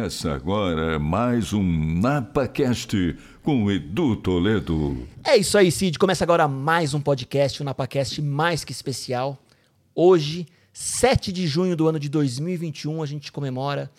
Começa agora mais um NapaCast com Edu Toledo. É isso aí, Cid. Começa agora mais um podcast, um NapaCast mais que especial. Hoje, 7 de junho do ano de 2021, a gente comemora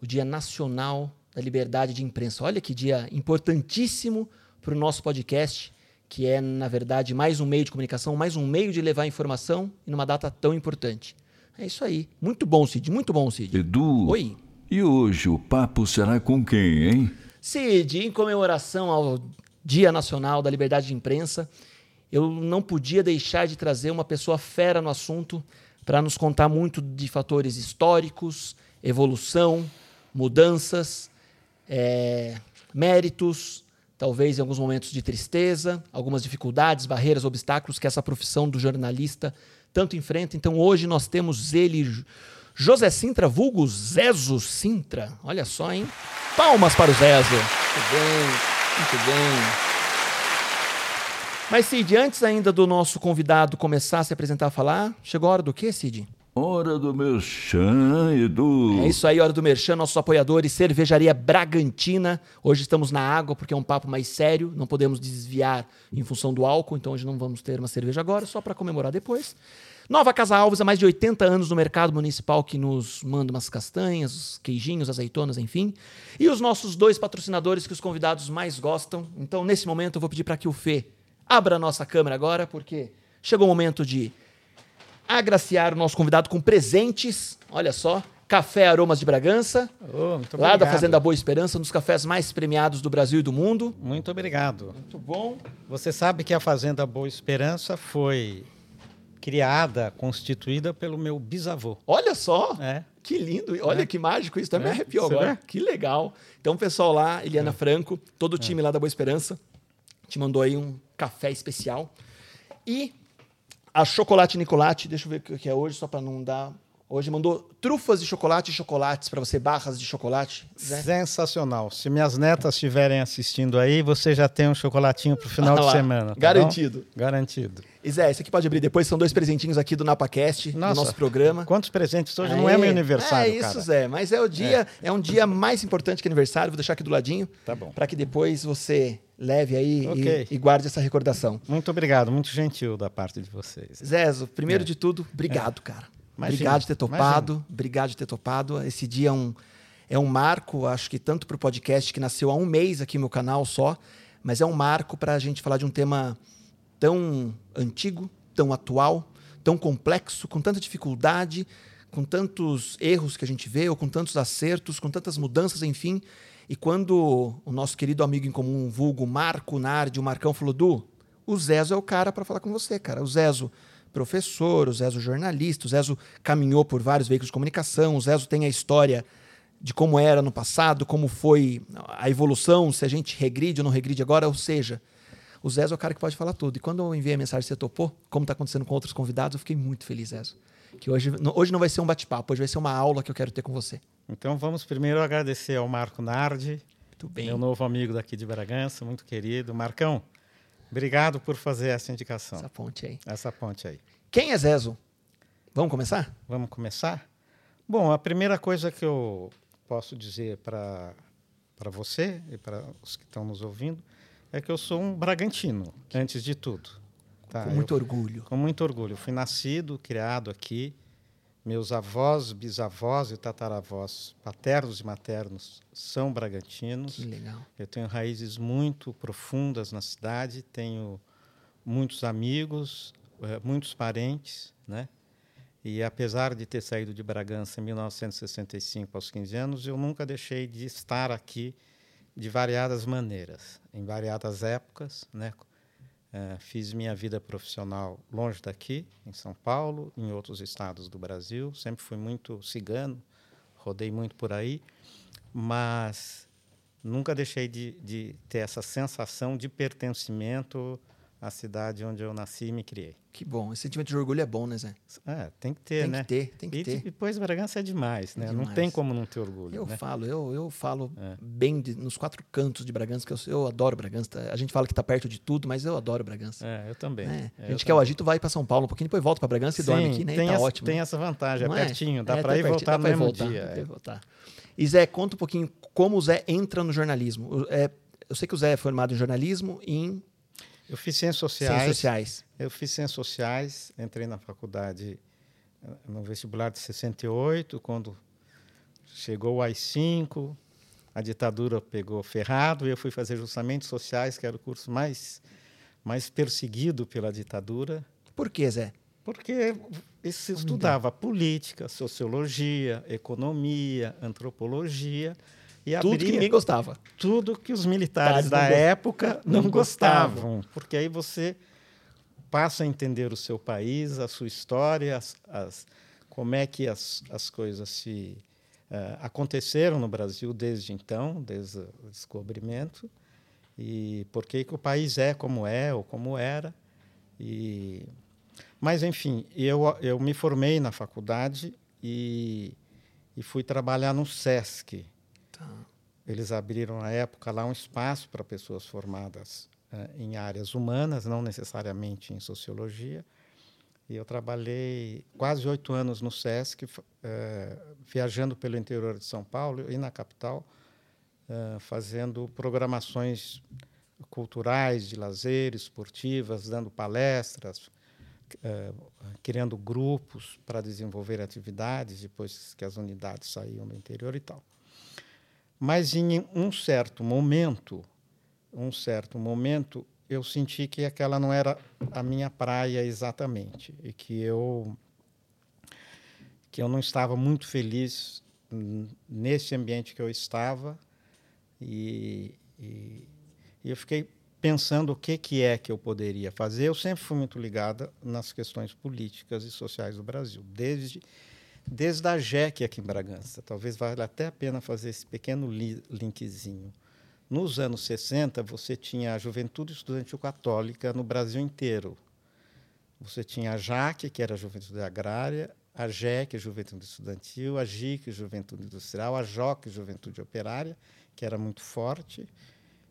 o Dia Nacional da Liberdade de Imprensa. Olha que dia importantíssimo para o nosso podcast, que é, na verdade, mais um meio de comunicação, mais um meio de levar informação e numa data tão importante. É isso aí. Muito bom, Cid. Muito bom, Cid. Edu. Oi. E hoje o papo será com quem, hein? Cid, em comemoração ao Dia Nacional da Liberdade de Imprensa, eu não podia deixar de trazer uma pessoa fera no assunto para nos contar muito de fatores históricos, evolução, mudanças, é, méritos, talvez em alguns momentos de tristeza, algumas dificuldades, barreiras, obstáculos que essa profissão do jornalista tanto enfrenta. Então hoje nós temos ele, José Sintra, vulgo Zezo Sintra. Olha só, hein? Palmas para o Zezo. Muito bem, muito bem. Mas, Cid, antes ainda do nosso convidado começar a se apresentar a falar, chegou a hora do quê, Cid? Hora do merchan, Edu. É isso aí, hora do merchan, nossos apoiadores, Cervejaria Bragantina. Hoje estamos na água porque é um papo mais sério, não podemos desviar em função do álcool, então hoje não vamos ter uma cerveja agora, só para comemorar depois. Nova Casa Alves, há mais de 80 anos no mercado municipal, que nos manda umas castanhas, os queijinhos, azeitonas, enfim. E os nossos dois patrocinadores que os convidados mais gostam. Então, nesse momento, eu vou pedir para que o Fê abra a nossa câmera agora, porque chegou o momento de agraciar o nosso convidado com presentes. Olha só, Café Aromas de Bragança, Oh, lá da. Fazenda Boa Esperança, um dos cafés mais premiados do Brasil e do mundo. Muito obrigado. Muito bom. Você sabe que a Fazenda Boa Esperança foi criada, constituída pelo meu bisavô. Olha só. É. Que lindo. Olha É. que mágico isso. Também É, arrepiou você agora. Que legal. Então, pessoal lá, Eliana Franco, todo o time lá da Boa Esperança, te mandou aí um café especial. E a Chocolate Nicolate, deixa eu ver o que é hoje, só para não dar. Hoje mandou trufas de chocolate e chocolates para você, barras de chocolate. Zé. Sensacional. Se minhas netas estiverem assistindo aí, você já tem um chocolatinho para o final Olha de semana. tá bom? garantido. Garantido. E Zé, esse aqui pode abrir depois, são dois presentinhos aqui do NapaCast, do Nossa, nosso programa. Quantos presentes hoje? Não é meu aniversário, É isso, cara. Zé. Mas é o dia, é. um dia mais importante que aniversário. Vou deixar aqui do ladinho. Tá bom. Para que depois você leve aí Ok. e, e guarde essa recordação. Muito obrigado, muito gentil da parte de vocês. Zezo, primeiro É. de tudo, obrigado, cara. Imagina, obrigado de ter topado. Obrigado de ter topado. Esse dia é um, é um marco, acho que tanto para o podcast que nasceu há um mês aqui no meu canal só, mas é um marco para a gente falar de um tema tão antigo, tão atual, tão complexo, com tanta dificuldade, com tantos erros que a gente vê, ou com tantos acertos, com tantas mudanças, enfim. E quando o nosso querido amigo em comum, vulgo Marco Nardi, o Marcão, falou: Du, o Zezo é o cara para falar com você, cara. O Zezo, professor, o Zezo, jornalista, o Zezo caminhou por vários veículos de comunicação, o Zezo tem a história de como era no passado, como foi a evolução, se a gente regride ou não regride agora, ou seja, o Zezo é o cara que pode falar tudo. E quando eu enviei a mensagem você topou, como está acontecendo com outros convidados, eu fiquei muito feliz, Zezo. Que hoje, hoje não vai ser um bate-papo, hoje vai ser uma aula que eu quero ter com você. Então vamos primeiro agradecer ao Marco Nardi, Muito bem. meu novo amigo daqui de Bragança, muito querido. Marcão, obrigado por fazer essa indicação, Essa ponte aí. essa ponte aí. Quem é Zezo? Vamos começar? Vamos começar? Bom, a primeira coisa que eu posso dizer para você e para os que estão nos ouvindo é que eu sou um bragantino, antes de tudo. Tá? com Eu- muito orgulho. com muito orgulho. Eu fui nascido, criado aqui. Meus avós, bisavós e tataravós, paternos e maternos, são bragantinos. Que legal. Eu tenho raízes muito profundas na cidade, tenho muitos amigos, eh, muitos parentes, né? E apesar de ter saído de Bragança em 1965 aos 15 anos, eu nunca deixei de estar aqui de variadas maneiras, em variadas épocas, né? Eh, fiz minha vida profissional longe daqui, em São Paulo, em outros estados do Brasil. Sempre fui muito cigano, rodei muito por aí, mas nunca deixei de, de ter essa sensação de pertencimento a cidade onde eu nasci e me criei. Que bom. Esse sentimento de orgulho é bom, né, Zé? É, tem que ter, tem né? que ter, tem que e ter. depois Bragança é demais, né? É Não demais. tem como não ter orgulho. Eu né? falo, eu, eu falo É. bem de- nos quatro cantos de Bragança, que eu, eu adoro Bragança. A gente fala que tá perto de tudo, mas eu adoro Bragança. É, eu também. É, É, A eu gente quer o também. agito, vai para São Paulo um pouquinho, depois volta para Bragança e dorme Sim, aqui, né? Tem tá essa, ótimo. Tem essa vantagem, Não é pertinho, dá É, para tá ir e pertinho, voltar no pra ir mesmo voltar, dia. dá é. voltar. E Zé, conta um pouquinho como o Zé entra no jornalismo. O- é, eu sei que o Zé é formado em jornalismo e em Eu fiz ciências sociais. ciências sociais. Eu fiz ciências sociais, entrei na faculdade eh, no vestibular de 68, quando chegou o AI-5, a ditadura pegou ferrado e eu fui fazer justamente sociais, que era o curso mais, mais perseguido pela ditadura, Por que, Zé? porque se estudava política, sociologia, economia, antropologia e Tudo que abria ninguém gostava. tudo que os militares da não época não, não gostavam, porque aí você passa a entender o seu país, a sua história, as, as- como é que as, as coisas se eh, aconteceram no Brasil desde então, desde o descobrimento, e por que, que o país é como é ou como era. E, mas, enfim, eu, eu me formei na faculdade e, e fui trabalhar no SESC, Eles abriram na época lá um espaço para pessoas formadas eh, em áreas humanas, não necessariamente em sociologia. E eu trabalhei quase oito anos no SESC, eh, viajando pelo interior de São Paulo e na capital, eh, fazendo programações culturais, de lazer, esportivas, dando palestras, criando grupos para desenvolver atividades depois que as unidades saíam do interior e tal. Mas em um certo momento, um certo momento, eu senti que aquela não era a minha praia exatamente e que eu que eu não estava muito feliz nesse ambiente que eu estava e, e, e eu fiquei pensando o que que é que eu poderia fazer. Eu sempre fui muito ligada nas questões políticas e sociais do Brasil, desde desde a JEC aqui em Bragança. Talvez valha até a pena fazer esse pequeno li- linkzinho. Nos anos 60, você tinha a Juventude Estudantil Católica no Brasil inteiro. Você tinha a JAC, que era a Juventude Agrária, a JEC, Juventude Estudantil, a JIC, Juventude Industrial, a JOC, Juventude Operária, que era muito forte,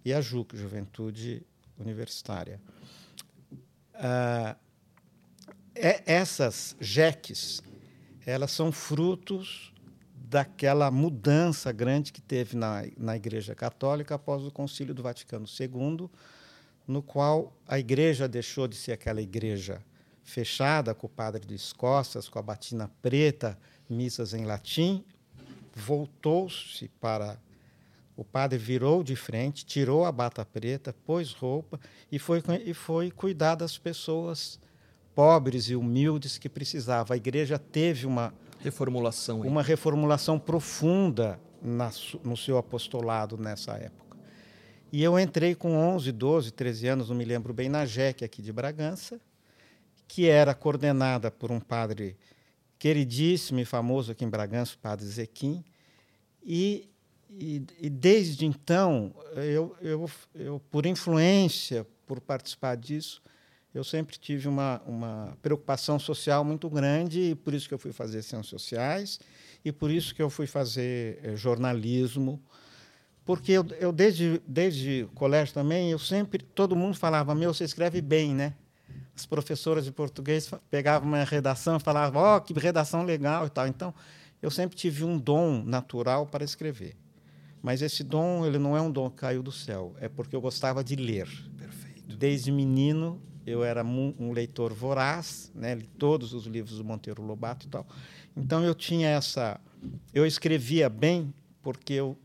e a JUC, Juventude Universitária. É- essas JECs, elas são frutos daquela mudança grande que teve na, na Igreja Católica após o Concílio do Vaticano II, no qual a Igreja deixou de ser aquela igreja fechada com o padre de costas, com a batina preta, missas em latim, voltou-se para o padre virou de frente, tirou a bata preta, pôs roupa e foi, e foi cuidar das pessoas pobres e humildes que precisavam. A igreja teve uma, Reformulação aí. uma reformulação profunda na no seu apostolado nessa época. E eu entrei com 11, 12, 13 anos, não me lembro bem, na JEC aqui de Bragança, que era coordenada por um padre queridíssimo e famoso aqui em Bragança, o padre Zequim. E, e, e desde então, eu, eu, eu, por influência, por participar disso, eu sempre tive uma, uma preocupação social muito grande, e por isso que eu fui fazer ciências sociais, e por isso que eu fui fazer eh, jornalismo, porque eu, eu desde, desde o colégio também, eu sempre, todo mundo falava, meu, você escreve bem, né? As professoras de português pegavam uma redação e falavam, ó, que redação legal e tal. Então, eu sempre tive um dom natural para escrever. Mas esse dom, ele não é um dom que caiu do céu, é porque eu gostava de ler. Perfeito. Desde menino, eu era um leitor voraz, né? li todos os livros do Monteiro Lobato e tal. Então eu tinha essa, eu escrevia bem porque eu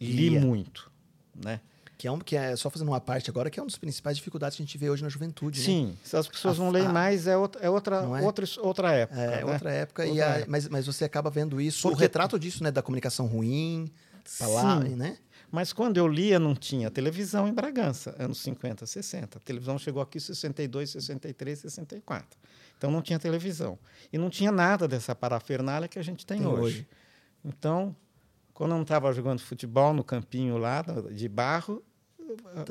li Lia. muito, né? Que é, um, que é só fazendo uma parte agora, que é uma das principais dificuldades que a gente vê hoje na juventude. né? Sim, se as pessoas A- não leem a- mais é outra, é outra, é? outra, outra época. É, né? outra época, e Outra a- época. Mas, mas você acaba vendo isso, o Porque- retrato disso, né? Da comunicação ruim, palavra, Sim. né? Mas quando eu lia, não tinha televisão em Bragança, anos 50, 60. A televisão chegou aqui em 62, 63, 64. Então não tinha televisão. E não tinha nada dessa parafernália que a gente tem, Tem hoje. hoje. Então, quando eu não estava jogando futebol no campinho lá, de barro,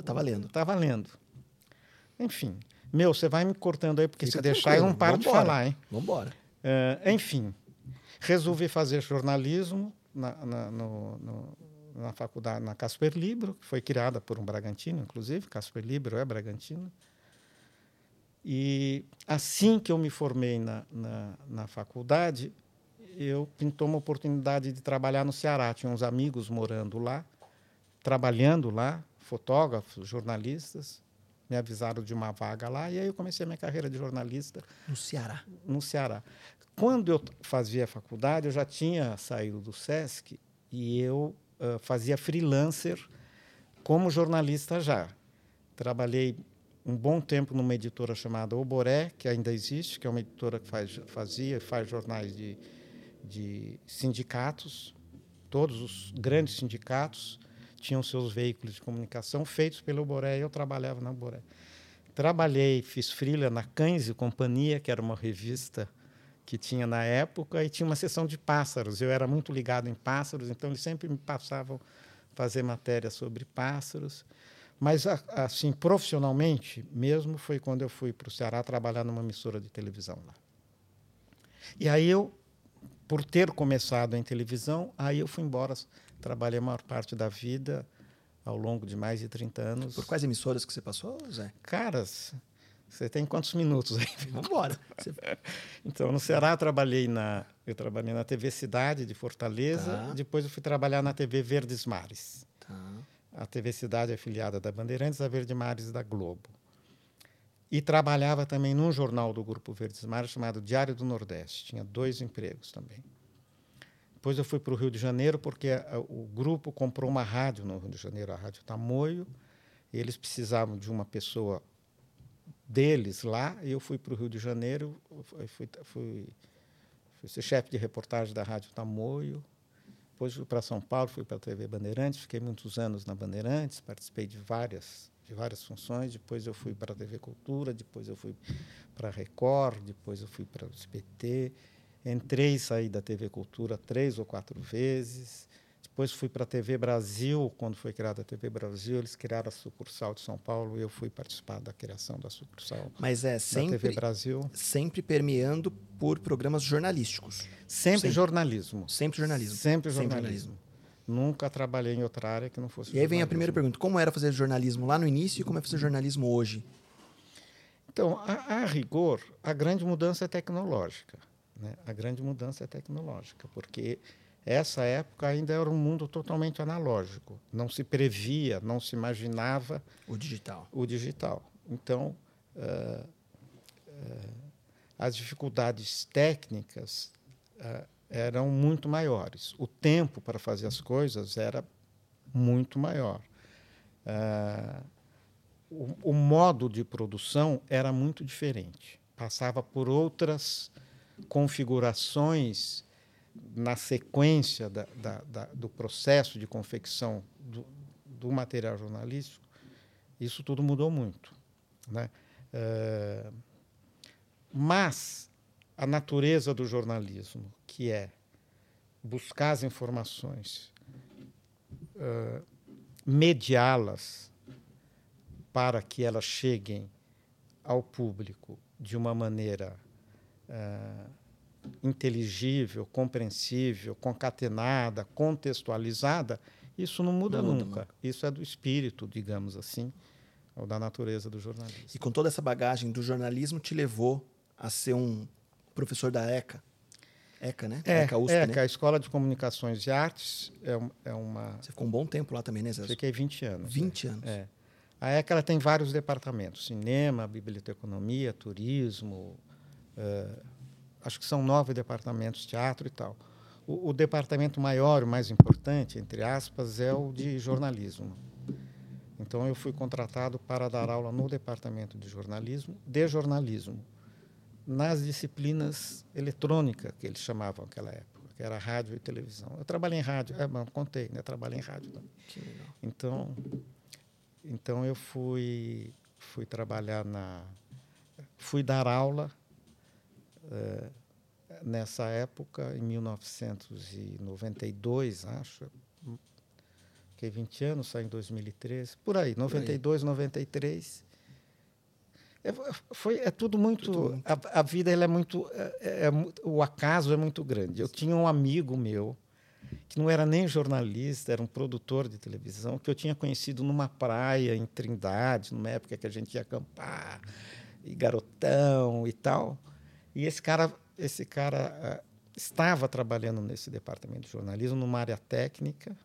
Tá valendo. Tá valendo. Enfim, Meu, você vai me cortando aí, porque Fica se deixar eu não paro Vambora. de falar, hein? Vambora. Eh, enfim, resolvi fazer jornalismo na, na, no, no, na faculdade, na Casper Libro, que foi criada por um bragantino, inclusive. Casper Libro é bragantino. E assim que eu me formei na, na, na faculdade, eu pintou uma oportunidade de trabalhar no Ceará. Tinha uns amigos morando lá, trabalhando lá, fotógrafos, jornalistas. Me avisaram de uma vaga lá e aí eu comecei a minha carreira de jornalista No Ceará. no Ceará. Quando eu fazia faculdade, eu já tinha saído do SESC e eu uh, fazia freelancer como jornalista já. Trabalhei um bom tempo numa editora chamada Oboré, que ainda existe, que é uma editora que faz, fazia e faz jornais de, de sindicatos. Todos os grandes sindicatos tinham seus veículos de comunicação feitos pela Oboré e eu trabalhava na Oboré. Trabalhei, fiz freela na Cães e Companhia, que era uma revista que tinha na época, e tinha uma seção de pássaros. Eu era muito ligado em pássaros, então eles sempre me passavam fazer matéria sobre pássaros. Mas, assim, profissionalmente mesmo, foi quando eu fui para o Ceará trabalhar numa emissora de televisão lá. E aí eu, por ter começado em televisão, aí eu fui embora. Trabalhei a maior parte da vida, ao longo de mais de 30 anos. Por quais emissoras que você passou, Zé? Caras, você tem quantos minutos aí? Vambora. Você- Então, no Ceará eu trabalhei na eu trabalhei na TV Cidade de Fortaleza, Tá. depois eu fui trabalhar na TV Verdes Mares. Tá. A TV Cidade é afiliada da Bandeirantes, a Verde Mares da Globo. E trabalhava também num jornal do Grupo Verdes Mares chamado Diário do Nordeste. Tinha dois empregos também. Depois eu fui para o Rio de Janeiro porque a- o grupo comprou uma rádio no Rio de Janeiro, a Rádio Tamoio. E eles precisavam de uma pessoa deles lá. Eu fui para o Rio de Janeiro, fui, fui, fui, fui ser chefe de reportagem da Rádio Tamoio. Depois fui para São Paulo, fui para a TV Bandeirantes, fiquei muitos anos na Bandeirantes, participei de várias de várias funções. Depois eu fui para a TV Cultura, depois eu fui para a Record, depois eu fui para o SBT. Entrei e saí da TV Cultura três ou quatro vezes. Depois fui para a TV Brasil, quando foi criada a TV Brasil, eles criaram a sucursal de São Paulo e eu fui participar da criação da sucursal Mas é da TV sempre, Brasil. sempre permeando por programas jornalísticos. Sempre, Sempre. jornalismo. Sempre jornalismo. Sempre Sempre jornalismo. Nunca trabalhei em outra área que não fosse E aí vem a primeira pergunta: como era fazer jornalismo lá no início e como é fazer jornalismo hoje? Então, a, a rigor, a grande mudança é tecnológica. Né? A grande mudança é tecnológica, porque essa época ainda era um mundo totalmente analógico. Não se previa, não se imaginava O digital. o digital. Então, eh, eh, as dificuldades técnicas eh, eram muito maiores. O tempo para fazer as coisas era muito maior. O, o modo de produção era muito diferente. Passava por outras configurações na sequência da, da, da, do processo de confecção do, do material jornalístico. Isso tudo mudou muito. Né? Eh, mas a natureza do jornalismo, que é buscar as informações, eh, mediá-las para que elas cheguem ao público de uma maneira eh, inteligível, compreensível, concatenada, contextualizada, isso não muda Não muda nunca. Isso é do espírito, digamos assim, ou da natureza do jornalismo. E com toda essa bagagem do jornalismo te levou a ser um professor da ECA. ECA, né? É, ECA USP, é né? que a Escola de Comunicações e Artes é, um- é uma. Você ficou um bom tempo lá também, né, Zé? Fiquei 20 anos. 20 anos. É. A ECA ela tem vários departamentos: cinema, biblioteconomia, turismo. eh, acho que são nove departamentos, teatro e tal. O, o departamento maior, o mais importante, entre aspas, é o de jornalismo. Então, eu fui contratado para dar aula no departamento de jornalismo, de jornalismo, nas disciplinas eletrônicas, que eles chamavam naquela época, que era rádio e televisão. Eu trabalhei em rádio, é, mas contei, né? Trabalhei em rádio também. Então, então eu fui fui trabalhar na fui dar aula eh, nessa época em 1992, acho. Fiquei 20 anos, saí em 2013, por aí, 92, 93. É, foi, é tudo muito. A, a vida ela é muito. É, é, é o acaso é muito grande. Eu tinha um amigo meu, que não era nem jornalista, era um produtor de televisão, que eu tinha conhecido numa praia em Trindade, numa época que a gente ia acampar, e garotão e tal. E esse cara, esse cara uh, estava trabalhando nesse departamento de jornalismo, numa área técnica,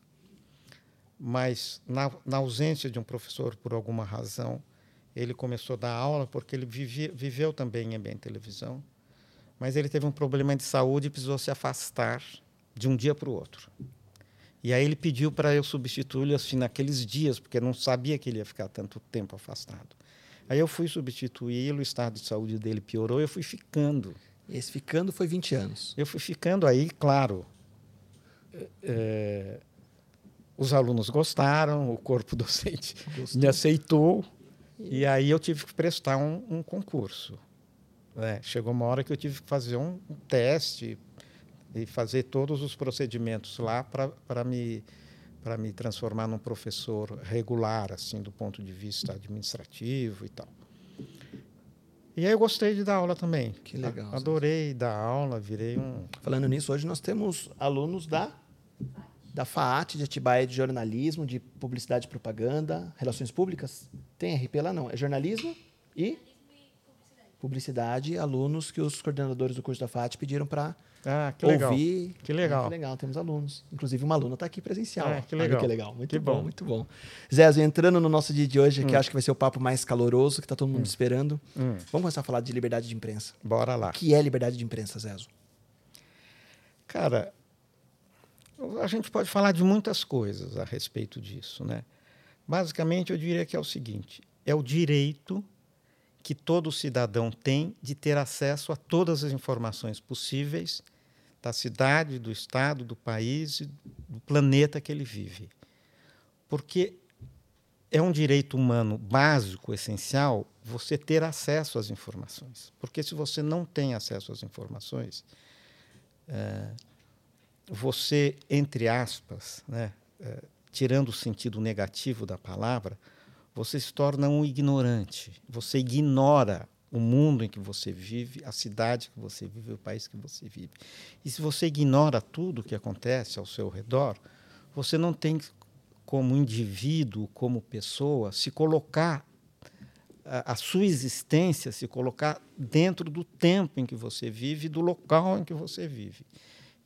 mas na, na ausência de um professor, por alguma razão, ele começou a dar aula porque ele viveu também em ambiente televisão, mas ele teve um problema de saúde e precisou se afastar de um dia para o outro. E aí ele pediu para eu substituí-lo assim naqueles dias, porque não sabia que ele ia ficar tanto tempo afastado. Aí eu fui substituí-lo, o estado de saúde dele piorou, eu fui ficando. Esse ficando foi 20 anos. Eu fui ficando aí, claro. É, os alunos gostaram, o corpo docente Gostou. me aceitou, e aí eu tive que prestar um, um concurso. É, chegou uma hora que eu tive que fazer um, um teste e fazer todos os procedimentos lá para me para me transformar num professor regular assim do ponto de vista administrativo e tal. E aí eu gostei de dar aula também. Que legal. Adorei dar aula, virei um. Falando nisso, hoje nós temos alunos da da FAAT de Atibaia de jornalismo, de publicidade e propaganda, relações públicas. Tem RP lá não, é jornalismo e publicidade, alunos que os coordenadores do curso da FAT pediram para ah, que legal. ouvir. Que legal. Que legal, temos alunos. Inclusive, uma aluna está aqui presencial. É, que legal. que legal. Muito que bom, bom, muito bom. Zé, entrando no nosso dia de hoje, hum. que acho que vai ser o papo mais caloroso, que está todo mundo hum. esperando. Hum. Vamos começar a falar de liberdade de imprensa. Bora lá. O que é liberdade de imprensa, Zezo? Cara, a gente pode falar de muitas coisas a respeito disso, né? Basicamente, eu diria que é o seguinte: é o direito que todo cidadão tem de ter acesso a todas as informações possíveis da cidade, do estado, do país e do planeta que ele vive. Porque é um direito humano básico, essencial, você ter acesso às informações. Porque se você não tem acesso às informações, é, você, entre aspas, né, é, tirando o sentido negativo da palavra, você se torna um ignorante. Você ignora o mundo em que você vive, a cidade que você vive, o país que você vive. E se você ignora tudo o que acontece ao seu redor, você não tem como indivíduo, como pessoa, se colocar a, sua existência, se colocar dentro do tempo em que você vive, do local em que você vive.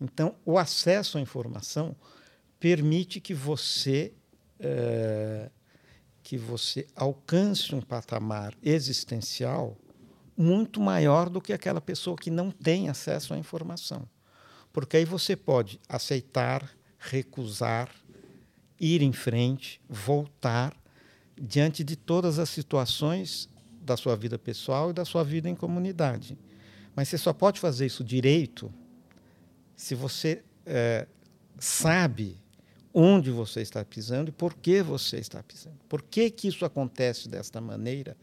Então, o acesso à informação permite que você é, que você alcance um patamar existencial muito maior do que aquela pessoa que não tem acesso à informação. Porque aí você pode aceitar, recusar, ir em frente, voltar diante de todas as situações da sua vida pessoal e da sua vida em comunidade. Mas você só pode fazer isso direito se você é, sabe onde você está pisando e por que você está pisando. Por que, que isso acontece desta maneira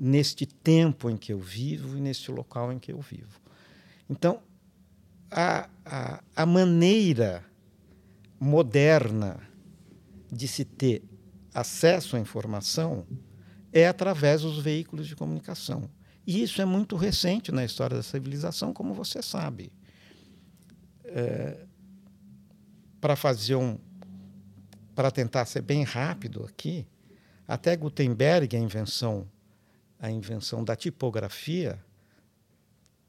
neste tempo em que eu vivo e neste local em que eu vivo. Então, a, a, a maneira moderna de se ter acesso à informação é através dos veículos de comunicação. E isso é muito recente na história da civilização, como você sabe. É, Para fazer um, para tentar ser bem rápido aqui, até Gutenberg, a invenção, a invenção da tipografia,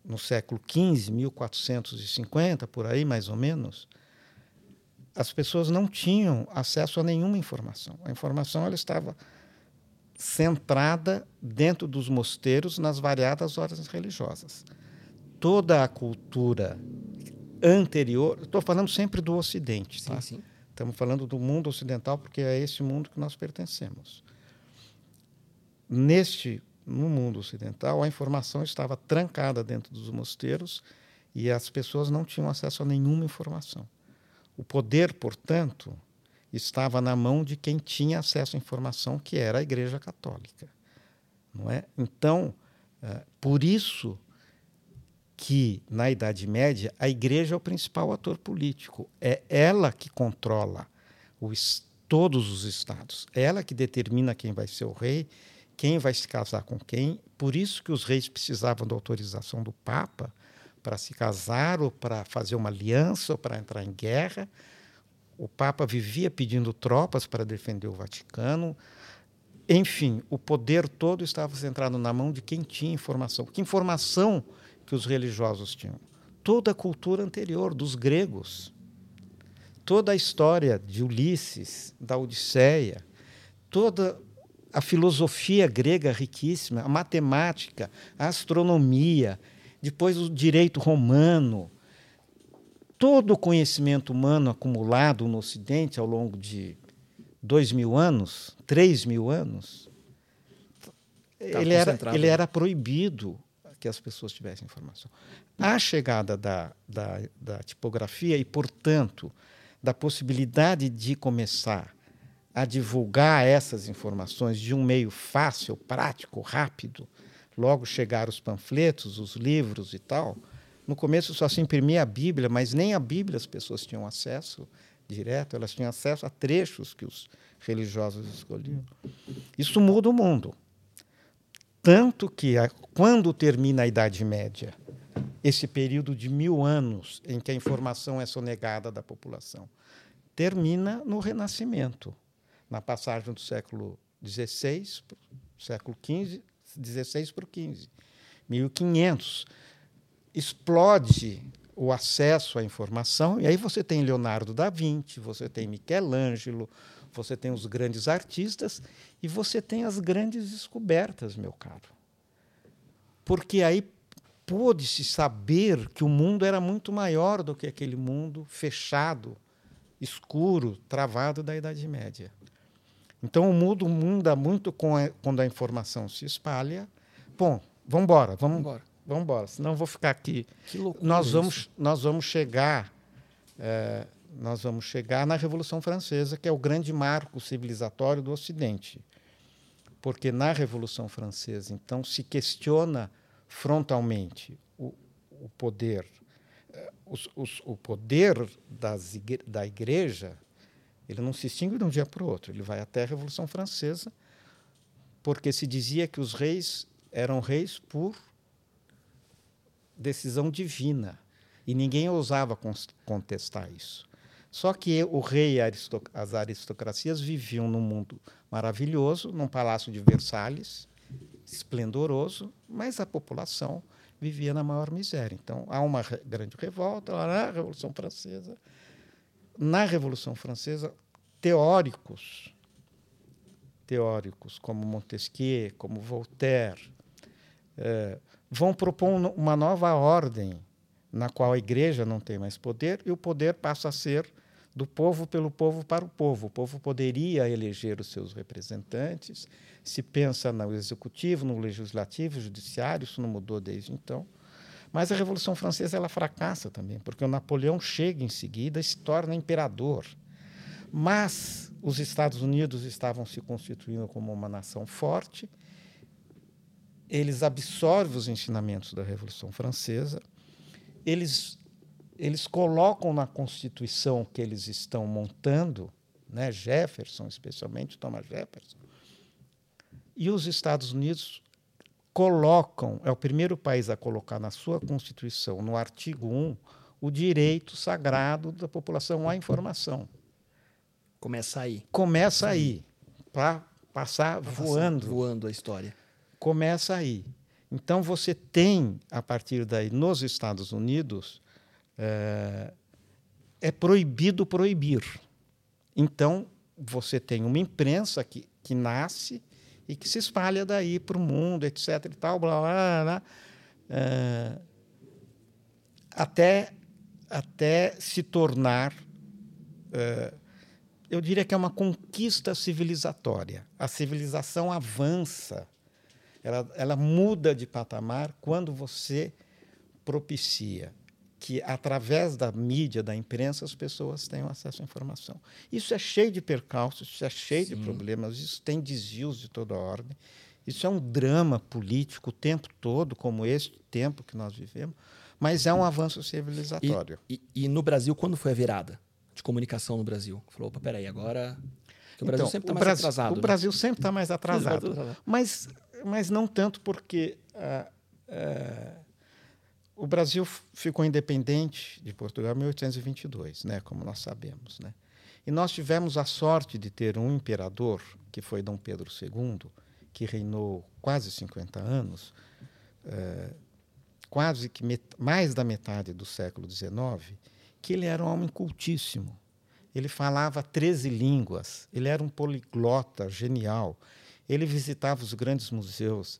no século XV, 1450, por aí mais ou menos, as pessoas não tinham acesso a nenhuma informação. A informação ela estava centrada dentro dos mosteiros nas variadas ordens religiosas. Toda a cultura anterior, estou falando sempre do Ocidente, tá? sim, sim. Estamos falando do mundo ocidental porque é esse mundo que nós pertencemos. Neste, no mundo ocidental, a informação estava trancada dentro dos mosteiros e as pessoas não tinham acesso a nenhuma informação. O poder, portanto, estava na mão de quem tinha acesso à informação, que era a Igreja Católica. Não é? Então, é, por isso que, na Idade Média, a igreja é o principal ator político. É ela que controla os, todos os estados. É ela que determina quem vai ser o rei, quem vai se casar com quem. Por isso que os reis precisavam da autorização do Papa para se casar ou para fazer uma aliança ou para entrar em guerra. O Papa vivia pedindo tropas para defender o Vaticano. Enfim, o poder todo estava centrado na mão de quem tinha informação. Que informação que os religiosos tinham? Toda a cultura anterior dos gregos, toda a história de Ulisses, da Odisseia, toda a filosofia grega riquíssima, a matemática, a astronomia, depois o direito romano, todo o conhecimento humano acumulado no Ocidente ao longo de dois mil anos, três mil anos, tá ele era, ele era proibido que as pessoas tivessem informação. A chegada da, da, da tipografia e, portanto, da possibilidade de começar a divulgar essas informações de um meio fácil, prático, rápido, logo chegaram os panfletos, os livros e tal. No começo só se imprimia a Bíblia, mas nem a Bíblia as pessoas tinham acesso direto, elas tinham acesso a trechos que os religiosos escolhiam. Isso muda o mundo. Tanto que, quando termina a Idade Média, esse período de mil anos em que a informação é sonegada da população, termina no Renascimento, na passagem do século XVI, século XV, 16 para o 15. 1500. Explode o acesso à informação, e aí você tem Leonardo da Vinci, você tem Michelangelo, você tem os grandes artistas e você tem as grandes descobertas, meu caro. Porque aí pôde-se saber que o mundo era muito maior do que aquele mundo fechado, escuro, travado da Idade Média. Então o mundo muda muito a, quando a informação se espalha. Bom, vamos embora, vamos embora. Vamos embora, senão eu vou ficar aqui. Que loucura nós vamos, nós vamos chegar, é, nós vamos chegar na Revolução Francesa, que é o grande marco civilizatório do Ocidente, porque na Revolução Francesa, então, se questiona frontalmente o, o poder, os, os, o poder das, da Igreja ele não se extingue de um dia para o outro. Ele vai até a Revolução Francesa, porque se dizia que os reis eram reis por decisão divina. E ninguém ousava contestar isso. Só que o rei e as aristocracias viviam num mundo maravilhoso, num palácio de Versalhes, esplendoroso, mas a população vivia na maior miséria. Então, há uma grande revolta, a Revolução Francesa, na Revolução Francesa, teóricos, teóricos como Montesquieu, como Voltaire, é, vão propor uma nova ordem na qual a igreja não tem mais poder e o poder passa a ser do povo pelo povo para o povo. O povo poderia eleger os seus representantes. Se pensa no executivo, no legislativo, judiciário, isso não mudou desde então. Mas a Revolução Francesa ela fracassa também, porque o Napoleão chega em seguida e se torna imperador. Mas os Estados Unidos estavam se constituindo como uma nação forte. Eles absorvem os ensinamentos da Revolução Francesa. Eles eles colocam na Constituição que eles estão montando, né, Jefferson, especialmente Thomas Jefferson, e os Estados Unidos colocam, é o primeiro país a colocar na sua Constituição, no artigo 1, o direito sagrado da população à informação. Começa aí. Começa aí, para passar pra voando. Passar voando a história. Começa aí. Então você tem, a partir daí, nos Estados Unidos, é, é proibido proibir. Então você tem uma imprensa que, que nasce e que se espalha daí para o mundo, etc. e tal, blá, blá, blá, é, até, até se tornar. É, eu diria que é uma conquista civilizatória. A civilização avança, ela, ela muda de patamar quando você propicia que através da mídia, da imprensa, as pessoas tenham acesso à informação. Isso é cheio de percalços, isso é cheio Sim. de problemas, isso tem desvios de toda ordem. Isso é um drama político o tempo todo, como este tempo que nós vivemos, mas é um avanço civilizatório. E, e, e no Brasil, quando foi a virada de comunicação no Brasil? Falou, opa, peraí, agora Que o Brasil Então, sempre está mais Brasil- atrasado. O né? Brasil sempre está mais atrasado. mas, mas não tanto porque ah, ah, o Brasil ficou independente de Portugal em 1822, né, como nós sabemos. Né? E nós tivemos a sorte de ter um imperador, que foi Dom Pedro II, que reinou quase 50 anos, eh, quase que mais da metade do século XIX, que ele era um homem cultíssimo. Ele falava 13 línguas, ele era um poliglota genial. Ele visitava os grandes museus,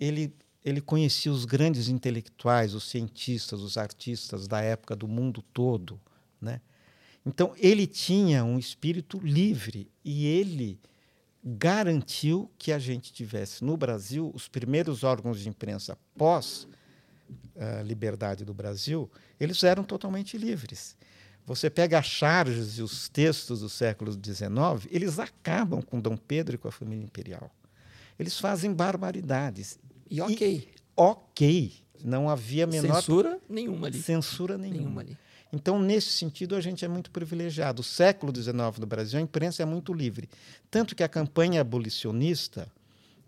ele, ele conhecia os grandes intelectuais, os cientistas, os artistas da época do mundo todo. Né? Então, ele tinha um espírito livre e ele garantiu que a gente tivesse no Brasil os primeiros órgãos de imprensa pós a liberdade do Brasil, eles eram totalmente livres. Você pega as charges e os textos do século XIX, eles acabam com Dom Pedro e com a família imperial. Eles fazem barbaridades. E ok. ok, não havia menor Censura nenhuma ali. censura nenhuma. Nenhuma ali. Então, nesse sentido, a gente é muito privilegiado. O século XIX no Brasil, a imprensa é muito livre. Tanto que a campanha abolicionista,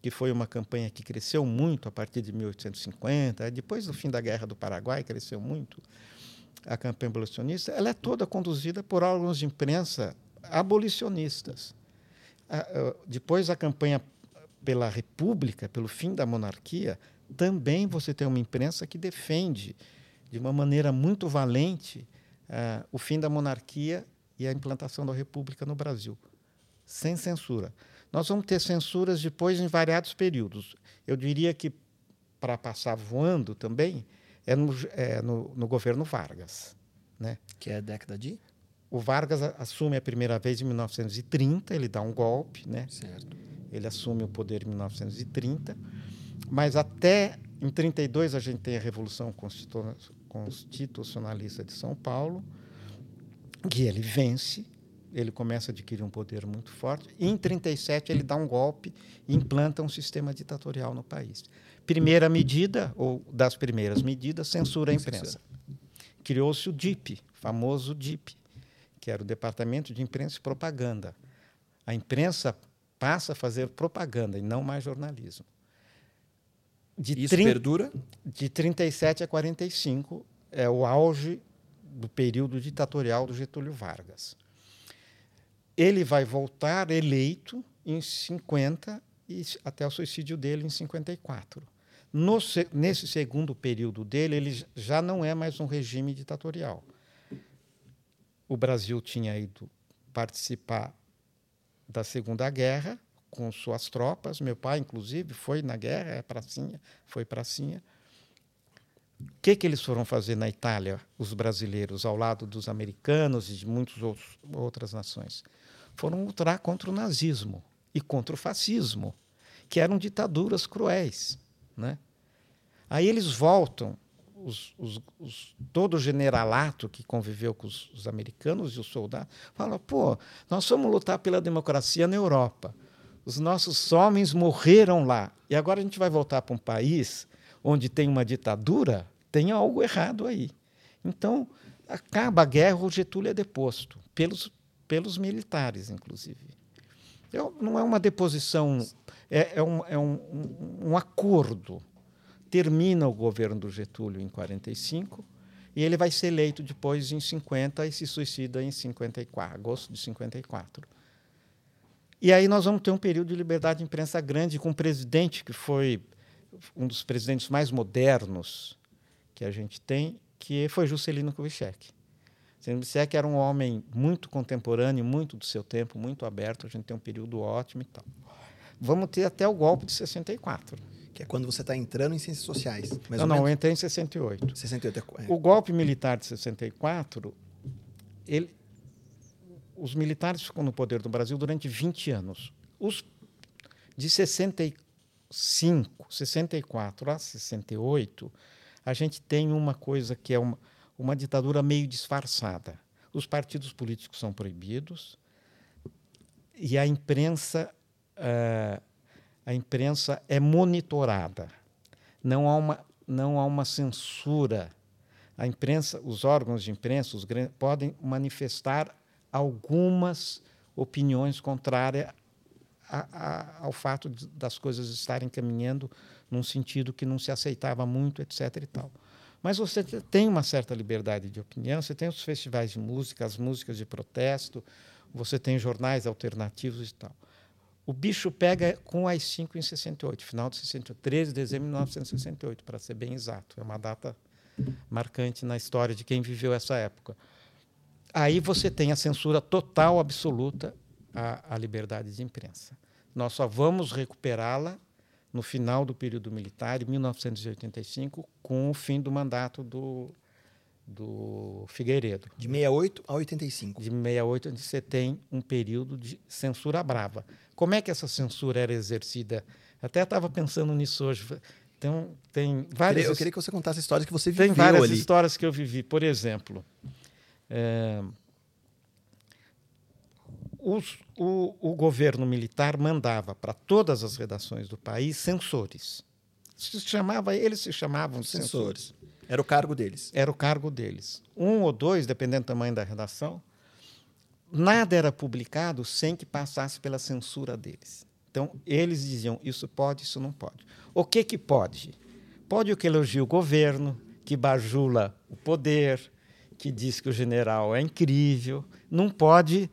que foi uma campanha que cresceu muito a partir de 1850, depois do fim da Guerra do Paraguai, cresceu muito, a campanha abolicionista, ela é toda conduzida por órgãos de imprensa abolicionistas. Depois, a campanha pela República, pelo fim da monarquia, também você tem uma imprensa que defende de uma maneira muito valente ah, o fim da monarquia e a implantação da República no Brasil, sem censura. Nós vamos ter censuras depois em variados períodos. Eu diria que, para passar voando também, é no, é no, no governo Vargas. Né? Que é a década de? O Vargas assume a primeira vez em 1930, ele dá um golpe, né? Certo. Ele assume o poder em 1930, mas até em 32 a gente tem a Revolução Constitu- Constitucionalista de São Paulo, que ele vence, ele começa a adquirir um poder muito forte, e em 37 ele dá um golpe e implanta um sistema ditatorial no país. Primeira medida, ou das primeiras medidas, censura a imprensa. Criou-se o DIP, famoso DIP, que era o Departamento de Imprensa e Propaganda. A imprensa passa a fazer propaganda e não mais jornalismo. De, Isso perdura? de 37 a 45 é o auge do período ditatorial do Getúlio Vargas. Ele vai voltar eleito em 50 e até o suicídio dele em 54. No se- nesse segundo período dele, ele já não é mais um regime ditatorial. O Brasil tinha ido participar da Segunda Guerra com suas tropas. Meu pai, inclusive, foi na guerra, é pracinha, foi pracinha. O que, que eles foram fazer na Itália, os brasileiros, ao lado dos americanos e de muitas outras nações? Foram lutar contra o nazismo e contra o fascismo, que eram ditaduras cruéis. Né? Aí eles voltam, os, os, os, todo o generalato que conviveu com os, os americanos e os soldados, fala: pô, nós fomos lutar pela democracia na Europa. Os nossos homens morreram lá. E agora a gente vai voltar para um país onde tem uma ditadura, tem algo errado aí. Então, acaba a guerra, o Getúlio é deposto, pelos, pelos militares, inclusive. Eu, não é uma deposição, é, é, um, é um, um, um acordo. Termina o governo do Getúlio em 45 e ele vai ser eleito depois em 50 e se suicida em 54, agosto de 54. E aí nós vamos ter um período de liberdade de imprensa grande com um presidente que foi um dos presidentes mais modernos que a gente tem, que foi Juscelino Kubitschek. Juscelino Kubitschek era um homem muito contemporâneo, muito do seu tempo, muito aberto. A gente tem um período ótimo e tal. Vamos ter até o golpe de 64. Que é quando você está entrando em ciências sociais. Não, não, eu entrei em 68. 68 é- O golpe militar de 64, ele, os militares ficam no poder do Brasil durante 20 anos. Os de 65, 64 a 68, a gente tem uma coisa que é uma, uma ditadura meio disfarçada. Os partidos políticos são proibidos e a imprensa, ah, a imprensa é monitorada. Não há uma, não há uma censura. A imprensa, os órgãos de imprensa os podem manifestar algumas opiniões contrárias a, a, ao fato de, das coisas estarem caminhando num sentido que não se aceitava muito, etc. E tal. Mas você tem uma certa liberdade de opinião, você tem os festivais de música, as músicas de protesto, você tem jornais alternativos e tal. O bicho pega com as 5 em 68, final de 68, 13 de dezembro de 1968, para ser bem exato. É uma data marcante na história de quem viveu essa época. Aí você tem a censura total, absoluta à, à liberdade de imprensa. Nós só vamos recuperá-la no final do período militar, em 1985, com o fim do mandato do, do Figueiredo. De 68 a 85. De 68, onde você tem um período de censura brava. Como é que essa censura era exercida? Até estava pensando nisso hoje. Então, tem várias. Eu queria que você contasse histórias que você viveu Tem várias ali. histórias que eu vivi. Por exemplo, é, os, o, o, governo militar mandava para todas as redações do país censores. Se chamava, eles se chamavam censores. censores. Era o cargo deles. Era o cargo deles. Um ou dois, dependendo do tamanho da redação. Nada era publicado sem que passasse pela censura deles. Então, eles diziam: isso pode, isso não pode. O que, que pode? Pode o que elogia o governo, que bajula o poder, que diz que o general é incrível. Não pode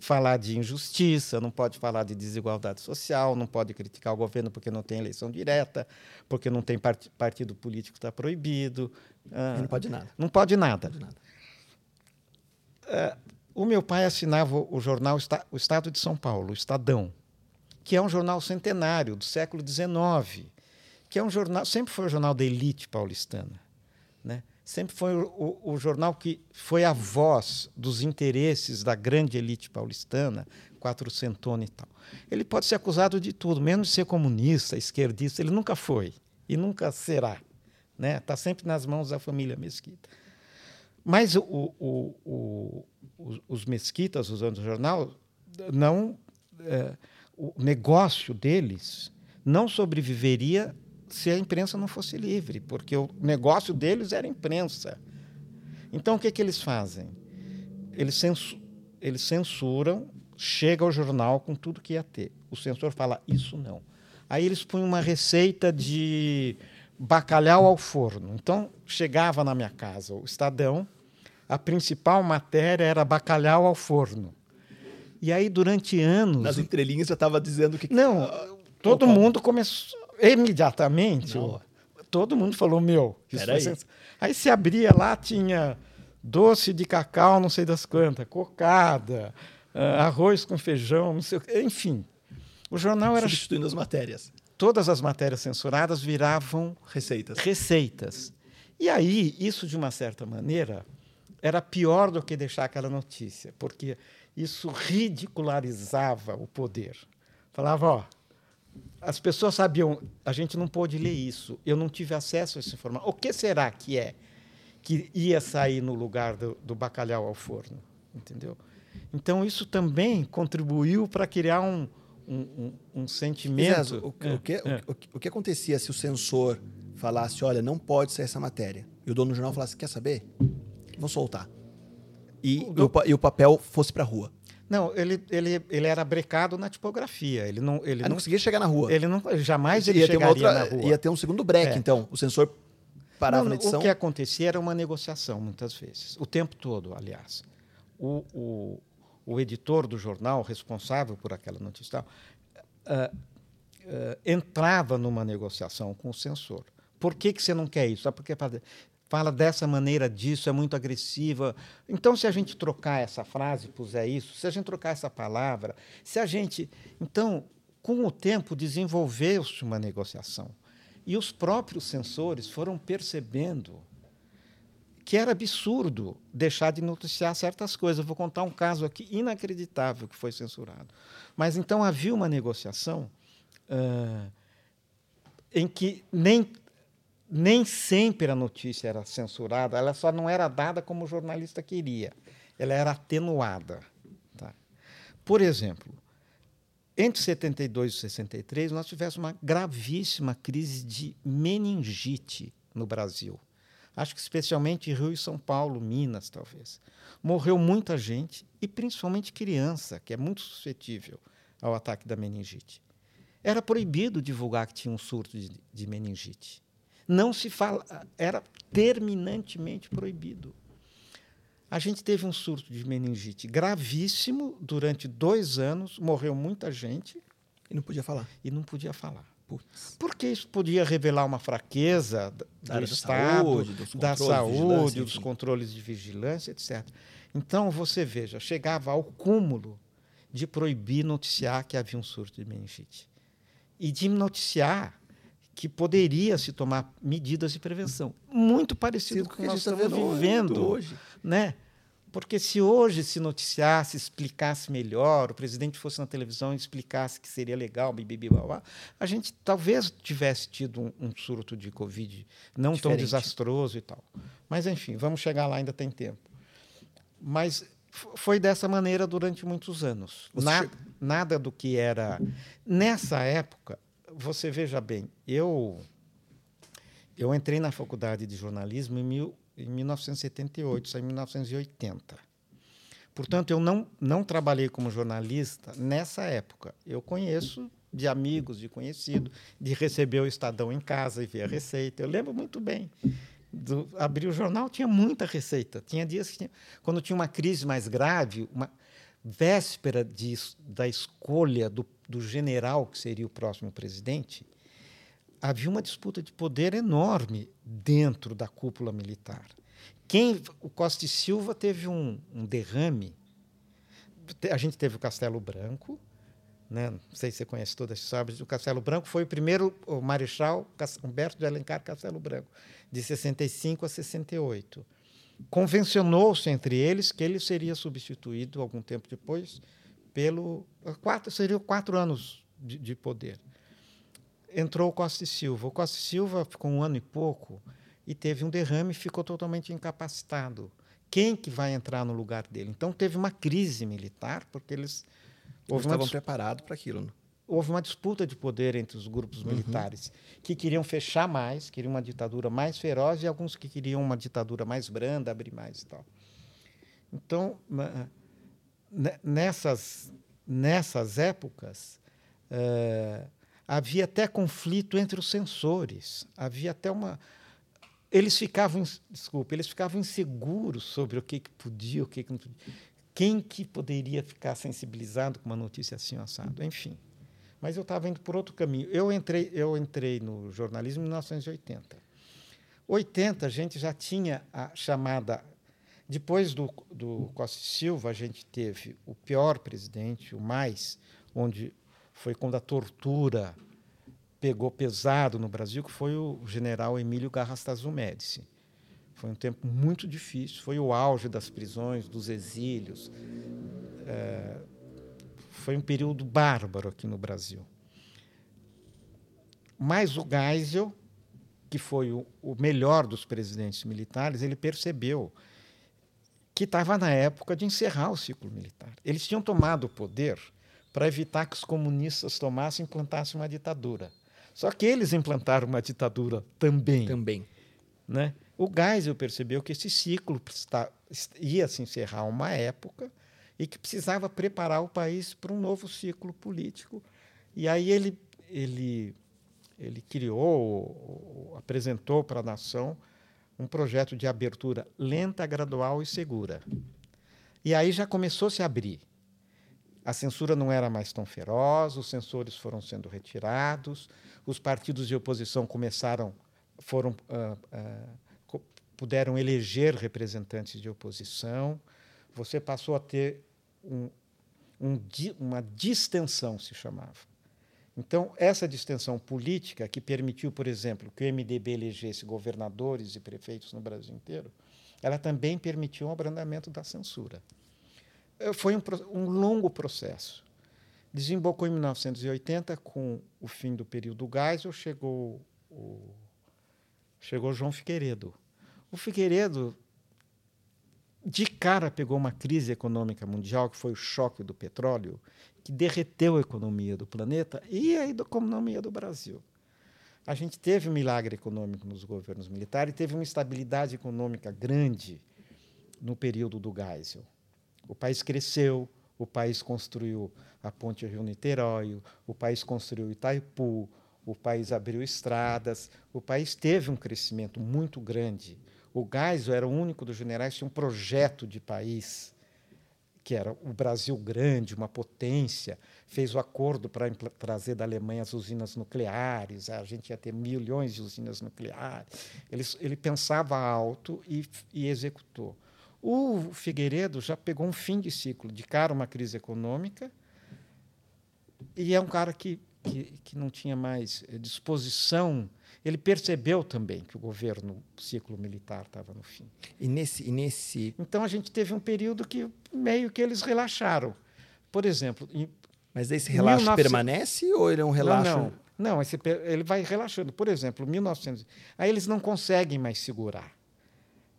falar de injustiça, não pode falar de desigualdade social, não pode criticar o governo porque não tem eleição direta, porque não tem part partido político está proibido. Ah, não pode nada. Não pode nada. Não pode nada. Ah, o meu pai assinava o jornal O Estado de São Paulo, o Estadão, que é um jornal centenário do século XIX, que é um jornal, sempre foi um jornal da elite paulistana, né? sempre foi o, o, o, jornal que foi a voz dos interesses da grande elite paulistana, quatrocentona e tal. Ele pode ser acusado de tudo, menos de ser comunista, esquerdista, ele nunca foi e nunca será. Está né? Tá sempre nas mãos da família Mesquita. Mas o, os Mesquitas, usando o jornal, não, é, o negócio deles não sobreviveria se a imprensa não fosse livre, porque o negócio deles era imprensa. Então, o que, que eles fazem? Eles, censu eles censuram, chega ao jornal com tudo que ia ter. O censor fala, isso não. Aí eles põem uma receita de bacalhau ao forno. Então, chegava na minha casa o Estadão, a principal matéria era bacalhau ao forno. E aí, durante anos. Nas entrelinhas já estava dizendo que. Não, todo Opa. mundo começou imediatamente, Não. todo mundo falou: Meu, isso aí. aí se abria lá, tinha doce de cacau, não sei das quantas, cocada, uh, arroz com feijão, não sei o que, enfim. O jornal era. Substituindo as matérias. Todas as matérias censuradas viravam receitas. receitas. E aí, isso, de uma certa maneira, era pior do que deixar aquela notícia, porque isso ridicularizava o poder. Falava, ó, as pessoas sabiam, a gente não pôde ler isso, eu não tive acesso a essa informação. O que será que é que ia sair no lugar do, do bacalhau ao forno? Entendeu? Então, isso também contribuiu para criar um, um, um, um sentimento. o, é, o, que, é. o, o, que acontecia se o censor falasse: olha, não pode ser essa matéria? E o dono do jornal falasse: quer saber? Vou soltar. E o, e o papel fosse para a rua. Não, ele, ele, ele era brecado na tipografia. Ele não, ele não, não conseguia chegar na rua. Ele não, jamais ele ia chegaria outra, na rua. Ia ter um segundo break, é. então. O sensor parava não, na edição. O que acontecia era uma negociação, muitas vezes. O tempo todo, aliás. O, o, o editor do jornal, responsável por aquela notícia, uh, uh, entrava numa negociação com o censor. Por que, que você não quer isso? Ah, porque fala dessa maneira disso, é muito agressiva. Então, se a gente trocar essa frase, puser isso, se a gente trocar essa palavra, se a gente. Então, com o tempo, desenvolveu-se uma negociação. E os próprios censores foram percebendo que era absurdo deixar de noticiar certas coisas. Eu vou contar um caso aqui inacreditável que foi censurado. Mas então havia uma negociação uh, em que nem nem sempre a notícia era censurada, ela só não era dada como o jornalista queria, ela era atenuada. Tá? Por exemplo, entre 72 e 63, nós tivemos uma gravíssima crise de meningite no Brasil. acho que especialmente Rio e São Paulo, Minas, talvez. Morreu muita gente, e principalmente criança, que é muito suscetível ao ataque da meningite. Era proibido divulgar que tinha um surto de, de meningite. Não se fala, era terminantemente proibido. A gente teve um surto de meningite gravíssimo durante dois anos, morreu muita gente. E não podia falar. E não podia falar. Putz. Porque isso podia revelar uma fraqueza do Da Estado, saúde, dos da saúde, dos controles de vigilância, etc. Então, você veja, chegava ao cúmulo de proibir noticiar que havia um surto de meningite. E de noticiar que poderia se tomar medidas de prevenção. Muito parecido com o que nós tá estamos vendo vivendo hoje. né? Porque se hoje se noticiasse, explicasse melhor, o presidente fosse na televisão e explicasse que seria legal, bibibi, babá, a gente talvez tivesse tido um, um surto de Covid não tão Diferente. desastroso e tal. Mas, enfim, vamos chegar lá, ainda tem tempo. Mas foi dessa maneira durante muitos anos. Na- nada do que era. Nessa época, você veja bem, eu, eu entrei na faculdade de jornalismo em, mil, em 1978, saí em 1980. Portanto, eu não, não trabalhei como jornalista nessa época. Eu conheço de amigos, de conhecido, de receber o Estadão em casa e ver a receita. Eu lembro muito bem. Do, abrir o jornal, tinha muita receita. Tinha dias que tinha, quando tinha uma crise mais grave, uma véspera de, da escolha do, do general que seria o próximo presidente, havia uma disputa de poder enorme dentro da cúpula militar. Quem, o Costa e Silva teve um, um derrame. A gente teve o Castelo Branco, né? não sei se você conhece toda essa história, mas o Castelo Branco foi o primeiro o Marechal Humberto de Alencar Castelo Branco, de 65 a 68. Convencionou-se entre eles que ele seria substituído algum tempo depois pelo quatro seriam quatro anos de, de poder. Entrou o Costa e Silva. O Costa e Silva ficou um ano e pouco e teve um derrame e ficou totalmente incapacitado. Quem que vai entrar no lugar dele? Então teve uma crise militar porque eles uma estavam preparados para aquilo. né? Houve uma disputa de poder entre os grupos militares que queriam fechar mais, queriam uma ditadura mais feroz e alguns que queriam uma ditadura mais branda, abrir mais e tal. Então, nessas nessas épocas eh, havia até conflito entre os censores, havia até uma eles ficavam, desculpa, eles ficavam inseguros sobre o que, que podia, o que, que não podia. Quem que poderia ficar sensibilizado com uma notícia assim assado? Enfim. Mas eu estava indo por outro caminho. Eu entrei, eu entrei no jornalismo em 1980. 80 a gente já tinha a chamada depois do, do Costa Silva, a gente teve o pior presidente, o mais, onde foi quando a tortura pegou pesado no Brasil, que foi o general Emílio Garrastazu Médici. Foi um tempo muito difícil, foi o auge das prisões, dos exílios. É, foi um período bárbaro aqui no Brasil. Mas o Geisel, que foi o, o melhor dos presidentes militares, ele percebeu que estava na época de encerrar o ciclo militar. Eles tinham tomado o poder para evitar que os comunistas tomassem e implantassem uma ditadura. Só que eles implantaram uma ditadura também. Também. Né? O Geisel percebeu que esse ciclo está- ia se encerrar uma época e que precisava preparar o país para um novo ciclo político. E aí ele, ele, ele criou, ou- ou apresentou para a nação um projeto de abertura lenta, gradual e segura. E aí já começou a se abrir. A censura não era mais tão feroz, os censores foram sendo retirados, os partidos de oposição começaram, foram, ah, co- puderam eleger representantes de oposição. Você passou a ter um, um uma distensão, se chamava. Então, essa distensão política, que permitiu, por exemplo, que o MDB elegesse governadores e prefeitos no Brasil inteiro, ela também permitiu um abrandamento da censura. Eh, Foi um, um longo processo. Desembocou em 1980, com o fim do período Geisel, chegou o, chegou João Figueiredo. O Figueiredo, de cara, pegou uma crise econômica mundial, que foi o choque do petróleo, que derreteu a economia do planeta e a economia do Brasil. a gente teve um milagre econômico nos governos militares teve uma estabilidade econômica grande no período do Geisel. O país cresceu, o país construiu a ponte Rio-Niterói, o país construiu Itaipu, o país abriu estradas, o país teve um crescimento muito grande. O Geisel era o único dos generais que tinha um projeto de país, que era o Brasil grande, uma potência, fez o acordo para trazer da Alemanha as usinas nucleares, a gente ia ter milhões de usinas nucleares. Ele, ele pensava alto e, e executou. O Figueiredo já pegou um fim de ciclo, de cara uma crise econômica, e é um cara que, que, que não tinha mais eh, disposição. Ele percebeu também que o governo, o ciclo militar estava no fim. E nesse, e nesse. Então a gente teve um período que meio que eles relaxaram. Por exemplo. Em, Mas esse relaxo 19... permanece ou ele é um relaxo? Não, não. não esse, ele vai relaxando. Por exemplo, 1900. Aí eles não conseguem mais segurar.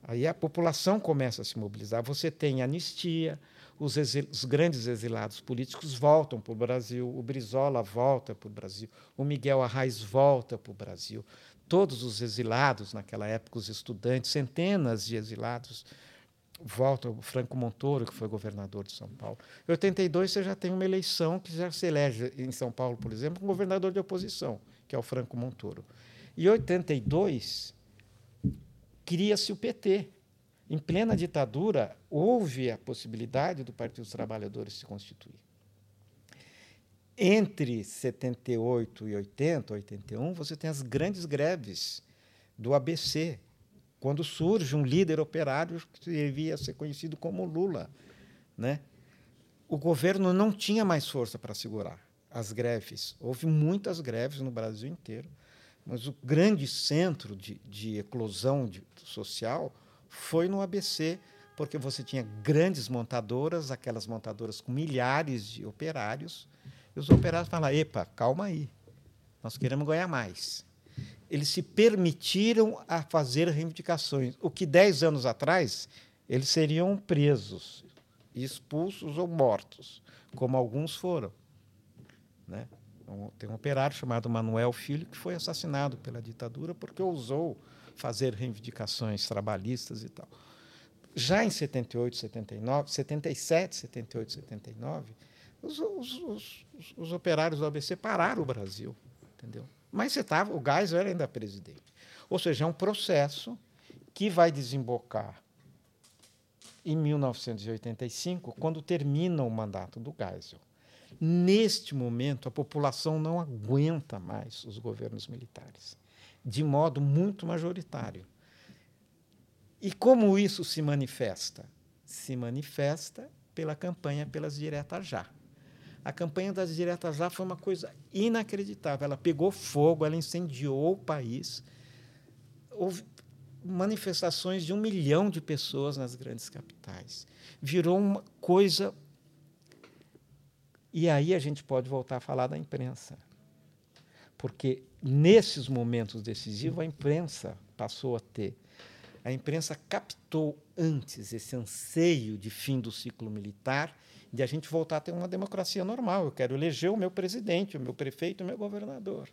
Aí a população começa a se mobilizar. Você tem anistia, os, os grandes exilados políticos voltam para o Brasil, o Brizola volta para o Brasil, o Miguel Arraes volta para o Brasil. Todos os exilados naquela época, os estudantes, centenas de exilados, voltam. O Franco Montoro, que foi governador de São Paulo. Em 82, você já tem uma eleição que já se elege em São Paulo, por exemplo, um governador de oposição, que é o Franco Montoro. Em 82, cria-se o PT. Em plena ditadura, houve a possibilidade do Partido dos Trabalhadores se constituir. Entre 78 e 80, 81, você tem as grandes greves do ABC, quando surge um líder operário que devia ser conhecido como Lula. Né? O governo não tinha mais força para segurar as greves. Houve muitas greves no Brasil inteiro. Mas o grande centro de, de eclosão de, social foi no ABC, porque você tinha grandes montadoras, aquelas montadoras com milhares de operários, e os operários falaram: epa, calma aí, nós queremos ganhar mais. Eles se permitiram a fazer reivindicações, o que dez anos atrás eles seriam presos, expulsos ou mortos, como alguns foram. Né? tem um operário chamado Manuel Filho que foi assassinado pela ditadura porque ousou fazer reivindicações trabalhistas e tal. Já em 78, 79, 77, 78, 79, os, os, os, os operários do ABC pararam o Brasil, entendeu? Mas você tava, o Geisel era ainda presidente. Ou seja, é um processo que vai desembocar em 1985, quando termina o mandato do Geisel. Neste momento, a população não aguenta mais os governos militares, de modo muito majoritário. E como isso se manifesta? Se manifesta pela campanha pelas diretas já. A campanha das diretas já foi uma coisa inacreditável. Ela pegou fogo, ela incendiou o país. Houve manifestações de um milhão de pessoas nas grandes capitais. Virou uma coisa e aí a gente pode voltar a falar da imprensa. Porque nesses momentos decisivos a imprensa passou a ter. A imprensa captou antes esse anseio de fim do ciclo militar, de a gente voltar a ter uma democracia normal. Eu quero eleger o meu presidente, o meu prefeito, o meu governador.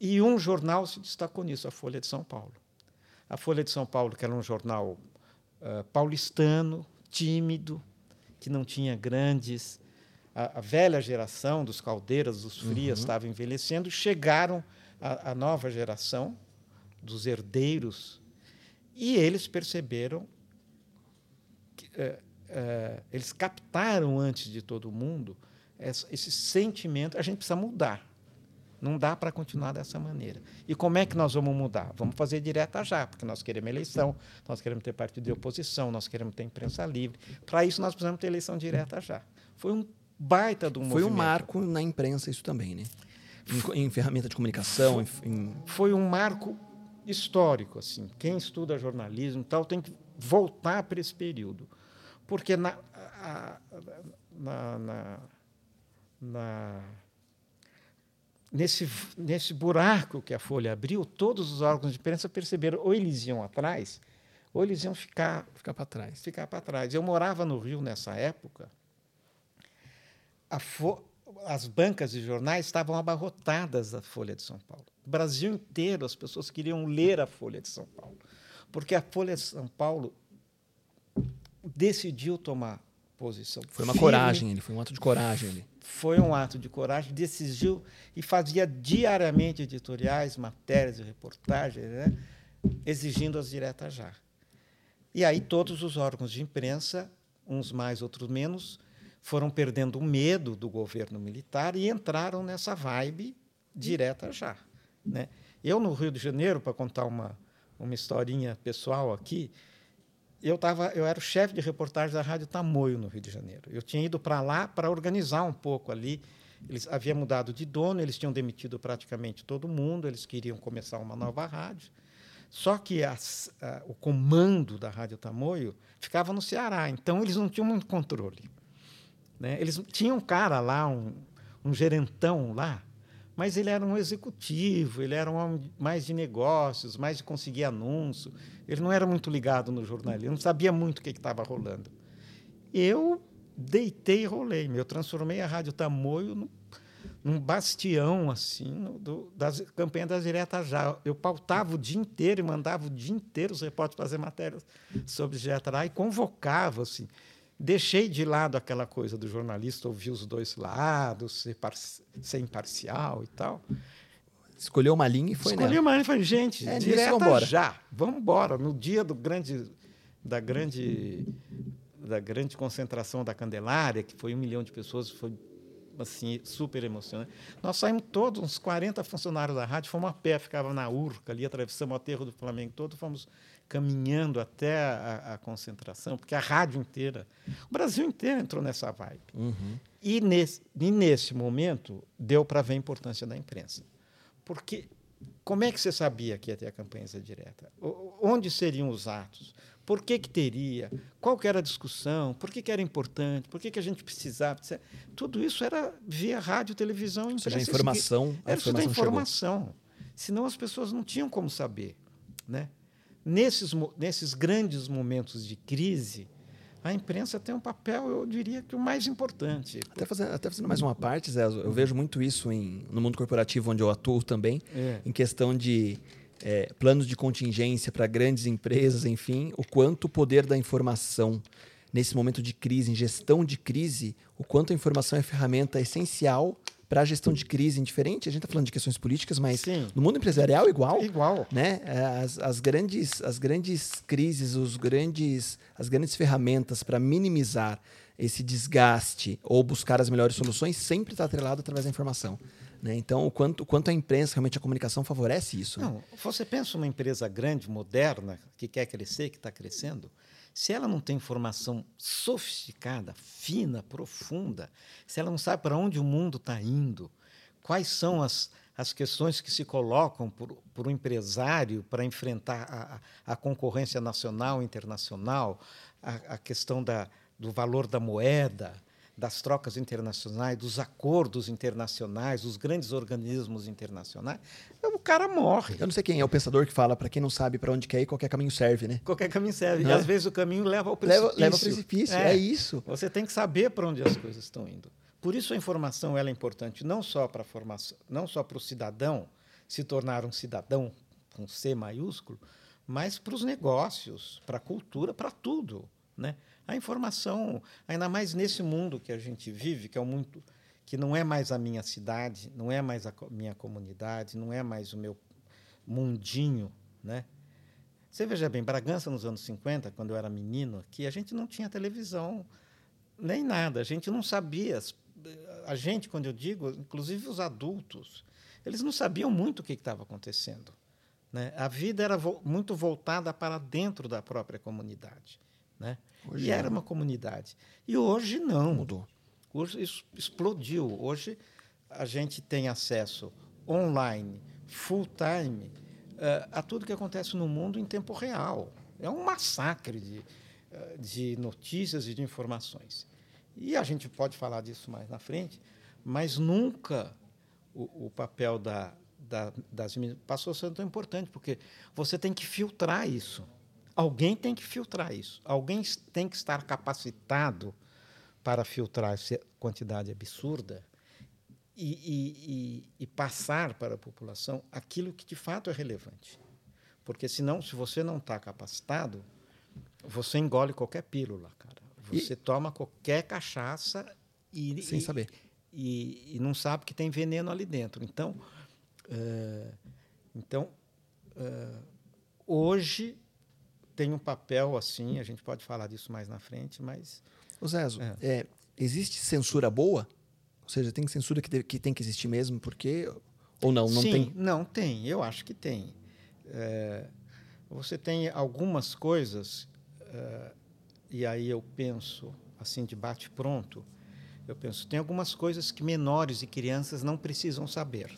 E um jornal se destacou nisso, a Folha de São Paulo. A Folha de São Paulo, que era um jornal uh, paulistano, tímido, que não tinha grandes. A, a velha geração dos caldeiras, dos frias, uhum. estava envelhecendo, chegaram a, a nova geração dos herdeiros e eles perceberam que, é, é, eles captaram antes de todo mundo esse, esse sentimento a gente precisa mudar não dá para continuar dessa maneira. E como é que nós vamos mudar? Vamos fazer direta já, porque nós queremos eleição, nós queremos ter partido de oposição, nós queremos ter imprensa livre. Para isso, nós precisamos ter eleição direta já. Foi um baita do Foi movimento. um marco na imprensa isso também, né? Em, em ferramenta de comunicação. Foi, em... foi um marco histórico. assim. Quem estuda jornalismo tal tem que voltar para esse período. Porque na, a, na, na, na nesse, nesse buraco que a Folha abriu, todos os órgãos de imprensa perceberam ou eles iam atrás, ou eles iam ficar ficar para trás. Ficar para trás. Eu morava no Rio nessa época. As bancas de jornais estavam abarrotadas da Folha de São Paulo. O Brasil inteiro, as pessoas queriam ler a Folha de São Paulo, porque a Folha de São Paulo decidiu tomar posição. Foi uma firme, coragem, ele foi um ato de coragem. Ele. Foi um ato de coragem, decidiu e fazia diariamente editoriais, matérias e reportagens, né, exigindo as diretas já. E aí todos os órgãos de imprensa, uns mais, outros menos, foram perdendo o medo do governo militar e entraram nessa vibe direta já. Né? Eu, no Rio de Janeiro, para contar uma, uma historinha pessoal aqui, eu, tava, eu era o chefe de reportagem da Rádio Tamoio, no Rio de Janeiro. Eu tinha ido para lá para organizar um pouco ali. Eles haviam mudado de dono, eles tinham demitido praticamente todo mundo, eles queriam começar uma nova rádio. Só que as, a, o comando da Rádio Tamoio ficava no Ceará, então eles não tinham muito controle. Né? Eles tinham um cara lá, um, um gerentão lá, mas ele era um executivo, ele era um homem mais de negócios, mais de conseguir anúncio. Ele não era muito ligado no jornalismo, não sabia muito o que estava rolando. Eu deitei e rolei. Eu transformei a Rádio Tamoio num, num bastião assim no, do, das campanhas das diretas já. Eu pautava o dia inteiro e mandava o dia inteiro os repórteres fazer matérias sobre direta já e convocava assim deixei de lado aquela coisa do jornalista ouvir os dois lados, ser, par ser imparcial e tal. Escolheu uma linha e foi Escolhi uma linha e falei, gente, é, direta vambora. já, vamos embora. No dia do grande, da grande da grande concentração da Candelária, que foi um milhão de pessoas, foi assim, super emocionante. Nós saímos todos, uns 40 funcionários da rádio, fomos a pé, ficava na Urca, ali atravessamos o aterro do Flamengo todo, fomos caminhando até a, a, concentração, porque a rádio inteira, o Brasil inteiro entrou nessa vibe. Uhum. E, nesse, e nesse momento deu para ver a importância da imprensa. Porque como é que você sabia que ia ter a campanha direta? Onde seriam os atos? Por que, que teria? Qual que era a discussão? Por que, que era importante? Por que, que a gente precisava? Tudo isso era via rádio, televisão e imprensa. Ou seja, a informação, era a informação, informação. Senão as pessoas não tinham como saber. Né? Nesses, nesses grandes momentos de crise, a imprensa tem um papel, eu diria que o mais importante. Até fazendo, até fazendo mais uma parte, Zé, eu vejo muito isso em, no mundo corporativo onde eu atuo também, é. em questão de é, planos de contingência para grandes empresas, enfim, o quanto o poder da informação nesse momento de crise, em gestão de crise, o quanto a informação é ferramenta essencial para a gestão de crise indiferente. A gente está falando de questões políticas, mas Sim. no mundo empresarial igual. Igual. Né? É, as, as, grandes, as grandes crises, os grandes, as grandes ferramentas para minimizar esse desgaste ou buscar as melhores soluções sempre está atrelado através da informação. Né? Então, o quanto, quanto a imprensa, realmente a comunicação favorece isso. Né? Não, né? Você pensa uma empresa grande, moderna, que quer crescer, que está crescendo, se ela não tem informação sofisticada, fina, profunda, se ela não sabe para onde o mundo está indo, quais são as, as questões que se colocam por, por um empresário para enfrentar a, a, concorrência nacional e internacional, a, a questão da, do valor da moeda, das trocas internacionais, dos acordos internacionais, dos grandes organismos internacionais, o cara morre. Eu não sei quem é o pensador que fala, para quem não sabe para onde quer ir, qualquer caminho serve, né? Qualquer caminho serve. E às vezes o caminho leva ao precipício. Leva, leva ao precipício, é. é isso. Você tem que saber para onde as coisas estão indo. Por isso a informação ela é importante não só para a formação, não só para o cidadão se tornar um cidadão com C maiúsculo, mas para os negócios, para a cultura, para tudo, né? A informação, ainda mais nesse mundo que a gente vive, que é um que não é mais a minha cidade, não é mais a minha comunidade, não é mais o meu mundinho, né? Você veja bem, Bragança nos anos 50, quando eu era menino aqui, a gente não tinha televisão nem nada, a gente não sabia. A gente, quando eu digo, inclusive os adultos, eles não sabiam muito o que estava acontecendo. Né? A vida era vo muito voltada para dentro da própria comunidade. Né? Hoje e era uma comunidade. E hoje não. Mudou. Hoje isso explodiu. Hoje a gente tem acesso online, full time, uh, a tudo que acontece no mundo em tempo real. É um massacre de, uh, de notícias e de informações. E a gente pode falar disso mais na frente, mas nunca o, o papel da, da, das passou a ser tão importante, porque você tem que filtrar isso. Alguém tem que filtrar isso. Alguém tem que estar capacitado para filtrar essa quantidade absurda e, e, e, passar para a população aquilo que de fato é relevante. Porque senão, se você não está capacitado, você engole qualquer pílula, cara. Você e... toma qualquer cachaça e sem saber e, e, não sabe que tem veneno ali dentro. Então, uh, então uh, hoje tem um papel assim. A gente pode falar disso mais na frente, mas o Zezo, é. É, existe censura boa? Ou seja, tem censura que, deve, que tem que existir mesmo, porque ou não? Não Sim, tem? Não tem. Eu acho que tem. É, você tem algumas coisas e aí eu penso assim de bate pronto eu penso, tem algumas coisas que menores e crianças não precisam saber,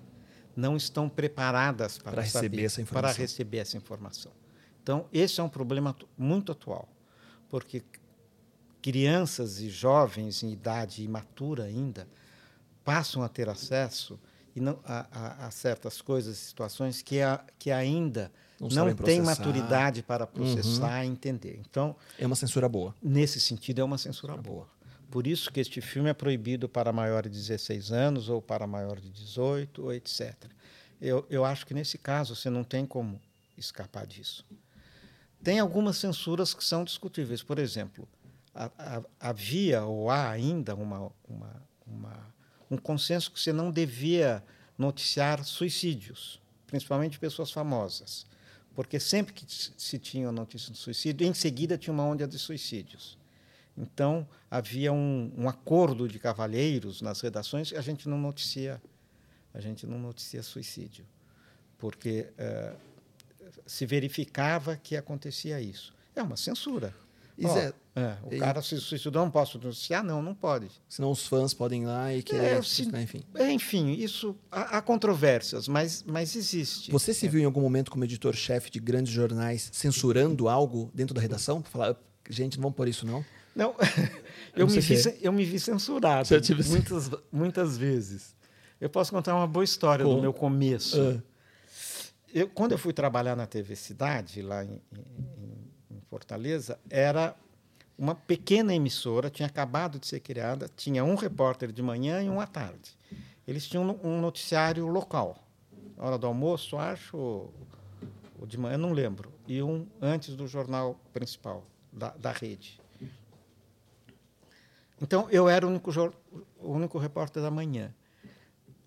não estão preparadas para, para receber essa informação. Para receber essa informação. Então, esse é um problema muito atual, porque crianças e jovens em idade imatura ainda passam a ter acesso e não, a, a, a certas coisas, situações que, a, que ainda não, não têm maturidade para processar uhum. e entender. Então é uma censura boa. Nesse sentido é uma censura boa. Por isso que este filme é proibido para maior de 16 anos ou para maior de 18, ou etc. Eu, eu acho que nesse caso você não tem como escapar disso. Tem algumas censuras que são discutíveis. Por exemplo, a, a, havia ou há ainda uma, uma, uma, um consenso que você não devia noticiar suicídios, principalmente de pessoas famosas. Porque sempre que se tinha notícia de suicídio, em seguida tinha uma onda de suicídios. Então, havia um, um acordo de cavalheiros nas redações e a gente não noticia, a gente não noticia suicídio, porque uh, se verificava que acontecia isso. É uma censura. Oh, é, o e... cara se suicidou, não posso noticiar? Não, não pode. Senão os fãs podem ir lá e querer... É, se, enfim. É, enfim, isso... Há, há, controvérsias, mas, mas existe. Você se viu em algum momento como editor-chefe de grandes jornais censurando algo dentro da redação? Falar, gente, não vamos por isso, não? Não, eu, me vi, é. eu me vi censurado muitas, muitas vezes. Eu posso contar uma boa história do meu começo. Uh. Eu, quando eu fui trabalhar na TV Cidade, lá em, em, em, Fortaleza, era uma pequena emissora, tinha acabado de ser criada, tinha um repórter de manhã e um à tarde. Eles tinham um noticiário local, hora do almoço, acho, ou de manhã, não lembro, e um antes do jornal principal da, da rede. Então, eu era o único, o único repórter da manhã.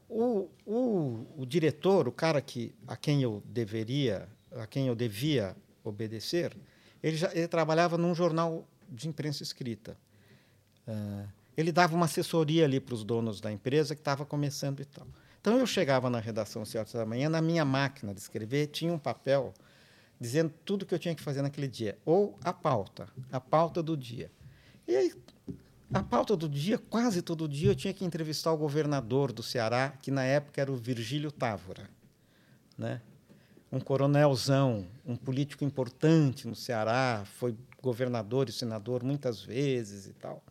O, o, o, diretor, o cara que, a quem eu deveria, a quem eu devia obedecer, ele, já, ele trabalhava num jornal de imprensa escrita. Uh, ele dava uma assessoria ali para os donos da empresa que estava começando e tal. Então eu chegava na redação às da manhã, na minha máquina de escrever tinha um papel dizendo tudo que eu tinha que fazer naquele dia, ou a pauta, a pauta do dia. E aí a pauta do dia, quase todo dia, eu tinha que entrevistar o governador do Ceará, que na época era o Virgílio Távora. Né? Um coronelzão, um político importante no Ceará, foi governador e senador muitas vezes e tal.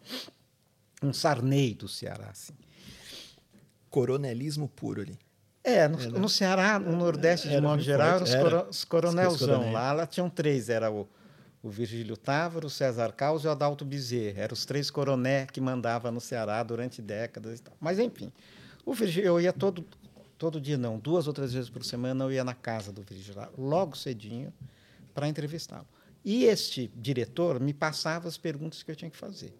Um Sarney do Ceará. Assim. Coronelismo puro ali. É, no, né? no Ceará, no Nordeste, de modo geral, eram os, coronelzão. Lá, lá tinham três, era o o Virgílio Távora, o César Caos e o Adalto Bezerra. Eram os três coroné que mandava no Ceará durante décadas e tal. Mas, enfim, o Virgílio, eu ia todo, todo dia, não, duas ou três vezes por semana, eu ia na casa do Virgílio, logo cedinho, para entrevistá-lo. E este diretor me passava as perguntas que eu tinha que fazer.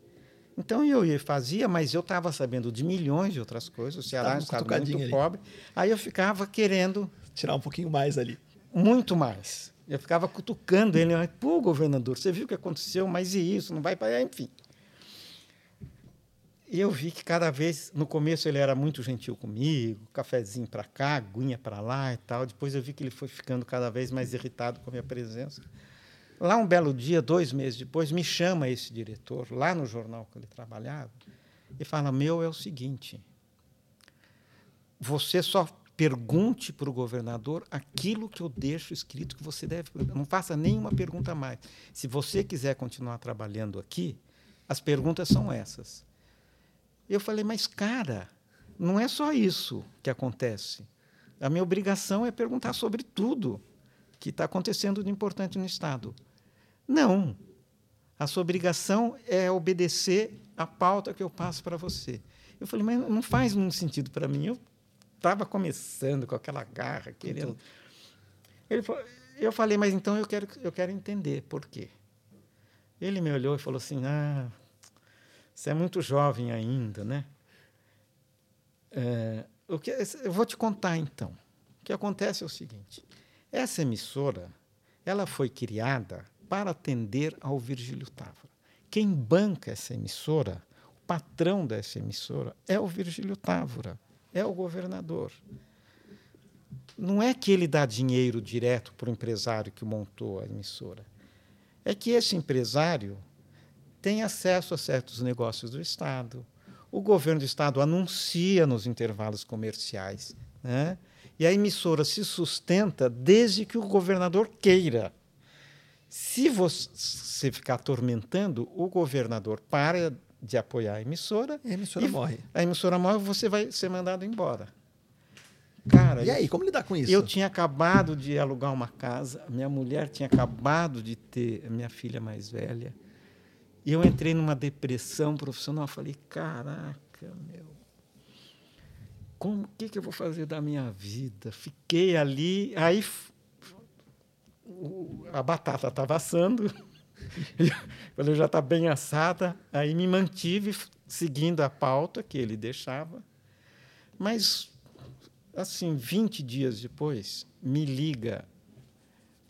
Então eu ia fazia, mas eu estava sabendo de milhões de outras coisas. O Ceará é um estado muito ali. pobre. Aí eu ficava querendo tirar um pouquinho mais ali. Muito mais. Eu ficava cutucando ele. Pô, governador, você viu o que aconteceu? Mas e isso? Não vai para. Enfim. E eu vi que cada vez, no começo ele era muito gentil comigo, cafezinho para cá, aguinha para lá e tal. Depois eu vi que ele foi ficando cada vez mais irritado com a minha presença. Lá um belo dia, dois meses depois, me chama esse diretor, lá no jornal que ele trabalhava, e fala: Meu, é o seguinte, você só Pergunte para o governador aquilo que eu deixo escrito que você deve. Não faça nenhuma pergunta mais. Se você quiser continuar trabalhando aqui, as perguntas são essas. Eu falei, mas cara, não é só isso que acontece. A minha obrigação é perguntar sobre tudo que está acontecendo de importante no Estado. Não. A sua obrigação é obedecer a pauta que eu passo para você. Eu falei, mas não faz muito sentido para mim. Eu estava começando com aquela garra, querendo. Ele falou, eu falei, mas então eu quero, eu quero entender por quê. Ele me olhou e falou assim: Ah, você é muito jovem ainda, né? É, o que, eu vou te contar então. O que acontece é o seguinte: essa emissora ela foi criada para atender ao Virgílio Távora. Quem banca essa emissora, o patrão dessa emissora, é o Virgílio Távora, é o governador. Não é que ele dá dinheiro direto para o empresário que montou a emissora. É que esse empresário tem acesso a certos negócios do Estado. O governo do Estado anuncia nos intervalos comerciais. Né? E a emissora se sustenta desde que o governador queira. Se você ficar atormentando, o governador para de apoiar a emissora. E a emissora morre. A emissora morre, você vai ser mandado embora. Cara, e aí, como lidar com isso? Eu tinha acabado de alugar uma casa, minha mulher tinha acabado de ter minha filha mais velha. E eu entrei numa depressão profissional. Falei, caraca, meu. Como que, que eu vou fazer da minha vida? Fiquei ali, aí a batata estava assando, quando já está bem assada, aí me mantive seguindo a pauta que ele deixava. Mas Assim, 20 dias depois, me liga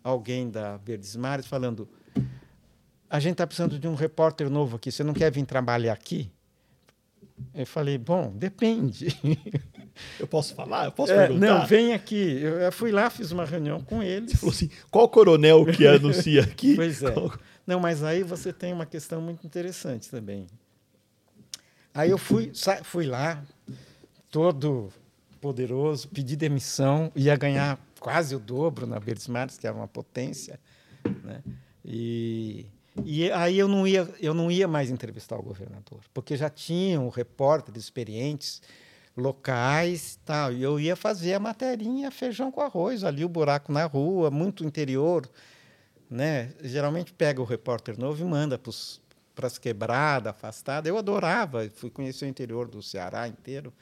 alguém da Verdes Mares falando: a gente está precisando de um repórter novo aqui, você não quer vir trabalhar aqui? Eu falei: bom, depende. Eu posso falar? Eu posso é, perguntar? Não, vem aqui. Eu fui lá, fiz uma reunião com eles. Você falou assim: qual coronel que anuncia aqui? pois é. Não, mas aí você tem uma questão muito interessante também. Aí eu fui, fui lá, todo poderoso, pedi demissão, ia ganhar quase o dobro na Mares, que era uma potência, né? E, e aí eu não ia eu não ia mais entrevistar o governador, porque já tinham repórteres experientes locais, tal, e eu ia fazer a materinha feijão com arroz, ali o buraco na rua, muito interior, né? Geralmente pega o repórter novo e manda para as quebradas, afastadas. Eu adorava, fui conhecer o interior do Ceará inteiro.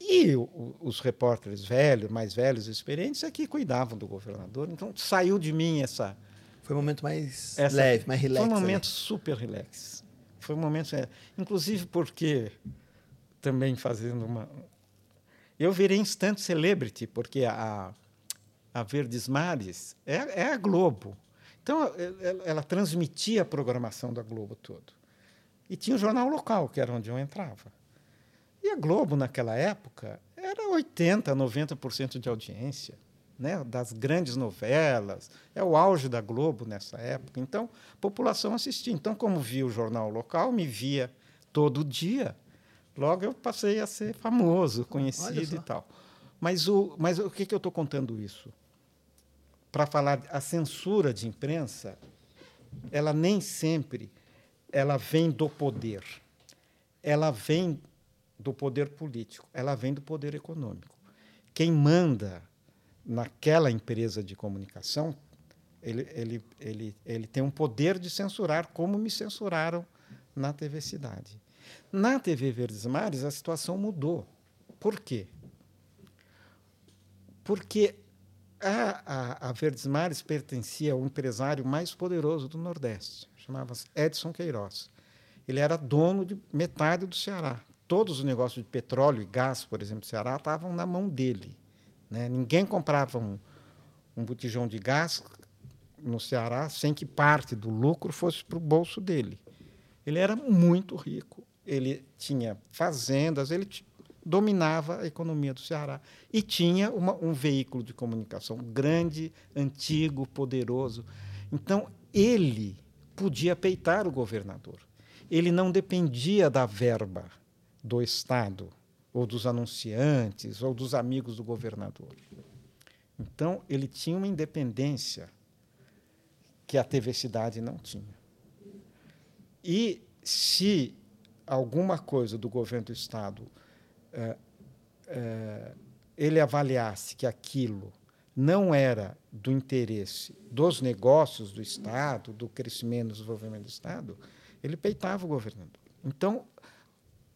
E o, os repórteres velhos, mais velhos, experientes, é que cuidavam do governador. Então saiu de mim essa. Foi um momento mais essa, leve, mais relax. Foi um momento ali. super relax. Foi um momento. Inclusive porque, também fazendo uma. Eu virei instante celebrity, porque a, a Verdes Mares é, é a Globo. Então, ela, ela transmitia a programação da Globo todo. E tinha o jornal local, que era onde eu entrava. E a Globo, naquela época, era 80%, 90% de audiência. Né, das grandes novelas, é o auge da Globo nessa época. Então, a população assistia. Então, como via o jornal local, me via todo dia, logo eu passei a ser famoso, conhecido e tal. Mas o, mas o que, que eu estou contando isso? Para falar a censura de imprensa, ela nem sempre ela vem do poder. Ela vem do poder político, ela vem do poder econômico. Quem manda naquela empresa de comunicação, ele, ele, ele, ele tem um poder de censurar, como me censuraram na TV Cidade. Na TV Verdes Mares, a situação mudou. Por quê? Porque a, a, a Verdes Mares pertencia ao empresário mais poderoso do Nordeste, chamava-se Edson Queiroz. Ele era dono de metade do Ceará, todos os negócios de petróleo e gás, por exemplo, do Ceará, estavam na mão dele. Né? Ninguém comprava um, um botijão de gás no Ceará sem que parte do lucro fosse para o bolso dele. Ele era muito rico, ele tinha fazendas, ele dominava a economia do Ceará e tinha uma, um veículo de comunicação grande, antigo, poderoso. Então, ele podia peitar o governador. Ele não dependia da verba do Estado, ou dos anunciantes, ou dos amigos do governador. Então, ele tinha uma independência que a TV Cidade não tinha. E se alguma coisa do governo do Estado é, é, ele avaliasse que aquilo não era do interesse dos negócios do Estado, do crescimento e desenvolvimento do Estado, ele peitava o governador. Então,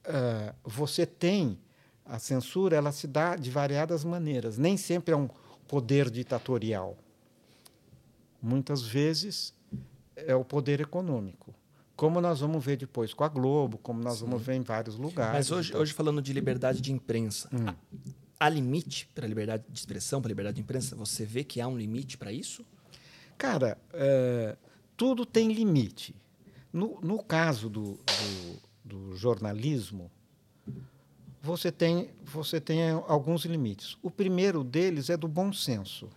uh, você tem a censura, ela se dá de variadas maneiras. Nem sempre é um poder ditatorial. Muitas vezes é o poder econômico. Como nós vamos ver depois com a Globo, como nós Sim. vamos ver em vários lugares. Mas hoje, então. hoje falando de liberdade de imprensa, hum. há limite para a liberdade de expressão, para a liberdade de imprensa? Você vê que há um limite para isso? Cara, é, tudo tem limite. No, no caso do, do, do jornalismo, você tem, você tem alguns limites. O primeiro deles é do bom senso.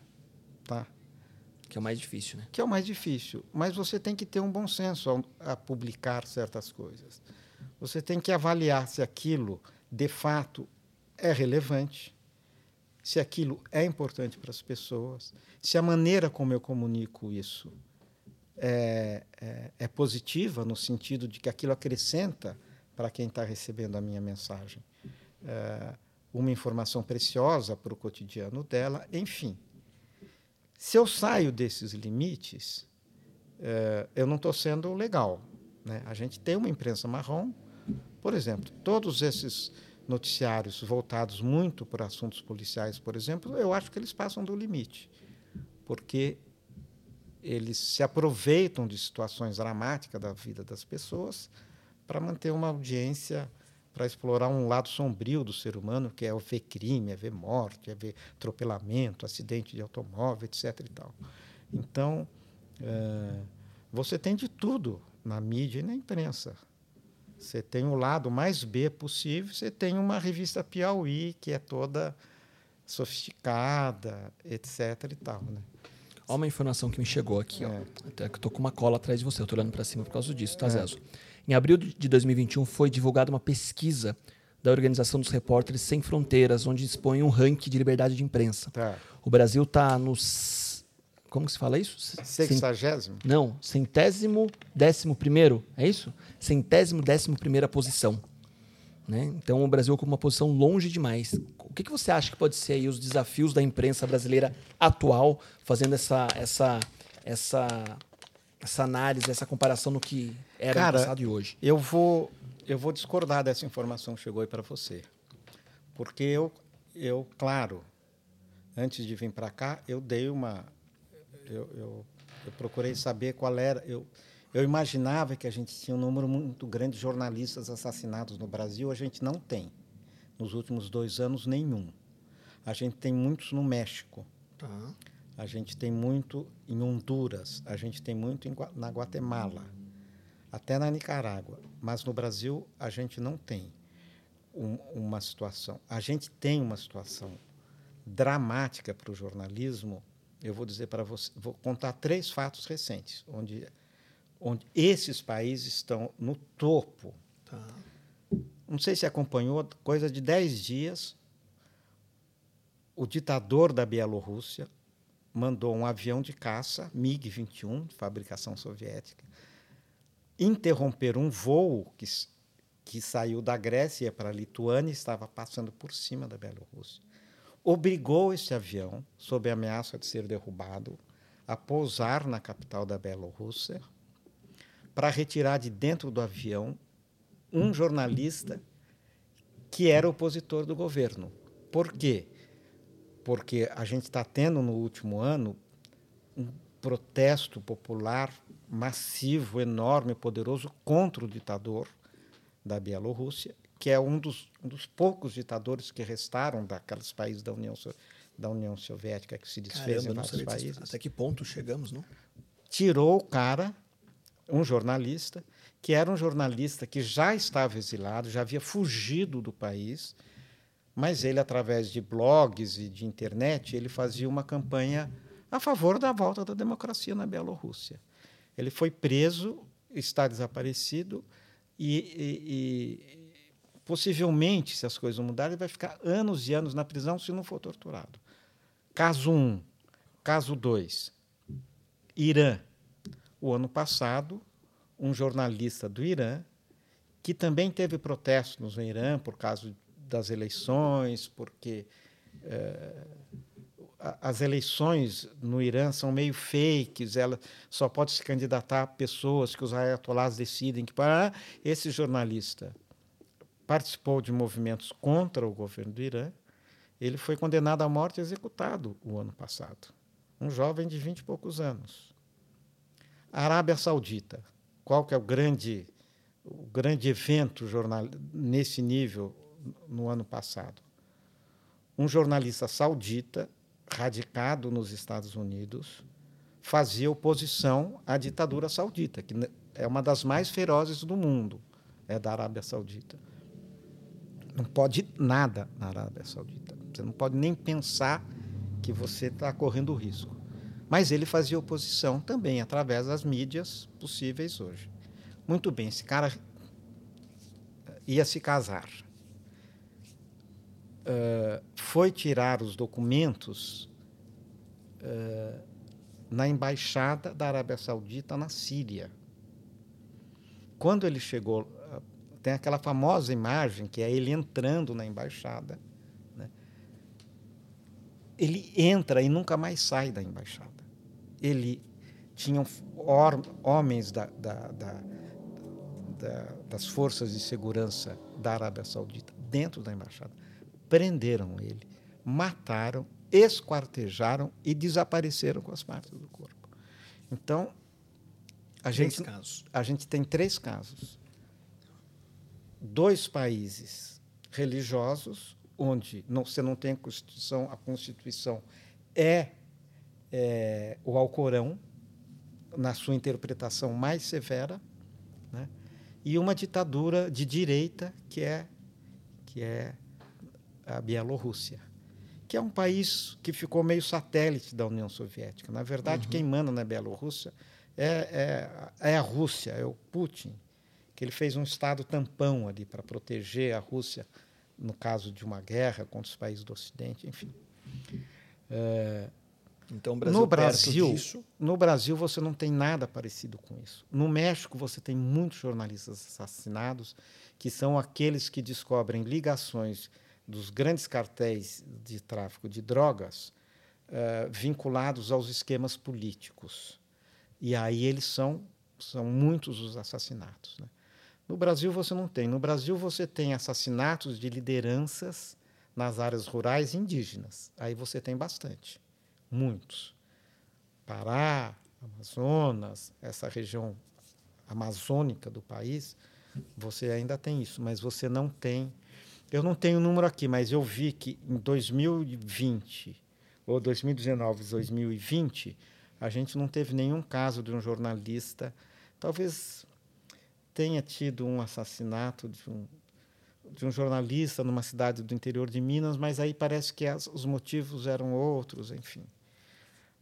Que é o mais difícil, né? Que é o mais difícil. Mas você tem que ter um bom senso ao, a publicar certas coisas. Você tem que avaliar se aquilo, de fato, é relevante, se aquilo é importante para as pessoas, se a maneira como eu comunico isso é, é, é positiva, no sentido de que aquilo acrescenta para quem está recebendo a minha mensagem é, uma informação preciosa para o cotidiano dela, enfim. Se eu saio desses limites, é, eu não estou sendo legal. Né? A gente tem uma imprensa marrom, por exemplo, todos esses noticiários voltados muito para assuntos policiais, por exemplo, eu acho que eles passam do limite, porque eles se aproveitam de situações dramáticas da vida das pessoas para manter uma audiência, para explorar um lado sombrio do ser humano, que é ver crime, é ver morte, é ver atropelamento, acidente de automóvel, etc. E tal. Então, é, você tem de tudo na mídia e na imprensa. Você tem o lado mais B possível, você tem uma revista Piauí, que é toda sofisticada, etc. e tal. Né? Olha uma informação que me chegou aqui. É. Ó. Até que eu tô com uma cola atrás de você, eu tô olhando para cima por causa disso, tá, é. Zezo? Em abril de 2021 foi divulgada uma pesquisa da Organização dos Repórteres Sem Fronteiras, onde expõe um ranking de liberdade de imprensa. Tá. O Brasil está nos como que se fala isso? Sexagésimo? Não, centésimo décimo primeiro, é isso? Centésimo décimo primeira posição. Né? Então o Brasil ocupa uma posição longe demais. O que, que você acha que pode ser aí os desafios da imprensa brasileira atual, fazendo essa, essa, essa, essa análise, essa comparação no que era Cara, no passado e hoje? Eu vou, eu vou discordar dessa informação que chegou aí para você. Porque eu, eu, claro, antes de vir para cá, eu dei uma eu, eu, eu procurei saber qual era. Eu, eu imaginava que a gente tinha um número muito grande de jornalistas assassinados no Brasil, a gente não tem. Nos últimos dois anos, nenhum. A gente tem muitos no México. Tá. A gente tem muito em Honduras. A gente tem muito em, na Guatemala. Até na Nicarágua. Mas no Brasil, a gente não tem um, uma situação. A gente tem uma situação dramática para o jornalismo eu vou dizer para você, vou contar três fatos recentes, onde, onde esses países estão no topo. Tá. Não sei se acompanhou, coisa de dez dias, o ditador da Bielorrússia mandou um avião de caça, MiG-21, de fabricação soviética, interromper um voo que, que saiu da Grécia para a Lituânia e estava passando por cima da Bielorrússia obrigou esse avião, sob ameaça de ser derrubado, a pousar na capital da Bielorrússia para retirar de dentro do avião um jornalista que era opositor do governo. Por quê? Porque a gente está tendo no último ano um protesto popular massivo, enorme, poderoso contra o ditador da Bielorrússia que é um dos, um dos poucos ditadores que restaram daqueles países da União, da União Soviética que se desfez Caramba, em vários países. Até que ponto chegamos, não? Tirou o cara, um jornalista, que era um jornalista que já estava exilado, já havia fugido do país, mas ele, através de blogs e de internet, ele fazia uma campanha a favor da volta da democracia na Bielorrússia. Ele foi preso, está desaparecido e, e, possivelmente, se as coisas não mudarem, ele vai ficar anos e anos na prisão se não for torturado. Caso 1. Um. Caso 2. Irã. O ano passado, um jornalista do Irã, que também teve protestos no Irã por causa das eleições, porque é, as eleições no Irã são meio fakes, ela só pode se candidatar a pessoas que os ayatollahs decidem que para esse jornalista participou de movimentos contra o governo do Irã. Ele foi condenado à morte e executado o ano passado. Um jovem de 20 e poucos anos. A Arábia Saudita, qual que é o grande, o grande evento jornal, nesse nível no ano passado? Um jornalista saudita, radicado nos Estados Unidos, fazia oposição à ditadura saudita, que é uma das mais ferozes do mundo, é da Arábia Saudita. Não pode nada na Arábia Saudita. Você não pode nem pensar que você está correndo risco. Mas ele fazia oposição também através das mídias possíveis hoje. Muito bem, esse cara ia se casar. Uh, foi tirar os documentos uh, na embaixada da Arábia Saudita na Síria. Quando ele chegou, tem aquela famosa imagem que é ele entrando na embaixada. Né? Ele entra e nunca mais sai da embaixada. Ele tinha homens da, da, da, das forças de segurança da Arábia Saudita dentro da embaixada. Prenderam ele, mataram esquartejaram e desapareceram com as partes do corpo. Então, a três gente, casos. a gente tem três casos. Dois países religiosos, onde não, você não tem a Constituição, a Constituição é, é o Alcorão, na sua interpretação mais severa, né? e uma ditadura de direita, que é, que é a Bielorrússia que é um país que ficou meio satélite da União Soviética. Na verdade, uhum. quem manda na Bielorrússia é, é, é, a Rússia, é o Putin, que ele fez um estado tampão ali para proteger a Rússia no caso de uma guerra contra os países do Ocidente, enfim. É, então, Brasil no Brasil, disso... no Brasil você não tem nada parecido com isso. No México você tem muitos jornalistas assassinados que são aqueles que descobrem ligações dos grandes cartéis de tráfico de drogas uh, vinculados aos esquemas políticos. E aí eles são, são muitos os assassinatos. Né? No Brasil você não tem. No Brasil você tem assassinatos de lideranças nas áreas rurais indígenas. Aí você tem bastante, muitos. Pará, Amazonas, essa região amazônica do país, você ainda tem isso, mas você não tem eu não tenho o número aqui, mas eu vi que em 2020, ou 2019, 2020, a gente não teve nenhum caso de um jornalista. Talvez tenha tido um assassinato de um, de um jornalista numa cidade do interior de Minas, mas aí parece que as, os motivos eram outros, enfim.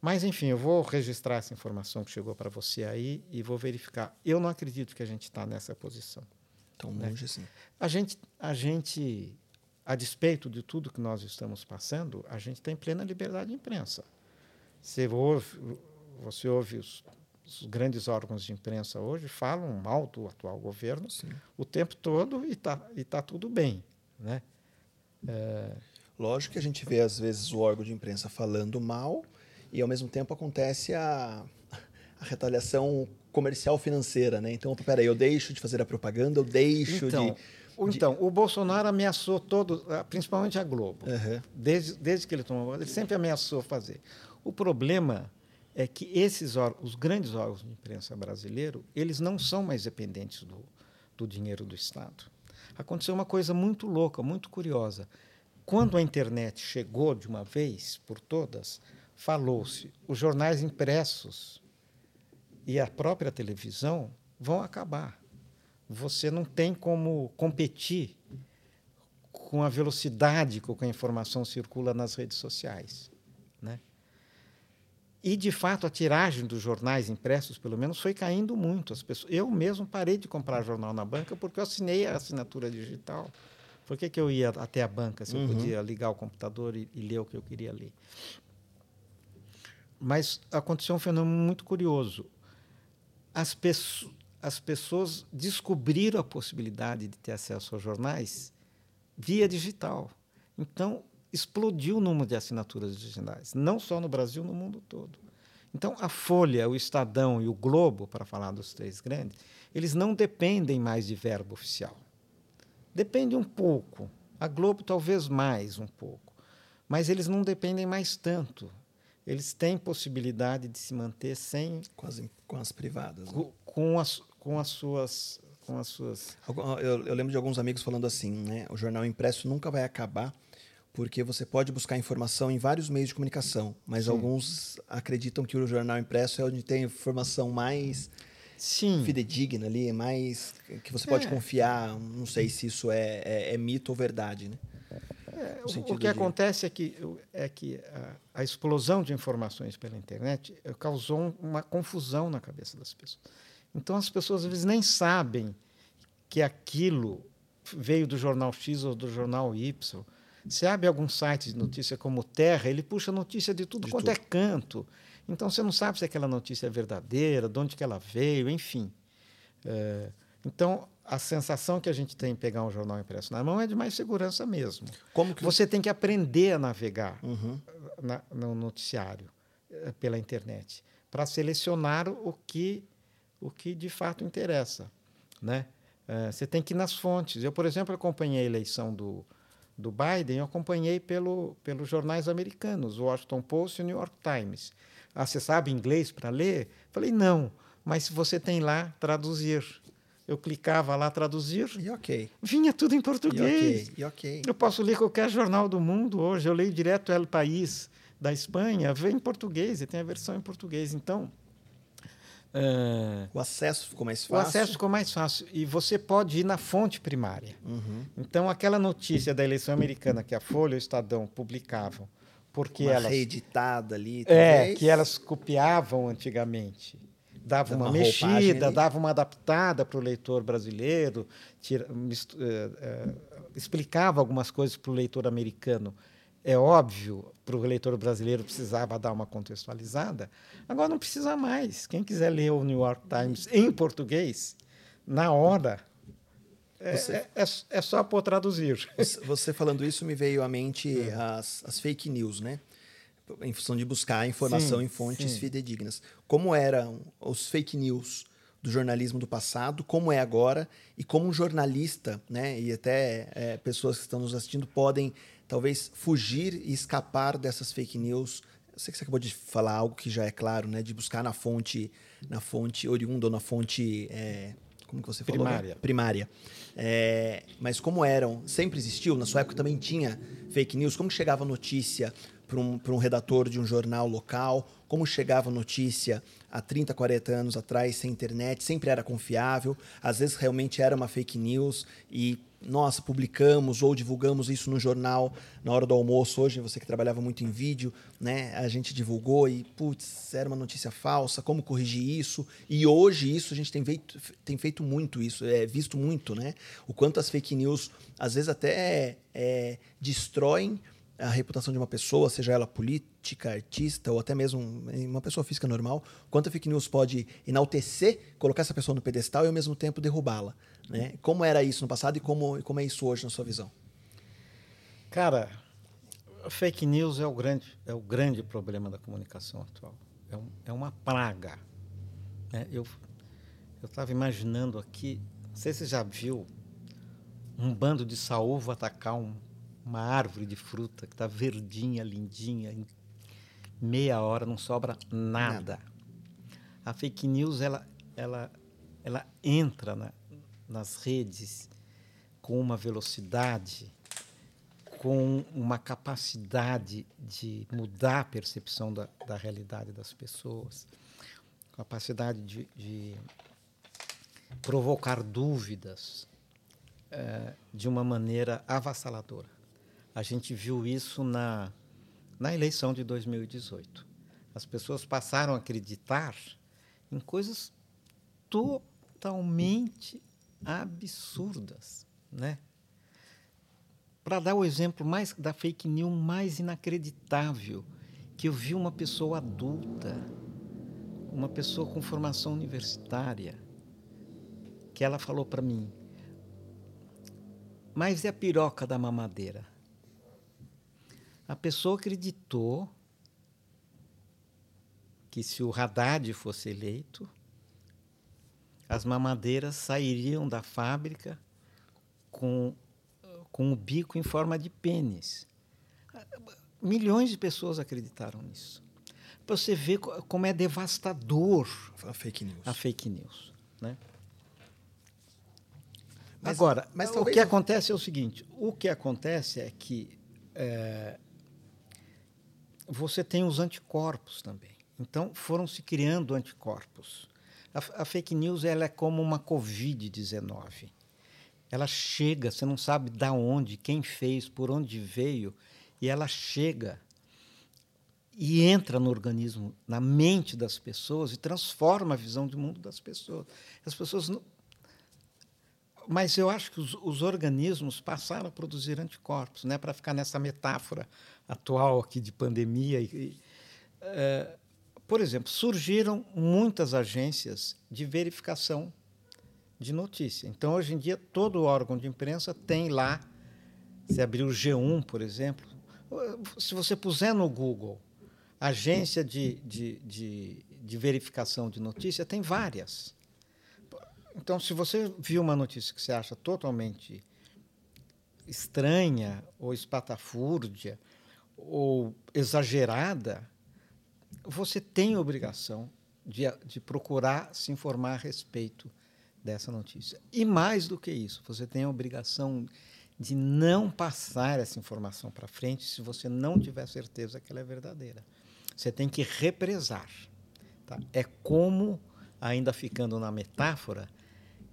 Mas, enfim, eu vou registrar essa informação que chegou para você aí e vou verificar. Eu não acredito que a gente está nessa posição. Tão né? longe né? assim. A gente, a gente, a despeito de tudo que nós estamos passando, a gente tem plena liberdade de imprensa. Você ouve, você ouve os, os grandes órgãos de imprensa hoje falam mal do atual governo Sim. o tempo todo e está e tá tudo bem. Né? É... Lógico que a gente vê, às vezes, o órgão de imprensa falando mal e, ao mesmo tempo, acontece a, a retaliação comercial financeira, né? Então, peraí, eu deixo de fazer a propaganda, eu deixo então, de, de... Então, o Bolsonaro ameaçou todo, principalmente a Globo, uhum. desde, desde que ele tomou, ele sempre ameaçou fazer. O problema é que esses os grandes órgãos de imprensa brasileiro, eles não são mais dependentes do, do dinheiro do Estado. Aconteceu uma coisa muito louca, muito curiosa. Quando a internet chegou de uma vez por todas, falou-se os jornais impressos e a própria televisão vão acabar. Você não tem como competir com a velocidade com que a informação circula nas redes sociais. Né? E, de fato, a tiragem dos jornais impressos, pelo menos, foi caindo muito. As pessoas, eu mesmo parei de comprar jornal na banca porque eu assinei a assinatura digital. Por que, que eu ia até a banca se eu uhum. podia ligar o computador e, e ler o que eu queria ler? Mas aconteceu um fenômeno muito curioso as, as pessoas descobriram a possibilidade de ter acesso aos jornais via digital. Então, explodiu o número de assinaturas digitais, não só no Brasil, no mundo todo. Então, a Folha, o Estadão e o Globo, para falar dos três grandes, eles não dependem mais de verbo oficial. Depende um pouco. A Globo talvez mais um pouco. Mas eles não dependem mais tanto. Eles têm possibilidade de se manter sem. Com as, com as privadas. Né? Com, com, as, com as suas. Com as suas... Eu, eu lembro de alguns amigos falando assim, né? O jornal impresso nunca vai acabar porque você pode buscar informação em vários meios de comunicação, mas Sim. alguns acreditam que o jornal impresso é onde tem informação mais Sim. fidedigna ali, mais que você pode é. confiar. Não sei se isso é, é, é mito ou verdade, né? É, o, que de... acontece é que, é que a, a, explosão de informações pela internet causou uma confusão na cabeça das pessoas. Então as pessoas às vezes nem sabem que aquilo veio do jornal X ou do jornal Y você abre algum site de notícia como Terra, ele puxa notícia de tudo de quanto é tudo. é canto. Então você não sabe se aquela notícia é verdadeira, de onde que ela veio, enfim. É, então a sensação que a gente tem em pegar um jornal impresso na mão é de mais segurança mesmo. Como que você tem que aprender a navegar uhum. na, no noticiário é, pela internet para selecionar o que o que de fato interessa, né? É, você tem que ir nas fontes. Eu, por exemplo, acompanhei a eleição do do Biden eu acompanhei pelo, pelos jornais americanos, o Washington Post e o New York Times. Ah, você sabe inglês para ler? Falei, não, mas se você tem lá, traduzir. Eu clicava lá, traduzir. E ok. Vinha tudo em português. E ok. E okay. Eu posso ler qualquer jornal do mundo hoje. Eu leio direto El País da Espanha, vem em português, e tem a versão em português. Então, Uh, o acesso ficou mais fácil. O acesso ficou mais fácil. E você pode ir na fonte primária. Uhum. Então, aquela notícia da eleição americana que a Folha e o Estadão publicavam, porque uma elas. reeditada ali. É, talvez. É, que elas copiavam antigamente. Dava uma, uma mexida, dava uma adaptada para o leitor brasileiro, tira, mistu, uh, uh, explicava algumas coisas para o leitor americano é óbvio, para o leitor brasileiro precisava dar uma contextualizada. Agora não precisa mais. Quem quiser ler o New York Times em português, na hora, é, você, é, é, é só por traduzir. Você falando isso me veio à mente é. as, as fake news, né? Em função de buscar informação sim, em fontes sim. fidedignas. Como eram os fake news do jornalismo do passado, como é agora, e como um jornalista, né? E até é, pessoas que estão nos assistindo podem talvez fugir e escapar dessas fake news. Eu sei que você acabou de falar algo que já é claro, né? De buscar na fonte, na fonte oriunda ou na fonte. É, como que você falou? Primária. Né? Primária. É, mas como eram, sempre existiu, na sua época também tinha fake news, como chegava notícia para um, um redator de um jornal local, como chegava notícia há 30, 40 anos atrás sem internet, sempre era confiável, às vezes realmente era uma fake news e nossa, publicamos ou divulgamos isso no jornal na hora do almoço. Hoje, você que trabalhava muito em vídeo, né? A gente divulgou e, putz, era uma notícia falsa, como corrigir isso? E hoje, isso a gente tem feito, tem feito muito isso, é visto muito, né? O quanto as fake news, às vezes, até é, destroem a reputação de uma pessoa, seja ela política, artista ou até mesmo uma pessoa física normal, quanto a fake news pode enaltecer, colocar essa pessoa no pedestal e ao mesmo tempo derrubá-la. Né? Como era isso no passado e como, como é isso hoje na sua visão? Cara, fake news é o grande, é o grande problema da comunicação atual. É, um, é uma praga. Né? Eu estava imaginando aqui, não sei se você já viu um bando de saúva atacar um, uma árvore de fruta que está verdinha, lindinha, em meia hora não sobra nada. nada. A fake news ela, ela, ela entra na, nas redes com uma velocidade, com uma capacidade de mudar a percepção da, da realidade das pessoas, capacidade de, de provocar dúvidas é, de uma maneira avassaladora. A gente viu isso na, na eleição de 2018. As pessoas passaram a acreditar em coisas totalmente absurdas, né? Para dar o exemplo mais da fake news mais inacreditável, que eu vi uma pessoa adulta, uma pessoa com formação universitária, que ela falou para mim: "Mas e a piroca da mamadeira?" A pessoa acreditou que se o Haddad fosse eleito, as mamadeiras sairiam da fábrica com, com o bico em forma de pênis. Milhões de pessoas acreditaram nisso. Para você ver como é devastador a fake news. A fake news né? Mas, Agora, mas o que acontece é o seguinte: o que acontece é que é, você tem os anticorpos também. Então, foram se criando anticorpos. A, a fake news ela é como uma Covid-19. Ela chega, você não sabe da onde, quem fez, por onde veio, e ela chega e entra no organismo, na mente das pessoas e transforma a visão de mundo das pessoas. As pessoas não... Mas eu acho que os, os organismos passaram a produzir anticorpos, né, para ficar nessa metáfora atual aqui de pandemia. E, é, por exemplo, surgiram muitas agências de verificação de notícia. Então, hoje em dia, todo órgão de imprensa tem lá, se abrir o G1, por exemplo, se você puser no Google agência de, de, de, de verificação de notícia, tem várias. Então, se você viu uma notícia que você acha totalmente estranha ou espatafúrdia ou exagerada, você tem obrigação de, de procurar se informar a respeito dessa notícia. E mais do que isso, você tem a obrigação de não passar essa informação para frente se você não tiver certeza que ela é verdadeira. Você tem que represar. Tá? É como, ainda ficando na metáfora,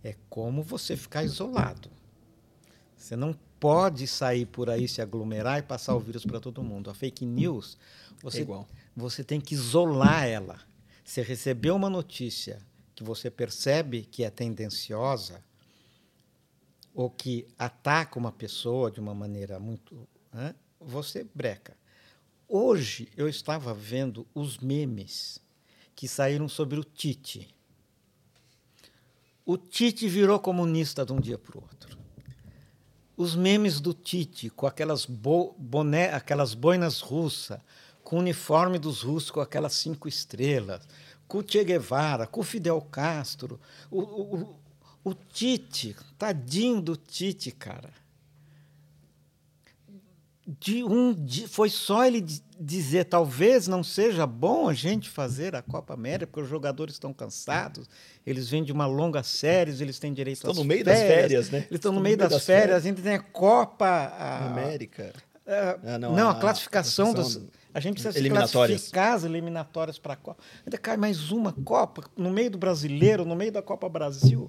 é como você ficar isolado. Você não pode sair por aí, se aglomerar e passar o vírus para todo mundo. A fake news, você, é você tem que isolar ela. Você recebeu uma notícia que você percebe que é tendenciosa ou que ataca uma pessoa de uma maneira muito. Né? Você breca. Hoje eu estava vendo os memes que saíram sobre o Tite. O Tite virou comunista de um dia para o outro. Os memes do Tite, com aquelas, bo boné, aquelas boinas russas, com o uniforme dos russos com aquelas cinco estrelas, com o Che Guevara, com o Fidel Castro. O, o, o Tite, tadinho do Tite, cara de um de, foi só ele dizer talvez não seja bom a gente fazer a Copa América porque os jogadores estão cansados eles vêm de uma longa série eles têm direito estão às no meio férias, das férias né eles estão, no, meio, das, das férias. férias. a gente tem a Copa a, América a, ah, não, não a, a, classificação, dos a gente precisa eliminatórias. classificar as eliminatórias para a Copa ainda cai mais uma Copa no meio do brasileiro no meio da Copa Brasil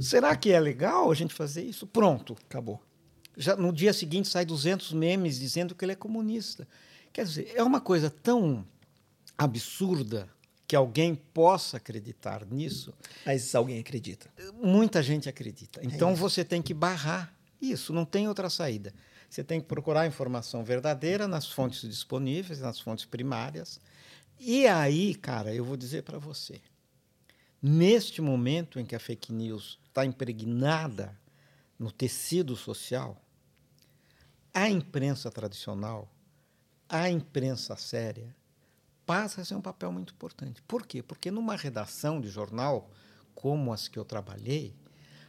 será que é legal a gente fazer isso pronto acabou já no dia seguinte sai 200 memes dizendo que ele é comunista. Quer dizer, é uma coisa tão absurda que alguém possa acreditar nisso. Mas alguém acredita. Muita gente acredita. É então é você tem que barrar isso, não tem outra saída. Você tem que procurar informação verdadeira nas fontes disponíveis, nas fontes primárias. E aí, cara, eu vou dizer para você, neste momento em que a fake news está impregnada no tecido social, a imprensa tradicional, a imprensa séria, passa a ser um papel muito importante. Por quê? Porque numa redação de jornal, como as que eu trabalhei,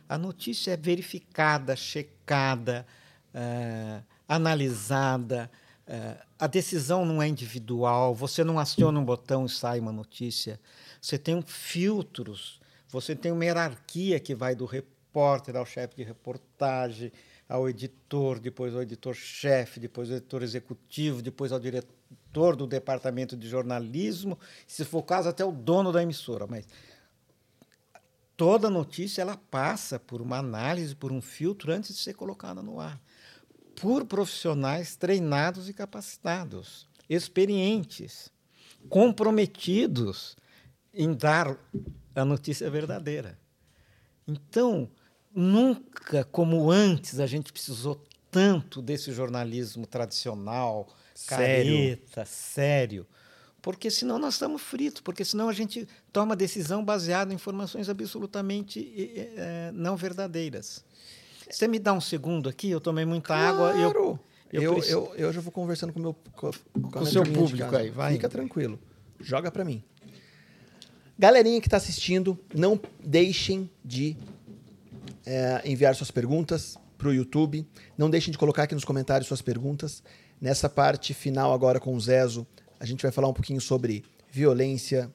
a notícia é verificada, checada, é, analisada, é, a decisão não é individual, você não aciona um botão e sai uma notícia. Você tem filtros, você tem uma hierarquia que vai do repórter ao chefe de reportagem, ao editor, depois ao editor-chefe, depois ao editor executivo, depois ao diretor do departamento de jornalismo, se for o caso, até o dono da emissora. Mas toda notícia ela passa por uma análise, por um filtro antes de ser colocada no ar, por profissionais treinados e capacitados, experientes, comprometidos em dar a notícia verdadeira. Então, nunca como antes a gente precisou tanto desse jornalismo tradicional, sério. careta, sério. Porque senão nós estamos fritos, porque senão a gente toma decisão baseada em informações absolutamente é, não verdadeiras. Você me dá um segundo aqui? Eu tomei muita claro. água. Eu, eu, eu, eu, eu, já vou conversando com, meu, com, com o seu público aí, vai. Fica tranquilo. Joga para mim. Galerinha que está assistindo, não deixem de é, enviar suas perguntas. para o YouTube. Não deixem de colocar aqui nos comentários suas perguntas. Nessa parte final agora com o Zezo, a gente vai falar um pouquinho sobre violência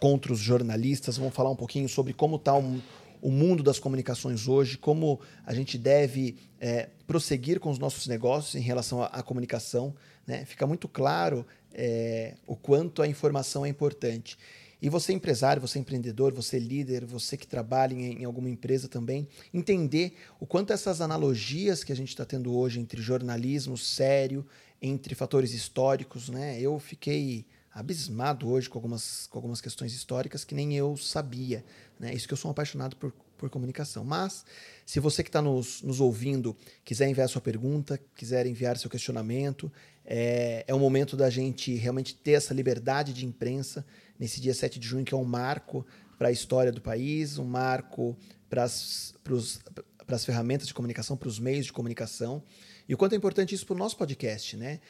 contra os jornalistas, vamos falar um pouquinho sobre como está o, mundo das comunicações hoje, como a gente deve é, prosseguir com os nossos negócios em relação à, à comunicação. Né? Fica muito claro é, o quanto a informação é importante. E você empresário, você empreendedor, você líder, você que trabalha em, em alguma empresa também, entender o quanto essas analogias que a gente está tendo hoje entre jornalismo sério, entre fatores históricos, né? Eu fiquei abismado hoje com algumas, com algumas questões históricas que nem eu sabia. Né? Isso que eu sou um apaixonado por, por comunicação. Mas, se você que está nos, nos ouvindo quiser enviar sua pergunta, quiser enviar seu questionamento, é, é o momento da gente realmente ter essa liberdade de imprensa nesse dia 7 de junho, que é um marco para a história do país, um marco para as ferramentas de comunicação, para os meios de comunicação. E o quanto é importante isso para o nosso podcast, né?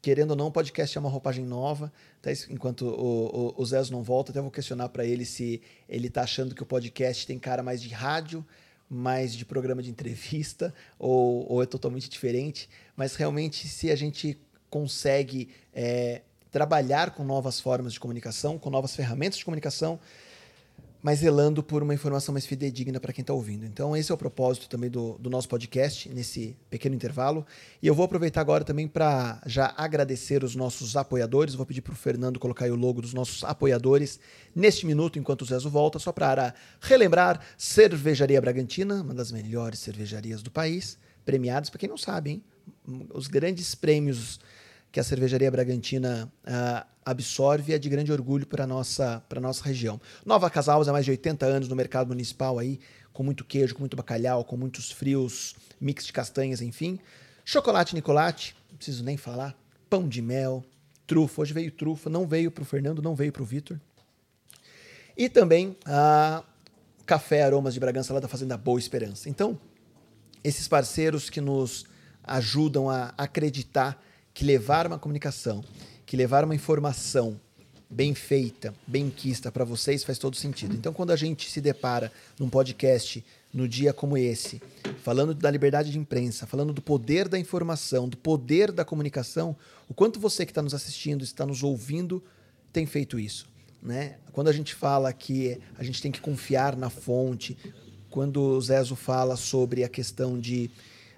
Querendo ou não, o podcast é uma roupagem nova. Até enquanto o, o, o não volta, até vou questionar para ele se ele está achando que o podcast tem cara mais de rádio, mais de programa de entrevista, ou, ou é totalmente diferente. Mas realmente, se a gente consegue é, trabalhar com novas formas de comunicação, com novas ferramentas de comunicação, mas zelando por uma informação mais fidedigna para quem está ouvindo. Então, esse é o propósito também do, do, nosso podcast, nesse pequeno intervalo. E eu vou aproveitar agora também para já agradecer os nossos apoiadores. Vou pedir para o Fernando colocar o logo dos nossos apoiadores neste minuto, enquanto o Zezo volta, só para relembrar: Cervejaria Bragantina, uma das melhores cervejarias do país, premiados, para quem não sabe, hein? os grandes prêmios que a cervejaria Bragantina uh, absorve é de grande orgulho para a nossa, nossa região. Nova Casal há mais de 80 anos no mercado municipal aí, com muito queijo, com muito bacalhau, com muitos frios, mix de castanhas, enfim. Chocolate Nicolate, não preciso nem falar. Pão de mel, trufa. Hoje veio trufa, não veio para o Fernando, não veio para o Vitor. E também a Café Aromas de Bragança lá da Fazenda Boa Esperança. Então, esses parceiros que nos ajudam a acreditar que levar uma comunicação, que levar uma informação bem feita, bem quista para vocês faz todo sentido. Então, quando a gente se depara num podcast no dia como esse, falando da liberdade de imprensa, falando do poder da informação, do poder da comunicação, o quanto você que está nos assistindo, está nos ouvindo, tem feito isso. Né? Quando a gente fala que a gente tem que confiar na fonte, quando o Zezo fala sobre a questão de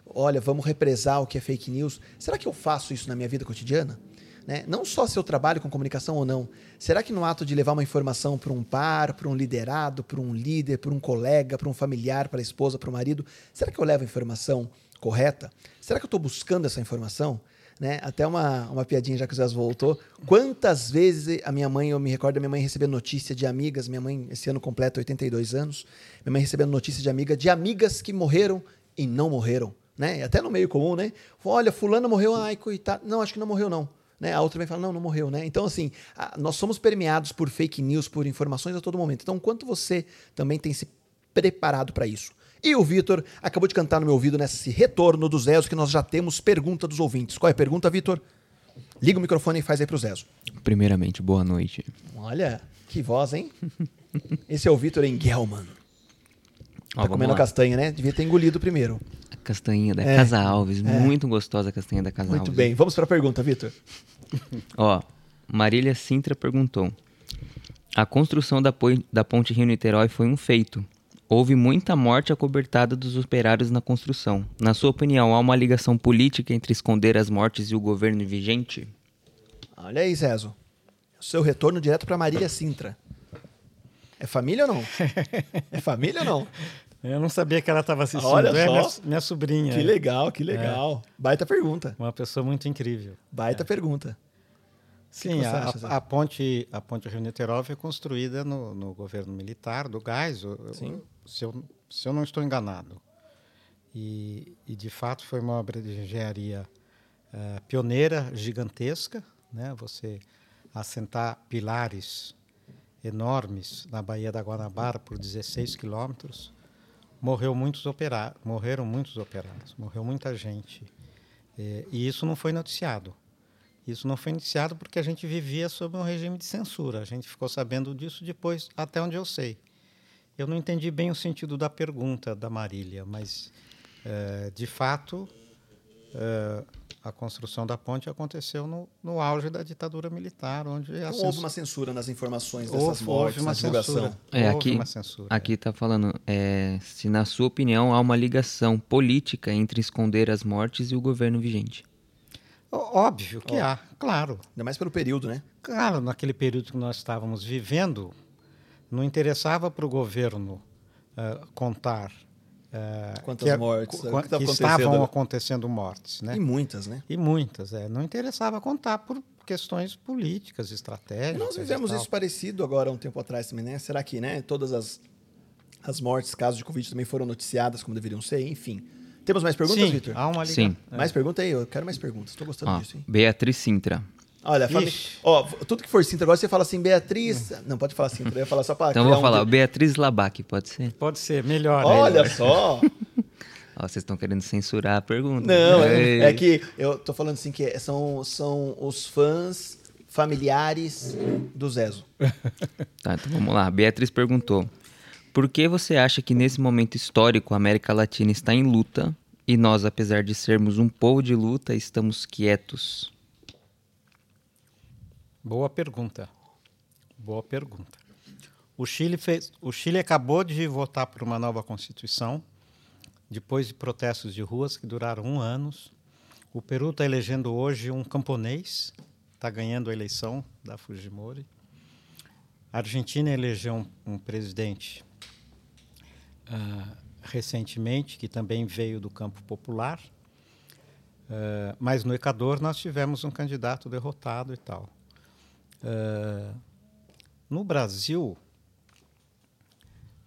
olha, vamos represar o que é fake news. Será que eu faço isso na minha vida cotidiana? Né? Não só se eu trabalho com comunicação ou não. Será que no ato de levar uma informação para um par, para um liderado, para um líder, para um colega, para um familiar, para a esposa, para o marido, será que eu levo a informação correta? Será que eu estou buscando essa informação? Né? Até uma, uma piadinha, já que o Zé voltou. Quantas vezes a minha mãe, eu me recordo da minha mãe recebendo notícia de amigas, minha mãe esse ano completa 82 anos, minha mãe recebendo notícia de amiga, de amigas que morreram e não morreram né? Até no meio comum, né? Olha, fulano morreu, ai, coitado. Não, acho que não morreu, não. Né? A outra também fala, não, não morreu, né? Então, assim, a, nós somos permeados por fake news, por informações a todo momento. Então, quanto você também tem se preparado para isso? E o Vitor acabou de cantar no meu ouvido nesse retorno do Zezo que nós já temos pergunta dos ouvintes. Qual é a pergunta, Vitor? Liga o microfone e faz aí pro Zezo. Primeiramente, boa noite. Olha, que voz, hein? Esse é o Vitor Engelman. Tá comendo lá. castanha, né? Devia ter engolido primeiro castanha da é, Casa Alves. É. Muito gostosa a castanha da Casa muito Alves. Muito bem. Vamos para a pergunta, Vitor. Ó, Marília Sintra perguntou. A construção da, da ponte Rio-Niterói foi um feito. Houve muita morte acobertada dos operários na construção. Na sua opinião, há uma ligação política entre esconder as mortes e o governo vigente? Olha aí, Zezo. Seu retorno direto para Marília Sintra. É família ou não? É família ou não? Eu não sabia que ela estava assistindo. Olha é só. Minha, minha, sobrinha. Que legal, que legal. É. Baita pergunta. Uma pessoa muito incrível. Baita é. pergunta. Sim, que a, acha, a, ponte, a ponte Rio-Niterói foi construída no, no, governo militar do Gás, Sim. se, eu, se eu não estou enganado. E, e de fato foi uma obra de engenharia uh, pioneira, gigantesca. Né? Você assentar pilares enormes na Baía da Guanabara por 16 quilômetros morreu muitos operários, morreram muitos operários, morreu muita gente. É, e isso não foi noticiado. Isso não foi noticiado porque a gente vivia sob um regime de censura. A gente ficou sabendo disso depois, até onde eu sei. Eu não entendi bem o sentido da pergunta da Marília, mas É, de fato, é, a construção da ponte aconteceu no, no auge da ditadura militar, onde Então, censura- houve uma censura nas informações dessas houve, mortes, houve uma na divulgação. censura. É, houve aqui, uma censura. aqui está falando é, se, na sua opinião, há uma ligação política entre esconder as mortes e o governo vigente. Ó- Óbvio que há, claro. Ainda mais pelo período, né? Claro, naquele período que nós estávamos vivendo, não interessava para o governo eh, contar eh, Quantas que, a- mortes, qu- o que tá que estavam acontecendo mortes, né? E muitas, né? E muitas, é. Não interessava contar por questões políticas, estratégicas. nós vivemos isso parecido agora um tempo atrás também, né? Será que, né? Todas as, as mortes, casos de Covid também foram noticiadas como deveriam ser, enfim. Temos mais perguntas, Sim, Vitor? há uma Sim. ligação. Mais pergunta aí, eu quero mais perguntas. Estou gostando Ó, disso, hein? Beatriz Sintra. Olha, fami... Ó, tudo que for Sintra, agora você fala assim, Beatriz. Não, pode falar Sintra, eu ia falar só para. Então eu vou falar, o Beatriz Labac, pode ser? Pode ser, melhor. Olha só! Ó, vocês estão querendo censurar a pergunta. Não, Ei. é, é que eu tô falando assim que são, são os fãs familiares do Zezo. Tá, então vamos lá. Beatriz perguntou: Por que você acha que nesse momento histórico a América Latina está em luta e nós, apesar de sermos um povo de luta, estamos quietos? Boa pergunta. Boa pergunta. O Chile, fez, o Chile acabou de votar por uma nova constituição, depois de protestos de ruas que duraram um ano. O Peru está elegendo hoje um camponês, está ganhando a eleição da Fujimori. A Argentina elegeu um, um presidente ah, recentemente, que também veio do campo popular. Ah, mas no Equador nós tivemos um candidato derrotado e tal. Ah, no Brasil,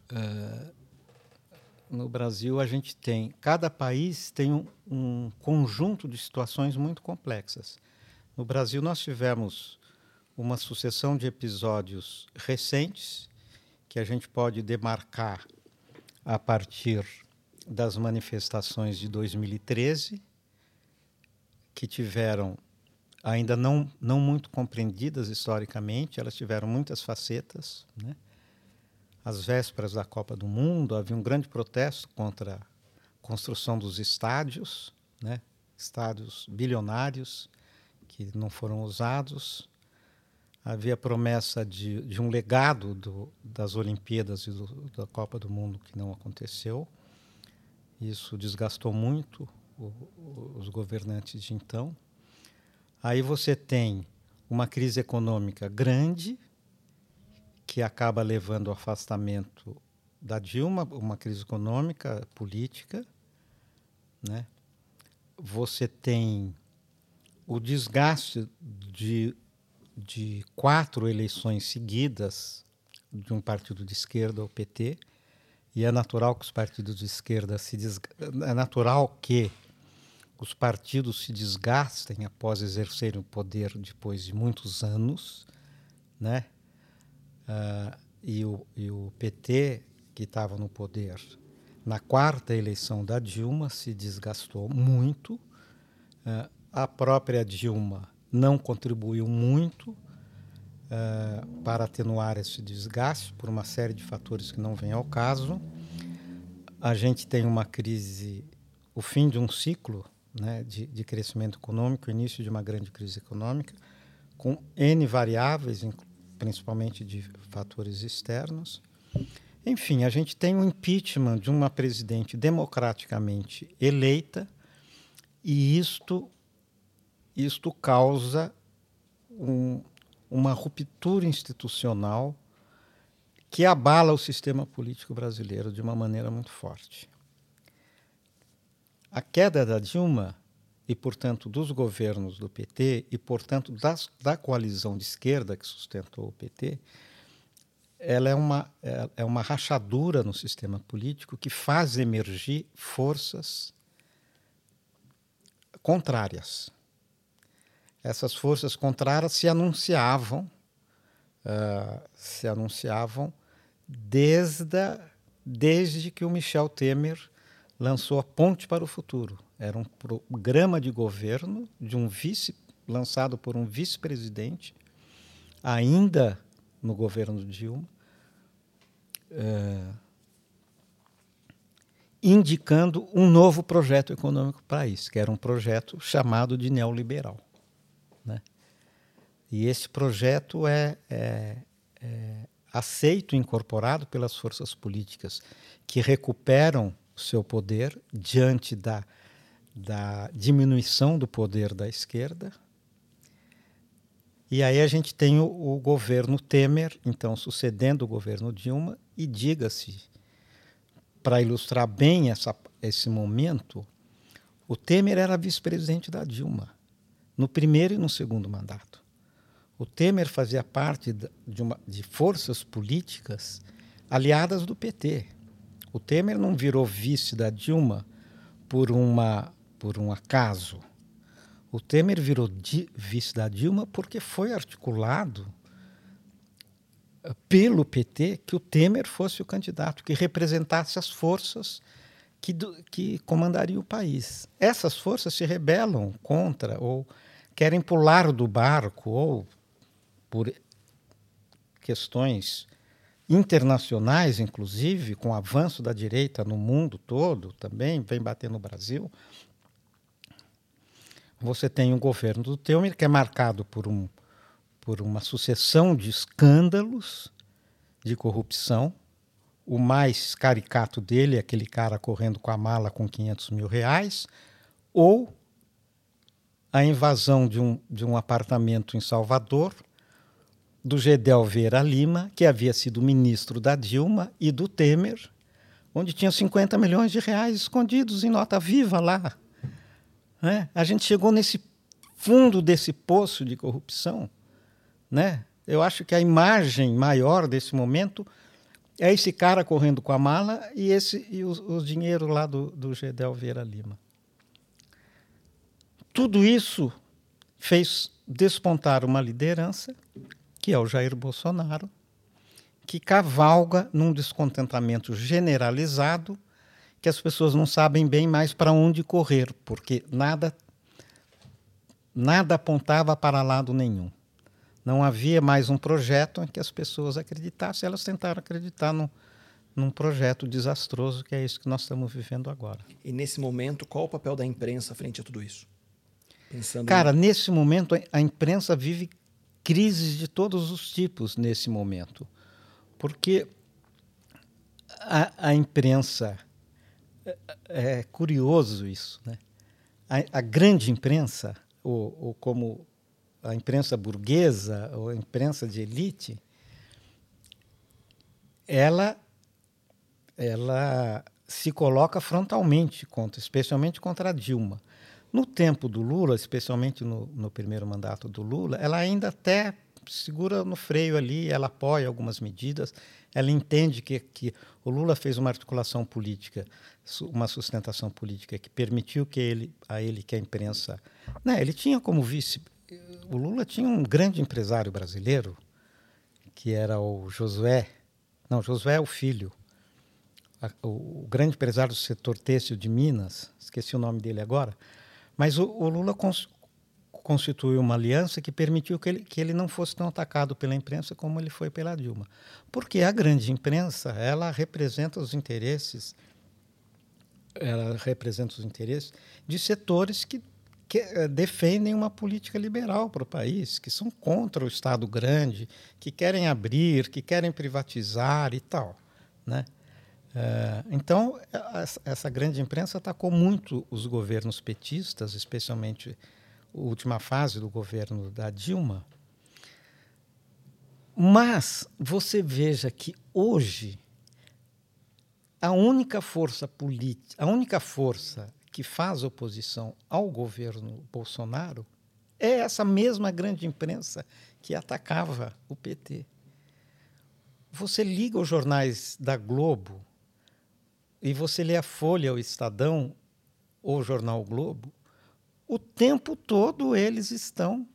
ah, no Brasil a gente tem, cada país tem um, um conjunto de situações muito complexas. No Brasil nós tivemos uma sucessão de episódios recentes que a gente pode demarcar a partir das manifestações de 2013, que tiveram ainda não, não muito compreendidas historicamente, elas tiveram muitas facetas. Né? Às vésperas da Copa do Mundo, havia um grande protesto contra a construção dos estádios, né? estádios bilionários que não foram usados. Havia promessa de, de um legado do, das Olimpíadas e do, da Copa do Mundo que não aconteceu. Isso desgastou muito o, os governantes de então. Aí você tem uma crise econômica grande, que acaba levando ao afastamento da Dilma, uma crise econômica, política. Né? Você tem o desgaste de, de quatro eleições seguidas de um partido de esquerda, o PT, e é natural que os partidos de esquerda se desga... é natural que os partidos se desgastem após exercerem o poder depois de muitos anos, né? Uh, e, o, e o PT, que estava no poder na quarta eleição da Dilma, se desgastou muito. Uh, a própria Dilma não contribuiu muito uh, para atenuar esse desgaste, por uma série de fatores que não vêm ao caso. A gente tem uma crise, o fim de um ciclo né, de, de, crescimento econômico, início de uma grande crise econômica, com N variáveis, principalmente de fatores externos. Enfim, a gente tem o um impeachment de uma presidente democraticamente eleita, e isto, isto causa um, uma ruptura institucional que abala o sistema político brasileiro de uma maneira muito forte. A queda da Dilma e, portanto, dos governos do PT e, portanto, das, da coalizão de esquerda que sustentou o PT, ela é uma, é uma rachadura no sistema político que faz emergir forças contrárias. Essas forças contrárias se anunciavam, uh, se anunciavam desde, desde que o Michel Temer lançou a Ponte para o Futuro. Era um programa de governo de um vice lançado por um vice-presidente, ainda no governo Dilma, uh, indicando um novo projeto econômico para isso, que era um projeto chamado de neoliberal. Né? E esse projeto é, é, é aceito incorporado pelas forças políticas que recuperam o seu poder diante da, da diminuição do poder da esquerda. E aí a gente tem o, o governo Temer, então sucedendo o governo Dilma, e diga-se, para ilustrar bem essa, esse momento, o Temer era vice-presidente da Dilma, no primeiro e no segundo mandato. O Temer fazia parte de, uma, de forças políticas aliadas do PT. O Temer não virou vice da Dilma por, uma, por um acaso. O Temer virou vice da Dilma porque foi articulado eh, pelo PT que o Temer fosse o candidato, que representasse as forças que, que comandariam o país. Essas forças se rebelam contra ou querem pular do barco ou por questões internacionais, inclusive, com o avanço da direita no mundo todo, também vem bater no Brasil. Você tem um governo do Temer que é marcado por, um, por uma sucessão de escândalos de corrupção. O mais caricato dele é aquele cara correndo com a mala com 500 mil reais, ou a invasão de um, de um apartamento em Salvador, do Gedel Vera Lima, que havia sido ministro da Dilma e do Temer, onde tinha 50 milhões de reais escondidos em nota viva lá. Né? A gente chegou nesse fundo desse poço de corrupção. Né? Eu acho que a imagem maior desse momento é esse cara correndo com a mala e esse e os, os dinheiros lá do, do Gedel Vera Lima. Tudo isso fez despontar uma liderança que é o Jair Bolsonaro, que cavalga num descontentamento generalizado, que as pessoas não sabem bem mais para onde correr, porque nada nada apontava para lado nenhum. Não havia mais um projeto em que as pessoas acreditassem, elas tentaram acreditar no, num projeto desastroso que é isso que nós estamos vivendo agora. E nesse momento, qual o papel da imprensa frente a tudo isso? Pensando Cara, em... nesse momento a imprensa vive crises de todos os tipos nesse momento, porque a, a imprensa é, é, curioso isso, né? A, a grande imprensa, ou, ou, como a imprensa burguesa ou a imprensa de elite, ela ela se coloca frontalmente contra, especialmente contra a Dilma. No tempo do Lula, especialmente no, no primeiro mandato do Lula, ela ainda até segura no freio ali, ela apoia algumas medidas, ela entende que, que o Lula fez uma articulação política, uma sustentação política que permitiu que ele, a ele que a imprensa, né, ele tinha como vice, o Lula tinha um grande empresário brasileiro que era o Josué, não, Josué é o filho, o, o grande empresário do setor têxtil de Minas, esqueci o nome dele agora, mas o, o Lula cons, constituiu uma aliança que permitiu que ele, que ele não fosse tão atacado pela imprensa como ele foi pela Dilma. Porque a grande imprensa, ela representa os interesses ela representa os interesses de setores que, que uh, defendem uma política liberal para o país, que são contra o Estado grande, que querem abrir, que querem privatizar e tal, né? É, então, essa grande imprensa atacou muito os governos petistas, especialmente a última fase do governo da Dilma. Mas você veja que hoje a única força política, a única força que faz oposição ao governo Bolsonaro é essa mesma grande imprensa que atacava o PT. Você liga os jornais da Globo, e você lê a Folha, o Estadão ou o Jornal o Globo, o tempo todo eles estão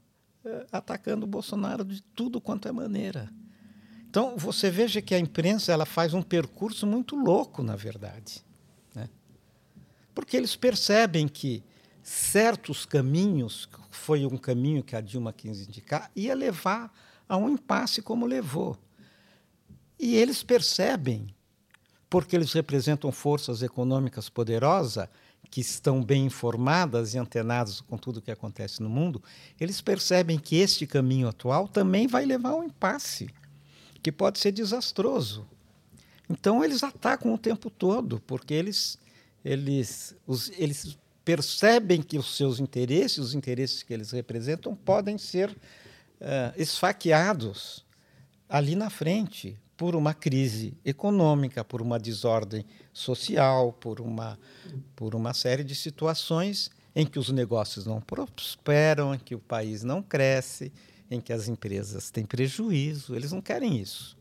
eh, atacando o Bolsonaro de tudo quanto é maneira. Então você veja que a imprensa ela faz um percurso muito louco, na verdade, né? porque eles percebem que certos caminhos, foi um caminho que a Dilma quis indicar, ia levar a um impasse como levou. E eles percebem porque eles representam forças econômicas poderosas que estão bem informadas e antenadas com tudo o que acontece no mundo, eles percebem que este caminho atual também vai levar a um impasse, que pode ser desastroso. Então eles atacam o tempo todo, porque eles, eles, os, eles percebem que os seus interesses, os interesses que eles representam, podem ser uh, esfaqueados ali na frente por uma crise econômica, por uma desordem social, por uma, por uma série de situações em que os negócios não prosperam, em que o país não cresce, em que as empresas têm prejuízo. Eles não querem isso.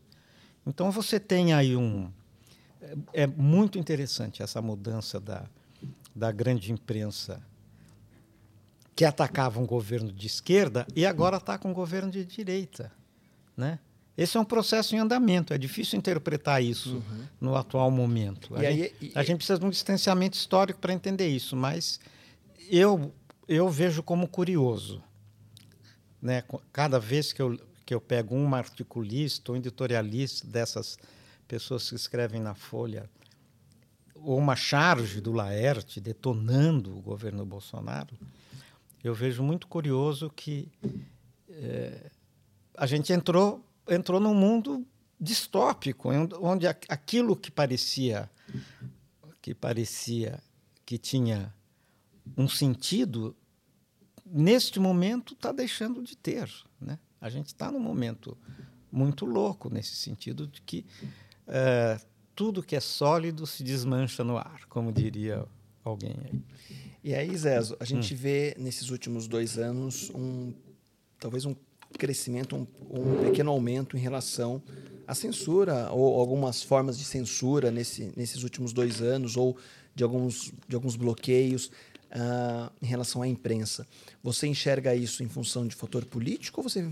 Então você tem aí um. É, é muito interessante essa mudança da, da grande imprensa que atacava um governo de esquerda e agora ataca um governo de direita, né? Esse é um processo em andamento, é difícil interpretar isso uhum. no atual momento. A, e gente, aí, e... a gente precisa de um distanciamento histórico para entender isso, mas eu, eu vejo como curioso. Né? Cada vez que eu, que eu pego um articulista ou um editorialista dessas pessoas que escrevem na Folha, ou uma charge do Laerte detonando o governo Bolsonaro, eu vejo muito curioso que é, a gente entrou entrou num mundo distópico, onde aquilo que parecia que parecia que tinha um sentido, neste momento está deixando de ter. Né? A gente está num momento muito louco nesse sentido de que uh, tudo que é sólido se desmancha no ar, como diria alguém aí. E aí, Zezo, a gente hum. vê nesses últimos dois anos um talvez um crescimento, um, um pequeno aumento em relação à censura ou algumas formas de censura nesse, nesses últimos dois anos ou de alguns, de alguns bloqueios uh, em relação à imprensa. Você enxerga isso em função de fator político ou você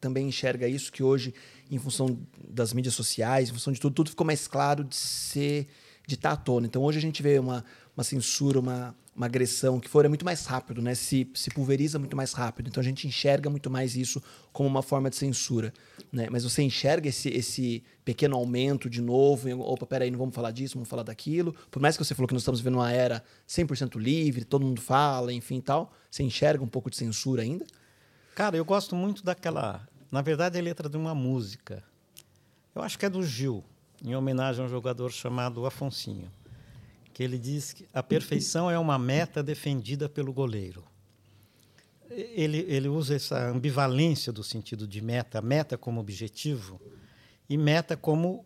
também enxerga isso que hoje, em função das mídias sociais, em função de tudo, tudo ficou mais claro de ser de estar à tona. Então hoje a gente vê uma, uma censura, uma, uma agressão que for é muito mais rápido, né? Se, se pulveriza muito mais rápido. Então a gente enxerga muito mais isso como uma forma de censura, né? Mas você enxerga esse, esse pequeno aumento de novo, em, opa, peraí, não vamos falar disso, vamos falar daquilo. Por mais que você falou que nós estamos vivendo uma era 100% livre, todo mundo fala, enfim, tal, você enxerga um pouco de censura ainda? Cara, eu gosto muito daquela, na verdade, a letra de uma música. Eu acho que é do Gil, em homenagem a um jogador chamado Afonsinho que ele diz que a perfeição é uma meta defendida pelo goleiro. Ele, ele usa essa ambivalência do sentido de meta, meta como objetivo e meta como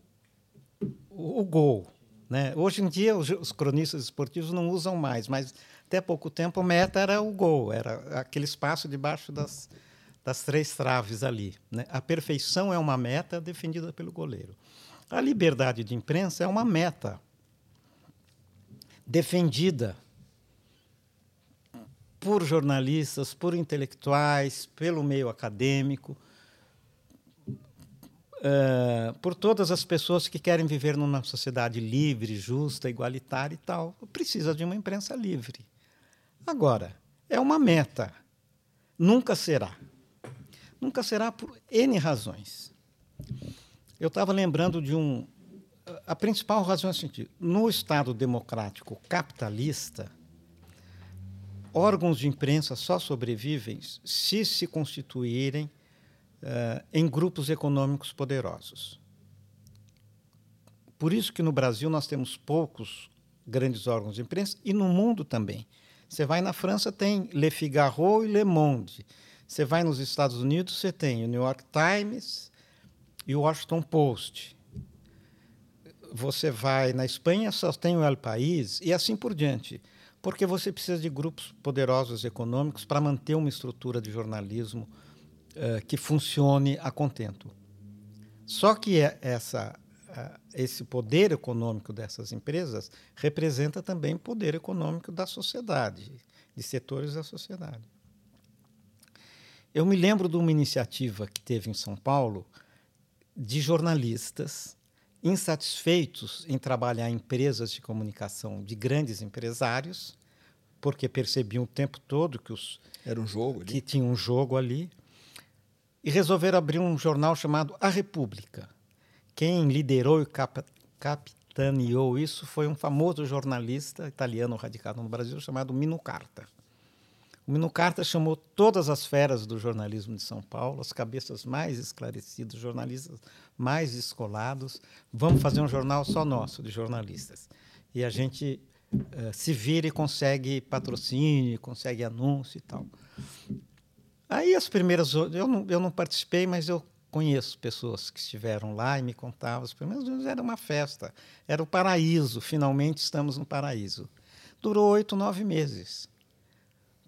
o, gol. Né? Hoje em dia, os, os, cronistas esportivos não usam mais, mas até pouco tempo, meta era o gol, era aquele espaço debaixo das, das três traves ali. Né? A perfeição é uma meta defendida pelo goleiro. A liberdade de imprensa é uma meta defendida por jornalistas, por intelectuais, pelo meio acadêmico, uh, por todas as pessoas que querem viver numa sociedade livre, justa, igualitária e tal. Precisa de uma imprensa livre. Agora, é uma meta. Nunca será. Nunca será por N razões. Eu estava lembrando de um, a principal razão é a seguinte: no Estado democrático capitalista, órgãos de imprensa só sobrevivem se se constituírem uh, em grupos econômicos poderosos. Por isso que no Brasil nós temos poucos grandes órgãos de imprensa e no mundo também. Você vai na França tem Le Figaro e Le Monde. Você vai nos Estados Unidos você tem o New York Times e o Washington Post você vai na Espanha, só tem o El País e assim por diante. Porque você precisa de grupos poderosos econômicos para manter uma estrutura de jornalismo uh, que funcione a contento. Só que é essa, uh, esse poder econômico dessas empresas representa também o poder econômico da sociedade, de setores da sociedade. Eu me lembro de uma iniciativa que teve em São Paulo de jornalistas insatisfeitos em trabalhar em empresas de comunicação de grandes empresários, porque percebiam o tempo todo que os era um jogo ali. que tinha um jogo ali, e resolveram abrir um jornal chamado A República. Quem liderou e cap capitaneou isso foi um famoso jornalista italiano radicado no Brasil chamado Mino Carta. O Mino Carta chamou todas as feras do jornalismo de São Paulo, as cabeças mais esclarecidas, jornalistas mais escolados. Vamos fazer um jornal só nosso, de jornalistas. E a gente uh, se vira e consegue patrocínio, consegue anúncio e tal. Aí as primeiras. Eu não, eu não participei, mas eu conheço pessoas que estiveram lá e me contavam. As primeiras vezes era uma festa, era o paraíso, finalmente estamos no paraíso. Durou oito, nove meses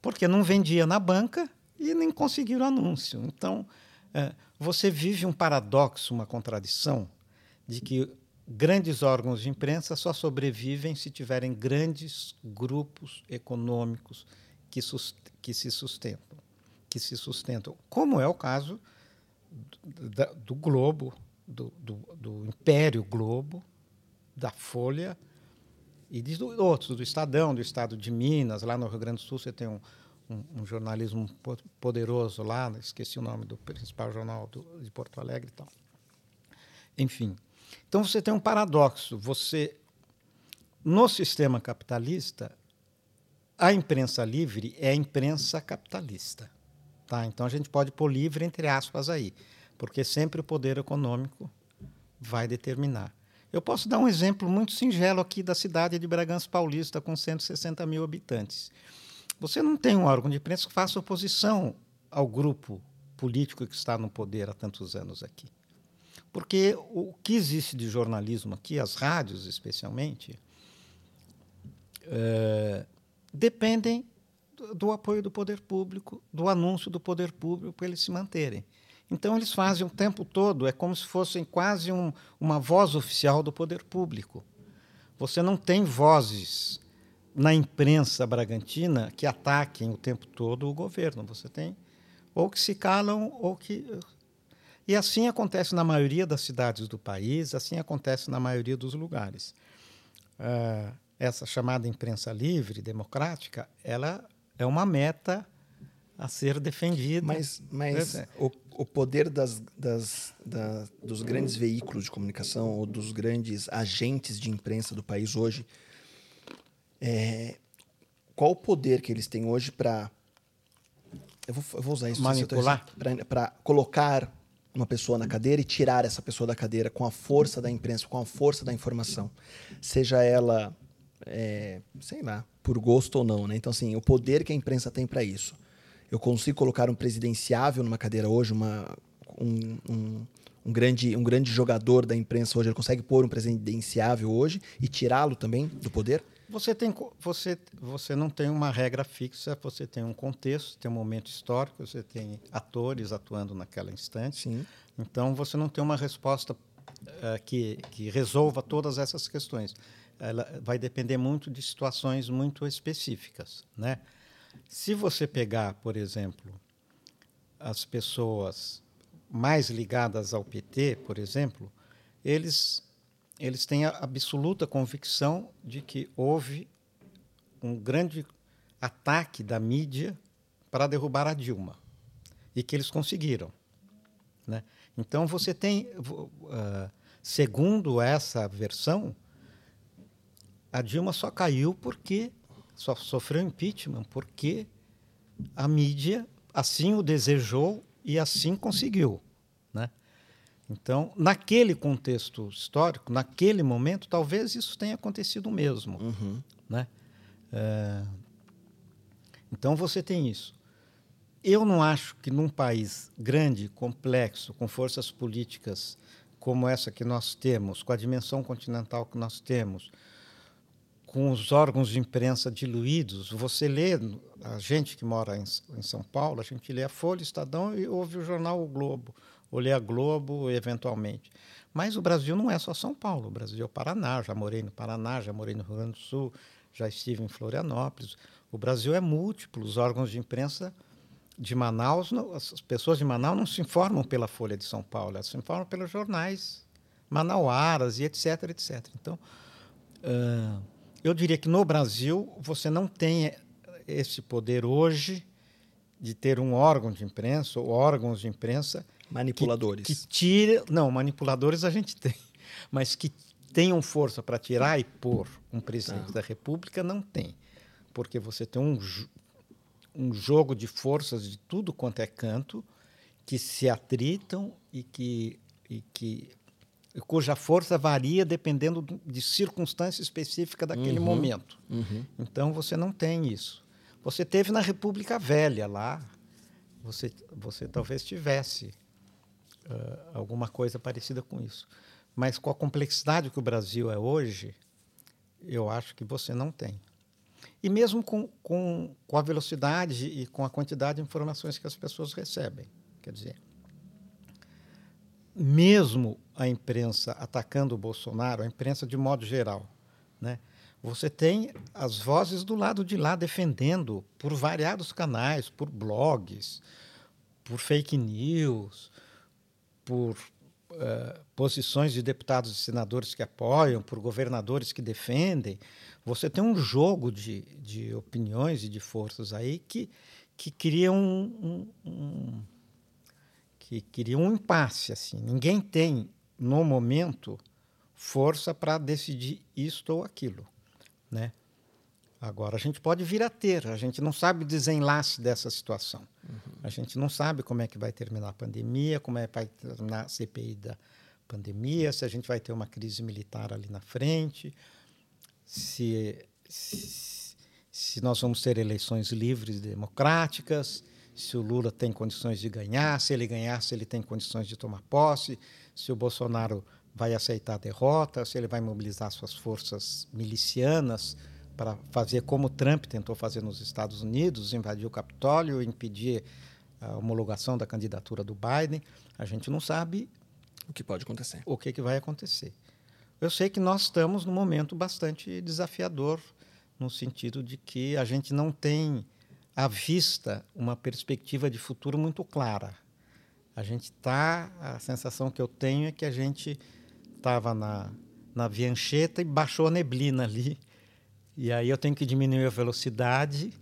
porque não vendia na banca e nem conseguiram anúncio. Então, é, você vive um paradoxo, uma contradição, de que grandes órgãos de imprensa só sobrevivem se tiverem grandes grupos econômicos que, que se sustentam, que se sustentam, como é o caso do, do Globo, do, do, do Império Globo, da Folha e de outros, do Estadão, do Estado de Minas, lá no Rio Grande do Sul você tem um, um, um jornalismo poderoso lá, esqueci o nome do principal jornal do, de Porto Alegre e tal. Enfim, então você tem um paradoxo, você no sistema capitalista a imprensa livre é a imprensa capitalista, tá? Então a gente pode pôr livre entre aspas aí, porque sempre o poder econômico vai determinar. Eu posso dar um exemplo muito singelo aqui da cidade de Bragança Paulista, com 160 mil habitantes. Você não tem um órgão de imprensa que faça oposição ao grupo político que está no poder há tantos anos aqui. Porque o que existe de jornalismo aqui, as rádios especialmente, é, dependem do, apoio do poder público, do anúncio do poder público para eles se manterem. Então, eles fazem o tempo todo, é como se fossem quase um, uma voz oficial do poder público. Você não tem vozes na imprensa bragantina que ataquem o tempo todo o governo. Você tem ou que se calam ou que. E assim acontece na maioria das cidades do país, assim acontece na maioria dos lugares. Uh, essa chamada imprensa livre, democrática, ela é uma meta a ser defendido. Mas, mas é. o, o poder das, das, da, dos grandes veículos de comunicação ou dos grandes agentes de imprensa do país hoje, é, qual o poder que eles têm hoje para. Eu vou, eu vou usar isso manipular para colocar uma pessoa na cadeira e tirar essa pessoa da cadeira com a força da imprensa, com a força da informação, seja ela, é, sei lá, por gosto ou não, né? Então assim, o poder que a imprensa tem para isso eu consigo colocar um presidenciável numa cadeira hoje, uma, um, um, um, grande, um grande jogador da imprensa hoje, ele consegue pôr um presidenciável hoje e tirá-lo também do poder? Você, tem, você, você não tem uma regra fixa, você tem um contexto, tem um momento histórico, você tem atores atuando naquela instante. Sim. Então, você não tem uma resposta uh, que, que resolva todas essas questões. Ela vai depender muito de situações muito específicas, né? Se você pegar, por exemplo, as pessoas mais ligadas ao PT, por exemplo, eles, eles têm a absoluta convicção de que houve um grande ataque da mídia para derrubar a Dilma e que eles conseguiram. Né? Então você tem, uh, segundo essa versão, a Dilma só caiu porque só sofreu impeachment porque a mídia assim o desejou e assim conseguiu, né? Então, naquele contexto histórico, naquele momento, talvez isso tenha acontecido mesmo, uhum. né? É... Então você tem isso. Eu não acho que num país grande, complexo, com forças políticas como essa que nós temos, com a dimensão continental que nós temos, com os órgãos de imprensa diluídos, você lê, a gente que mora em, em, São Paulo, a gente lê a Folha, Estadão e ouve o jornal O Globo, ou lê a Globo eventualmente. Mas o Brasil não é só São Paulo, o Brasil é o Paraná, já morei no Paraná, já morei no Rio Grande do Sul, já estive em Florianópolis. O Brasil é múltiplo, os órgãos de imprensa de Manaus, as pessoas de Manaus não se informam pela Folha de São Paulo, elas se informam pelos jornais manauaras e etc, etc. Então, uh, eu diria que no Brasil você não tem esse poder hoje de ter um órgão de imprensa ou órgãos de imprensa manipuladores que, que tira não manipuladores a gente tem mas que tenham força para tirar e pôr um presidente da República, não tem. Porque você tem um, um jogo de forças de tudo quanto é canto que se atritam e que, e que cuja força varia dependendo de circunstância específica daquele uhum, momento. Uhum. Então você não tem isso. Você teve na República Velha lá, você, você talvez tivesse uh, alguma coisa parecida com isso. Mas com a complexidade que o Brasil é hoje, eu acho que você não tem. E mesmo com, com, com a velocidade e com a quantidade de informações que as pessoas recebem. Quer dizer, mesmo a imprensa atacando o Bolsonaro, a imprensa de modo geral, né? Você tem as vozes do lado de lá defendendo por variados canais, por blogs, por fake news, por uh, posições de deputados e senadores que apoiam, por governadores que defendem. Você tem um jogo de, de opiniões e de forças aí que, que cria um, um, um que cria um impasse. Assim. Ninguém tem, no momento, força para decidir isto ou aquilo. Né? Agora, a gente pode vir a ter, a gente não sabe o desenlace dessa situação. Uhum. A gente não sabe como é que vai terminar a pandemia, como é que vai terminar a CPI da pandemia, se a gente vai ter uma crise militar ali na frente, se, se, se nós vamos ter eleições livres e democráticas, se o Lula tem condições de ganhar, se ele ganhar, se ele tem condições de tomar posse, se o Bolsonaro vai aceitar a derrota, se ele vai mobilizar suas forças milicianas para fazer como Trump tentou fazer nos Estados Unidos, invadir o Capitólio, impedir a homologação da candidatura do Biden. A gente não sabe o que pode acontecer. O que, que vai acontecer. Eu sei que nós estamos num momento bastante desafiador, no sentido de que a gente não tem à vista uma perspectiva de futuro muito clara. A gente está, a sensação que eu tenho é que a gente estava na, na Viancheta e baixou a neblina ali. E aí eu tenho que diminuir a velocidade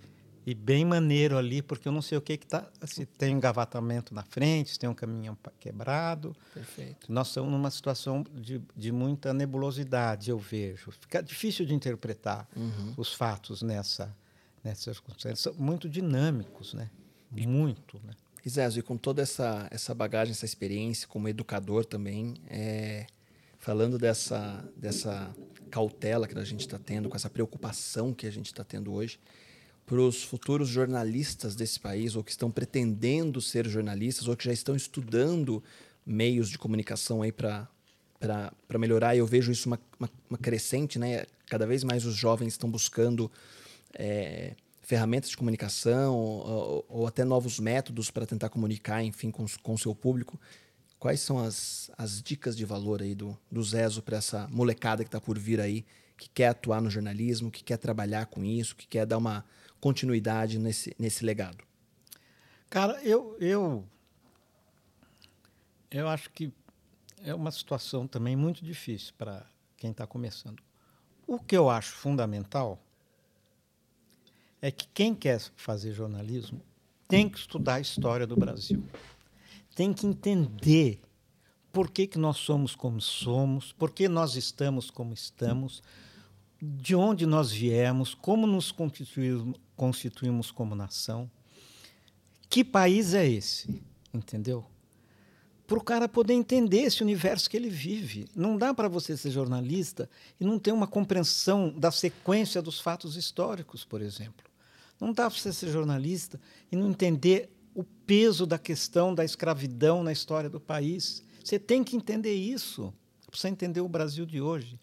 e bem maneiro ali, porque eu não sei o que está. Se tem engavatamento na frente, se tem um caminhão quebrado. Perfeito. Nós estamos numa situação de, de muita nebulosidade, eu vejo. Fica difícil de interpretar uhum. os fatos nessa, nessas circunstâncias. São muito dinâmicos, né? Muito, né? E e com toda essa, essa bagagem, essa experiência como educador também, é, falando dessa, dessa cautela que a gente está tendo, com essa preocupação que a gente está tendo hoje, para os futuros jornalistas desse país, ou que estão pretendendo ser jornalistas, ou que já estão estudando meios de comunicação aí para para melhorar. Eu vejo isso uma, uma, uma, crescente, né? Cada vez mais os jovens estão buscando é, ferramentas de comunicação ou, ou, até novos métodos para tentar comunicar, enfim, com, com o seu público. Quais são as, as dicas de valor aí do, do Zezo para essa molecada que está por vir aí, que quer atuar no jornalismo, que quer trabalhar com isso, que quer dar uma continuidade nesse, nesse legado? Cara, eu, eu, eu acho que é uma situação também muito difícil para quem está começando. O que eu acho fundamental é que quem quer fazer jornalismo tem que estudar a história do Brasil tem que entender por que, que nós somos como somos, por que nós estamos como estamos, de onde nós viemos, como nos constituímos, constituímos como nação. Que país é esse? Entendeu? Para o cara poder entender esse universo que ele vive. Não dá para você ser jornalista e não ter uma compreensão da sequência dos fatos históricos, por exemplo. Não dá para você ser jornalista e não entender o peso da questão da escravidão na história do país. Você tem que entender isso para você entender o Brasil de hoje.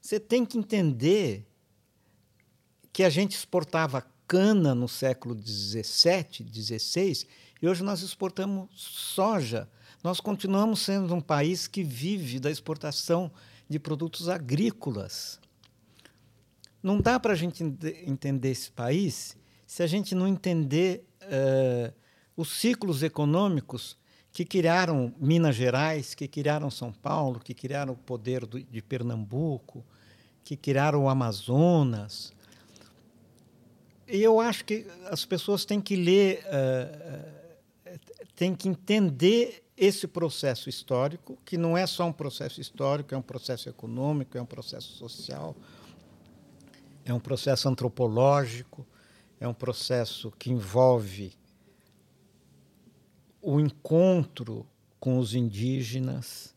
Você tem que entender que a gente exportava cana no século XVII, XVI, e hoje nós exportamos soja. Nós continuamos sendo um país que vive da exportação de produtos agrícolas. Não dá para a gente entender esse país se a gente não entender uh, os ciclos econômicos que criaram Minas Gerais, que criaram São Paulo, que criaram o poder do, de Pernambuco, que criaram o Amazonas. E eu acho que as pessoas têm que ler uh, tem que entender esse processo histórico, que não é só um processo histórico, é um processo econômico, é um processo social, é um processo antropológico, é um processo que envolve o encontro com os indígenas,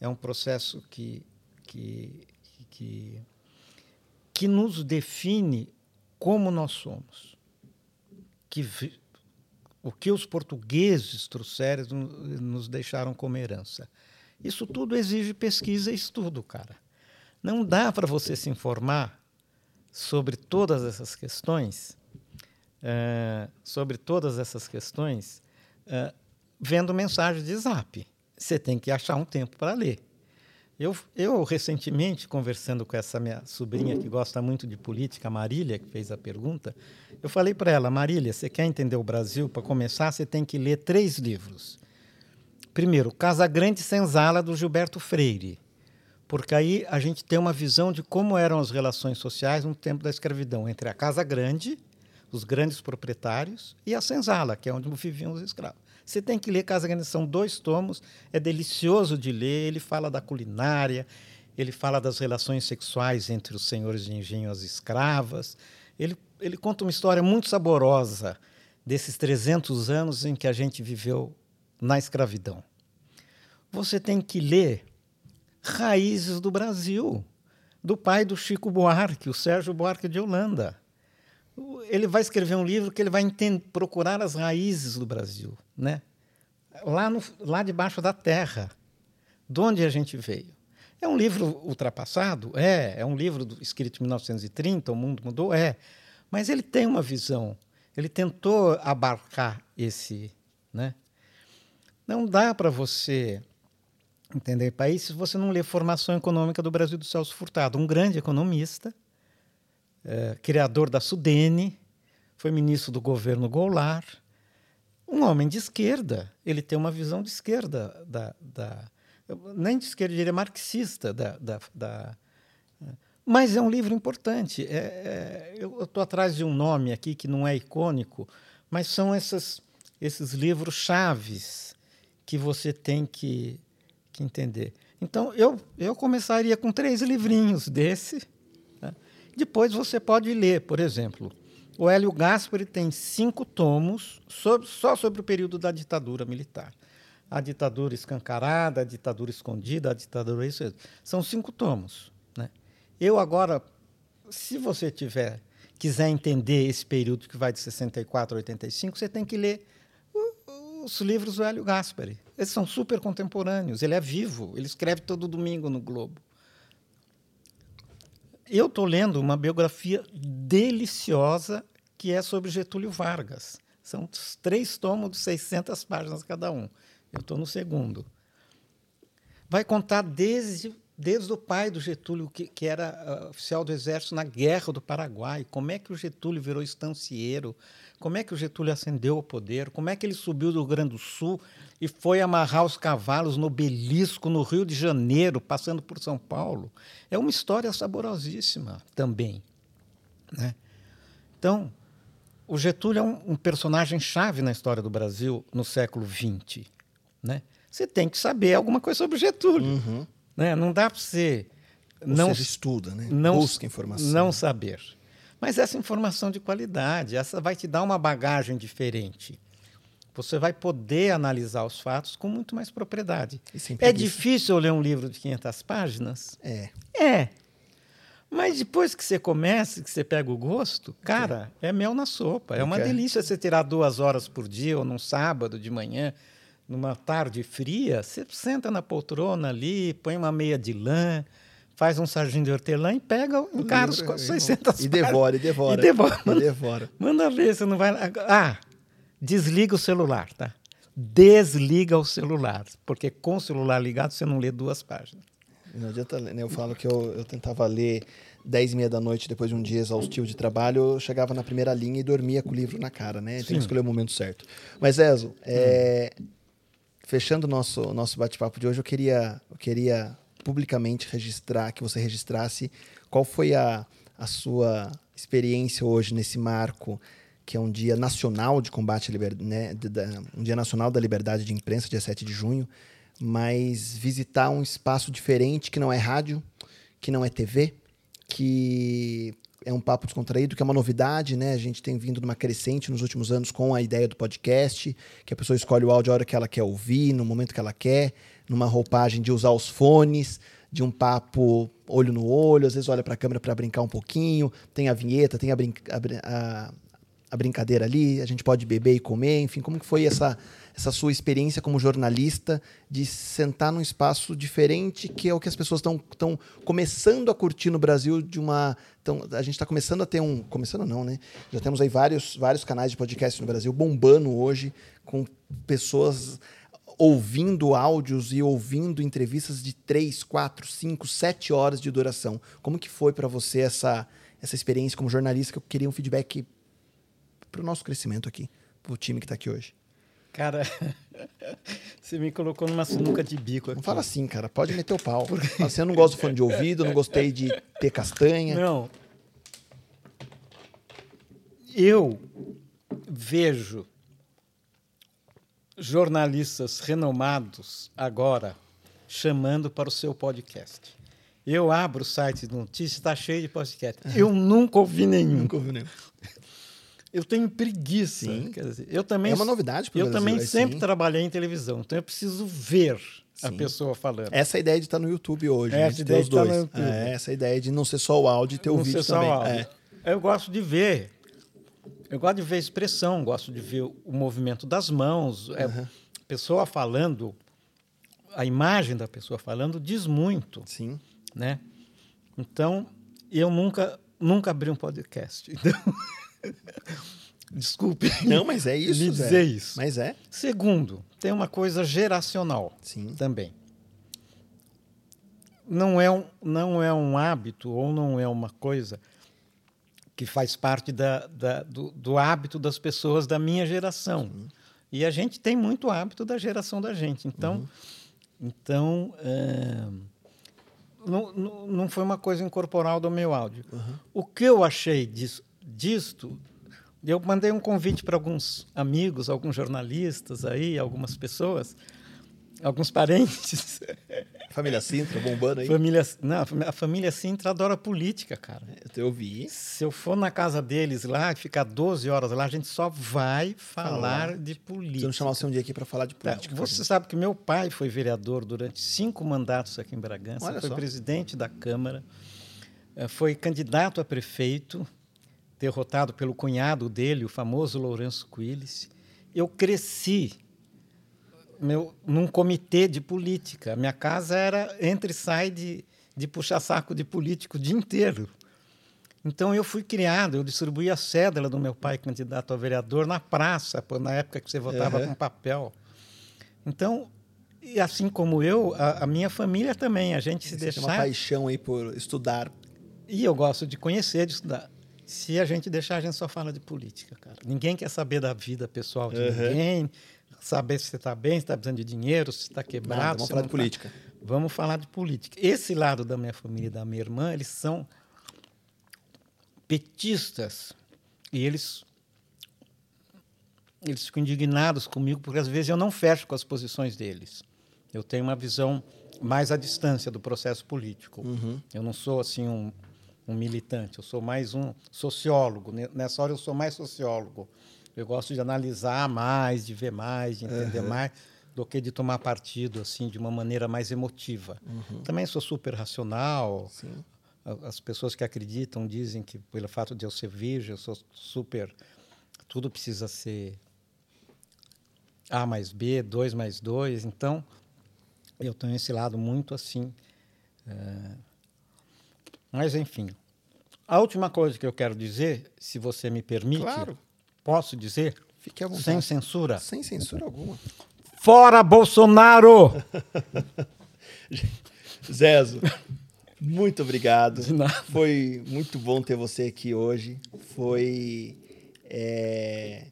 é um processo que, que, que, que nos define como nós somos. Que, o que os portugueses trouxeram nos deixaram como herança. Isso tudo exige pesquisa e estudo, cara. Não dá para você se informar sobre todas essas questões, uh, sobre todas essas questões, uh, vendo mensagem de zap. Você tem que achar um tempo para ler. Eu, eu, recentemente, conversando com essa minha sobrinha que gosta muito de política, Marília, que fez a pergunta, eu falei para ela: Marília, você quer entender o Brasil? Para começar, você tem que ler três livros. Primeiro, Casa Grande Senzala, do Gilberto Freire, porque aí a gente tem uma visão de como eram as relações sociais no tempo da escravidão entre a Casa Grande, os grandes proprietários, e a senzala, que é onde viviam os escravos. Você tem que ler Casa Grande, são dois tomos, é delicioso de ler. Ele fala da culinária, ele fala das relações sexuais entre os senhores de engenho e as escravas. Ele, ele conta uma história muito saborosa desses 300 anos em que a gente viveu na escravidão. Você tem que ler Raízes do Brasil, do pai do Chico Buarque, o Sérgio Buarque de Holanda ele vai escrever um livro que ele vai procurar as raízes do Brasil, né? lá, no, lá debaixo da terra, de onde a gente veio. É um livro ultrapassado? É. É um livro do, escrito em 1930, o mundo mudou? É. Mas ele tem uma visão, ele tentou abarcar esse. Né? Não dá para você entender país se você não lê Formação Econômica do Brasil do Celso Furtado, um grande economista é, criador da Sudene, foi ministro do governo Goulart, um homem de esquerda. Ele tem uma visão de esquerda, da, da nem de esquerda, diria marxista. Da, da, da, mas é um livro importante. É, é, eu estou atrás de um nome aqui que não é icônico, mas são essas, esses livros chaves que você tem que, entender. Então, eu, eu começaria com três livrinhos desse, depois você pode ler, por exemplo, o Hélio Gaspari tem cinco tomos sobre, só sobre o período da ditadura militar. A ditadura escancarada, a ditadura escondida, a ditadura isso. São cinco tomos. Né? Eu agora, se você tiver quiser entender esse período que vai de 64 a 85, você tem que ler os livros do Hélio Gaspari. Eles são super contemporâneos. Ele é vivo. Ele escreve todo domingo no Globo. Eu estou lendo uma biografia deliciosa que é sobre Getúlio Vargas. São três tomos de 600 páginas cada um. Eu estou no segundo. Vai contar desde, desde o pai do Getúlio, que, que era uh, oficial do Exército na Guerra do Paraguai, como é que o Getúlio virou estancieiro, como é que o Getúlio ascendeu ao poder, como é que ele subiu do Rio Grande do Sul e foi amarrar os cavalos no Belisco, no Rio de Janeiro, passando por São Paulo. É uma história saborosíssima também. Né? Então, o Getúlio é um, um personagem chave na história do Brasil no século XX. Né? Você tem que saber alguma coisa sobre o Getúlio. Uhum. Né? Não dá para você. Ou não seja, estuda, né? não, busca informação. Não saber. Mas essa informação de qualidade, essa vai te dar uma bagagem diferente você vai poder analisar os fatos com muito mais propriedade. É difícil ler um livro de 500 páginas? É. É. Mas depois que você começa, que você pega o gosto, cara, é, é mel na sopa. É uma delícia você tirar duas horas por dia, ou num sábado de manhã, numa tarde fria, você senta na poltrona ali, põe uma meia de lã, faz um sarginho de hortelã e pega, encara os 600 E devora, e devora. E devora. E devora. Manda ver, você não vai... Ah, desliga o celular, tá? Desliga o celular, porque com o celular ligado você não lê duas páginas. Não adianta ler, né? Eu falo que eu, eu tentava ler 10 e meia da noite, depois de um dia exaustivo de trabalho, eu chegava na primeira linha e dormia com o livro na cara, né? Tem que escolher o momento certo. Mas, Ezo, é, hum. fechando o nosso, nosso bate-papo de hoje, eu queria, eu queria publicamente registrar, que você registrasse qual foi a, a sua experiência hoje nesse marco que é um dia nacional de combate à liberdade, né, um dia nacional da liberdade de imprensa, dia 7 de junho, mas visitar um espaço diferente que não é rádio, que não é TV, que é um papo descontraído, que é uma novidade, né? A gente tem vindo numa crescente nos últimos anos com a ideia do podcast, que a pessoa escolhe o áudio a hora que ela quer ouvir, no momento que ela quer, numa roupagem de usar os fones, de um papo olho no olho, às vezes olha para a câmera para brincar um pouquinho, tem a vinheta, tem a, a, a, brincadeira ali, a gente pode beber e comer, enfim, como que foi essa essa sua experiência como jornalista de sentar num espaço diferente, que é o que as pessoas estão começando a curtir no Brasil de uma. Tão, a gente está começando a ter um. Começando não, né? Já temos aí vários, vários canais de podcast no Brasil bombando hoje, com pessoas ouvindo áudios e ouvindo entrevistas de 3, 4, 5, 7 horas de duração. Como que foi para você essa, essa experiência como jornalista? Que eu queria um feedback para o nosso crescimento aqui, para o time que está aqui hoje. Cara, você me colocou numa sinuca de bico aqui. Não fala assim, cara. Pode meter o pau. Você não gosta do fone de ouvido, não gostei de ter castanha. Não. Eu vejo jornalistas renomados agora chamando para o seu podcast. Eu abro o site de notícias, está cheio de podcast. Eu nunca ouvi nenhum. Nunca ouvi nenhum. Eu tenho preguiça. Dizer, eu também, é uma novidade para Eu Brasil, também é sempre sim. trabalhei em televisão, então eu preciso ver a Sim. pessoa falando. Essa a ideia de estar no YouTube hoje, Essa né? de ter ideia os de dois. no YouTube. É, essa ideia de não ser só o áudio e ter o Não vídeo ser só também. É. Eu gosto de ver. Eu gosto de ver expressão, gosto de ver o movimento das mãos. É, Aham. pessoa falando, a imagem da pessoa falando diz muito, Sim. né? Então, eu nunca, nunca abri um podcast. Então, desculpe. Não, mas é isso, Zé. dizer isso. Mas é. Segundo, tem uma coisa geracional Sim. também. Não é, um, não é um hábito ou não é uma coisa que faz parte da, da- do, do hábito das pessoas da minha geração. E a gente tem muito hábito da geração da gente. Então, então eh, não, não, não foi uma coisa incorporal do meu áudio. O que eu achei disso, disto, eu mandei um convite para alguns amigos, alguns jornalistas aí, algumas pessoas, alguns parentes. Família Sintra bombando aí. família, não, a família Sintra adora política, cara. Eu vi. Se eu for na casa deles lá e ficar 12 horas lá, a gente só vai falar Falar. de política. não chamar você um dia aqui para falar de Tá, política. Você sabe que meu pai foi vereador durante cinco mandatos aqui em Bragança, Olha foi só. presidente da Câmara, eh, foi candidato a prefeito, derrotado pelo cunhado dele, o famoso Lourenço Quiles. Eu cresci meu, num comitê de política. A minha casa era entre e sai de, de puxar saco de político o dia inteiro. Então eu fui criado, eu distribuí a cédula do meu pai candidato a vereador na praça, na época que você votava Uhum. com papel. Então, e assim como eu, a, a minha família também, a gente se Você tem uma deixar. paixão aí por estudar. E eu gosto de conhecer, de estudar. Se a gente deixar, a gente só fala de política, cara. Ninguém quer saber da vida pessoal de Uhum. ninguém, saber se você está bem, se está precisando de dinheiro, se está quebrado. Nada, vamos falar de tá. política. Vamos falar de política. Esse lado da minha família e da minha irmã, eles são petistas. E eles eles ficam indignados comigo porque às vezes eu não fecho com as posições deles. Eu tenho uma visão mais à distância do processo político. Uhum. Eu não sou assim um, um militante, eu sou mais um sociólogo. Ne- Nessa hora eu sou mais sociólogo. Eu gosto de analisar mais, de ver mais, de entender mais, do que de tomar partido assim de uma maneira mais emotiva. Também sou super racional. Sim. As pessoas que acreditam dizem que pelo fato de eu ser virgem, eu sou super. Tudo precisa ser A mais B, 2 mais 2. Então, eu tenho esse lado muito assim. é, Mas, enfim. A última coisa que eu quero dizer, se você me permite, Claro. posso dizer, Fique à vontade. sem censura: Sem censura alguma. Fora Bolsonaro! Zezo, muito obrigado. Foi muito bom ter você aqui hoje. Foi é,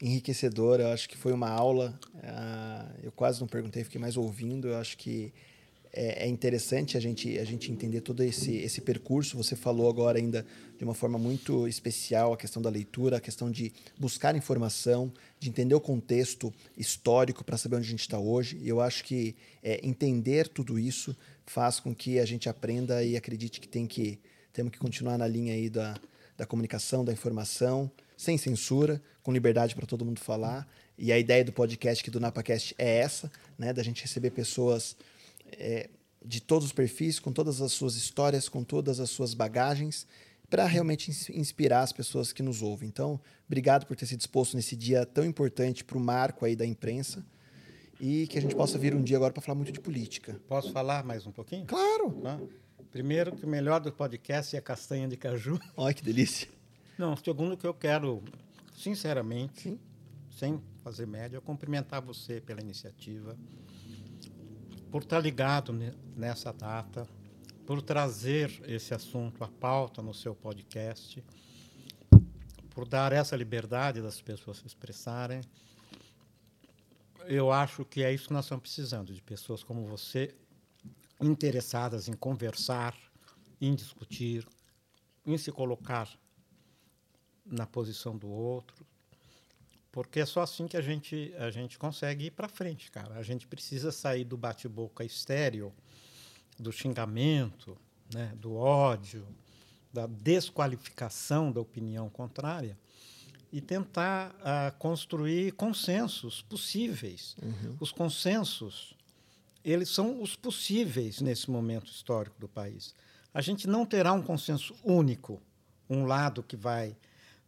enriquecedor. Eu acho que foi uma aula. Ah, eu quase não perguntei, fiquei mais ouvindo. Eu acho que é, é, interessante a gente, a gente entender todo esse, esse percurso. Você falou agora ainda de uma forma muito especial a questão da leitura, a questão de buscar informação, de entender o contexto histórico para saber onde a gente está hoje. E eu acho que é, entender tudo isso faz com que a gente aprenda e acredite que tem que temos que continuar na linha aí da, da comunicação, da informação, sem censura, com liberdade para todo mundo falar. E a ideia do podcast aqui do NapaCast é essa, né, da gente receber pessoas é, de todos os perfis, com todas as suas histórias, com todas as suas bagagens, para realmente inspirar as pessoas que nos ouvem. Então, obrigado por ter se disposto nesse dia tão importante para o marco aí da imprensa e que a gente possa vir um dia agora para falar muito de política. Posso falar mais um pouquinho? Claro! Ah, primeiro, que o melhor do podcast é a castanha de caju. Olha que delícia! Não, segundo que eu quero, sinceramente, Sim. sem fazer média, cumprimentar você pela iniciativa, por estar ligado nessa data, por trazer esse assunto à pauta no seu podcast, por dar essa liberdade das pessoas se expressarem. Eu acho que é isso que nós estamos precisando, de pessoas como você, interessadas em conversar, em discutir, em se colocar na posição do outro, porque é só assim que a gente, a gente consegue ir para frente, cara. A gente precisa sair do bate-boca estéreo, do xingamento, né, do ódio, da desqualificação da opinião contrária e tentar uh, construir consensos possíveis. Uhum. Os consensos, eles são os possíveis nesse momento histórico do país. A gente não terá um consenso único, um lado que vai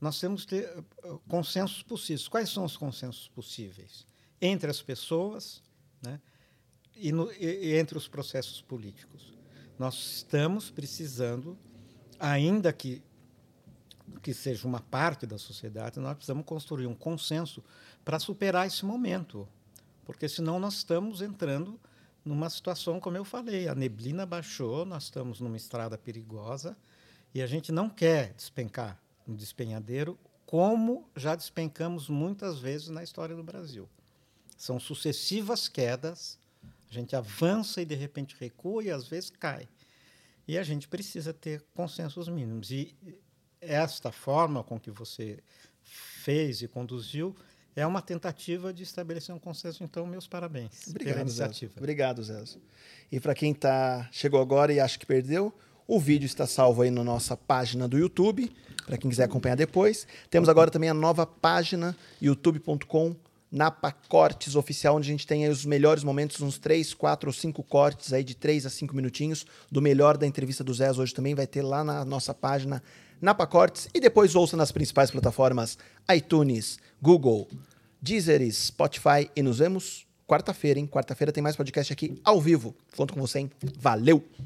nós temos que ter eh, consensos possíveis. Quais são os consensos possíveis? Entre as pessoas né, e, no, e, entre os processos políticos. Nós estamos precisando, ainda que, que seja uma parte da sociedade, nós precisamos construir um consenso para superar esse momento. Porque senão nós estamos entrando numa situação, como eu falei, a neblina baixou, nós estamos numa estrada perigosa e a gente não quer despencar no despenhadeiro, como já despencamos muitas vezes na história do Brasil. São sucessivas quedas, a gente avança e de repente recua e às vezes cai. E a gente precisa ter consensos mínimos. E esta forma com que você fez e conduziu é uma tentativa de estabelecer um consenso. Então, meus parabéns Obrigado, pela iniciativa. Zé. Obrigado, Zé. E para quem tá, chegou agora e acha que perdeu, o vídeo está salvo aí na nossa página do YouTube, para quem quiser acompanhar depois. Temos agora também a nova página, youtube.com Napa Cortes Oficial, onde a gente tem os melhores momentos, uns 3, 4 ou 5 cortes aí de 3 a 5 minutinhos do melhor da entrevista do Zé hoje também vai ter lá na nossa página Napa Cortes e depois ouça nas principais plataformas iTunes, Google, Deezer, Spotify e nos vemos quarta-feira, hein? Quarta-feira tem mais podcast aqui ao vivo. Conto com você, hein? Valeu!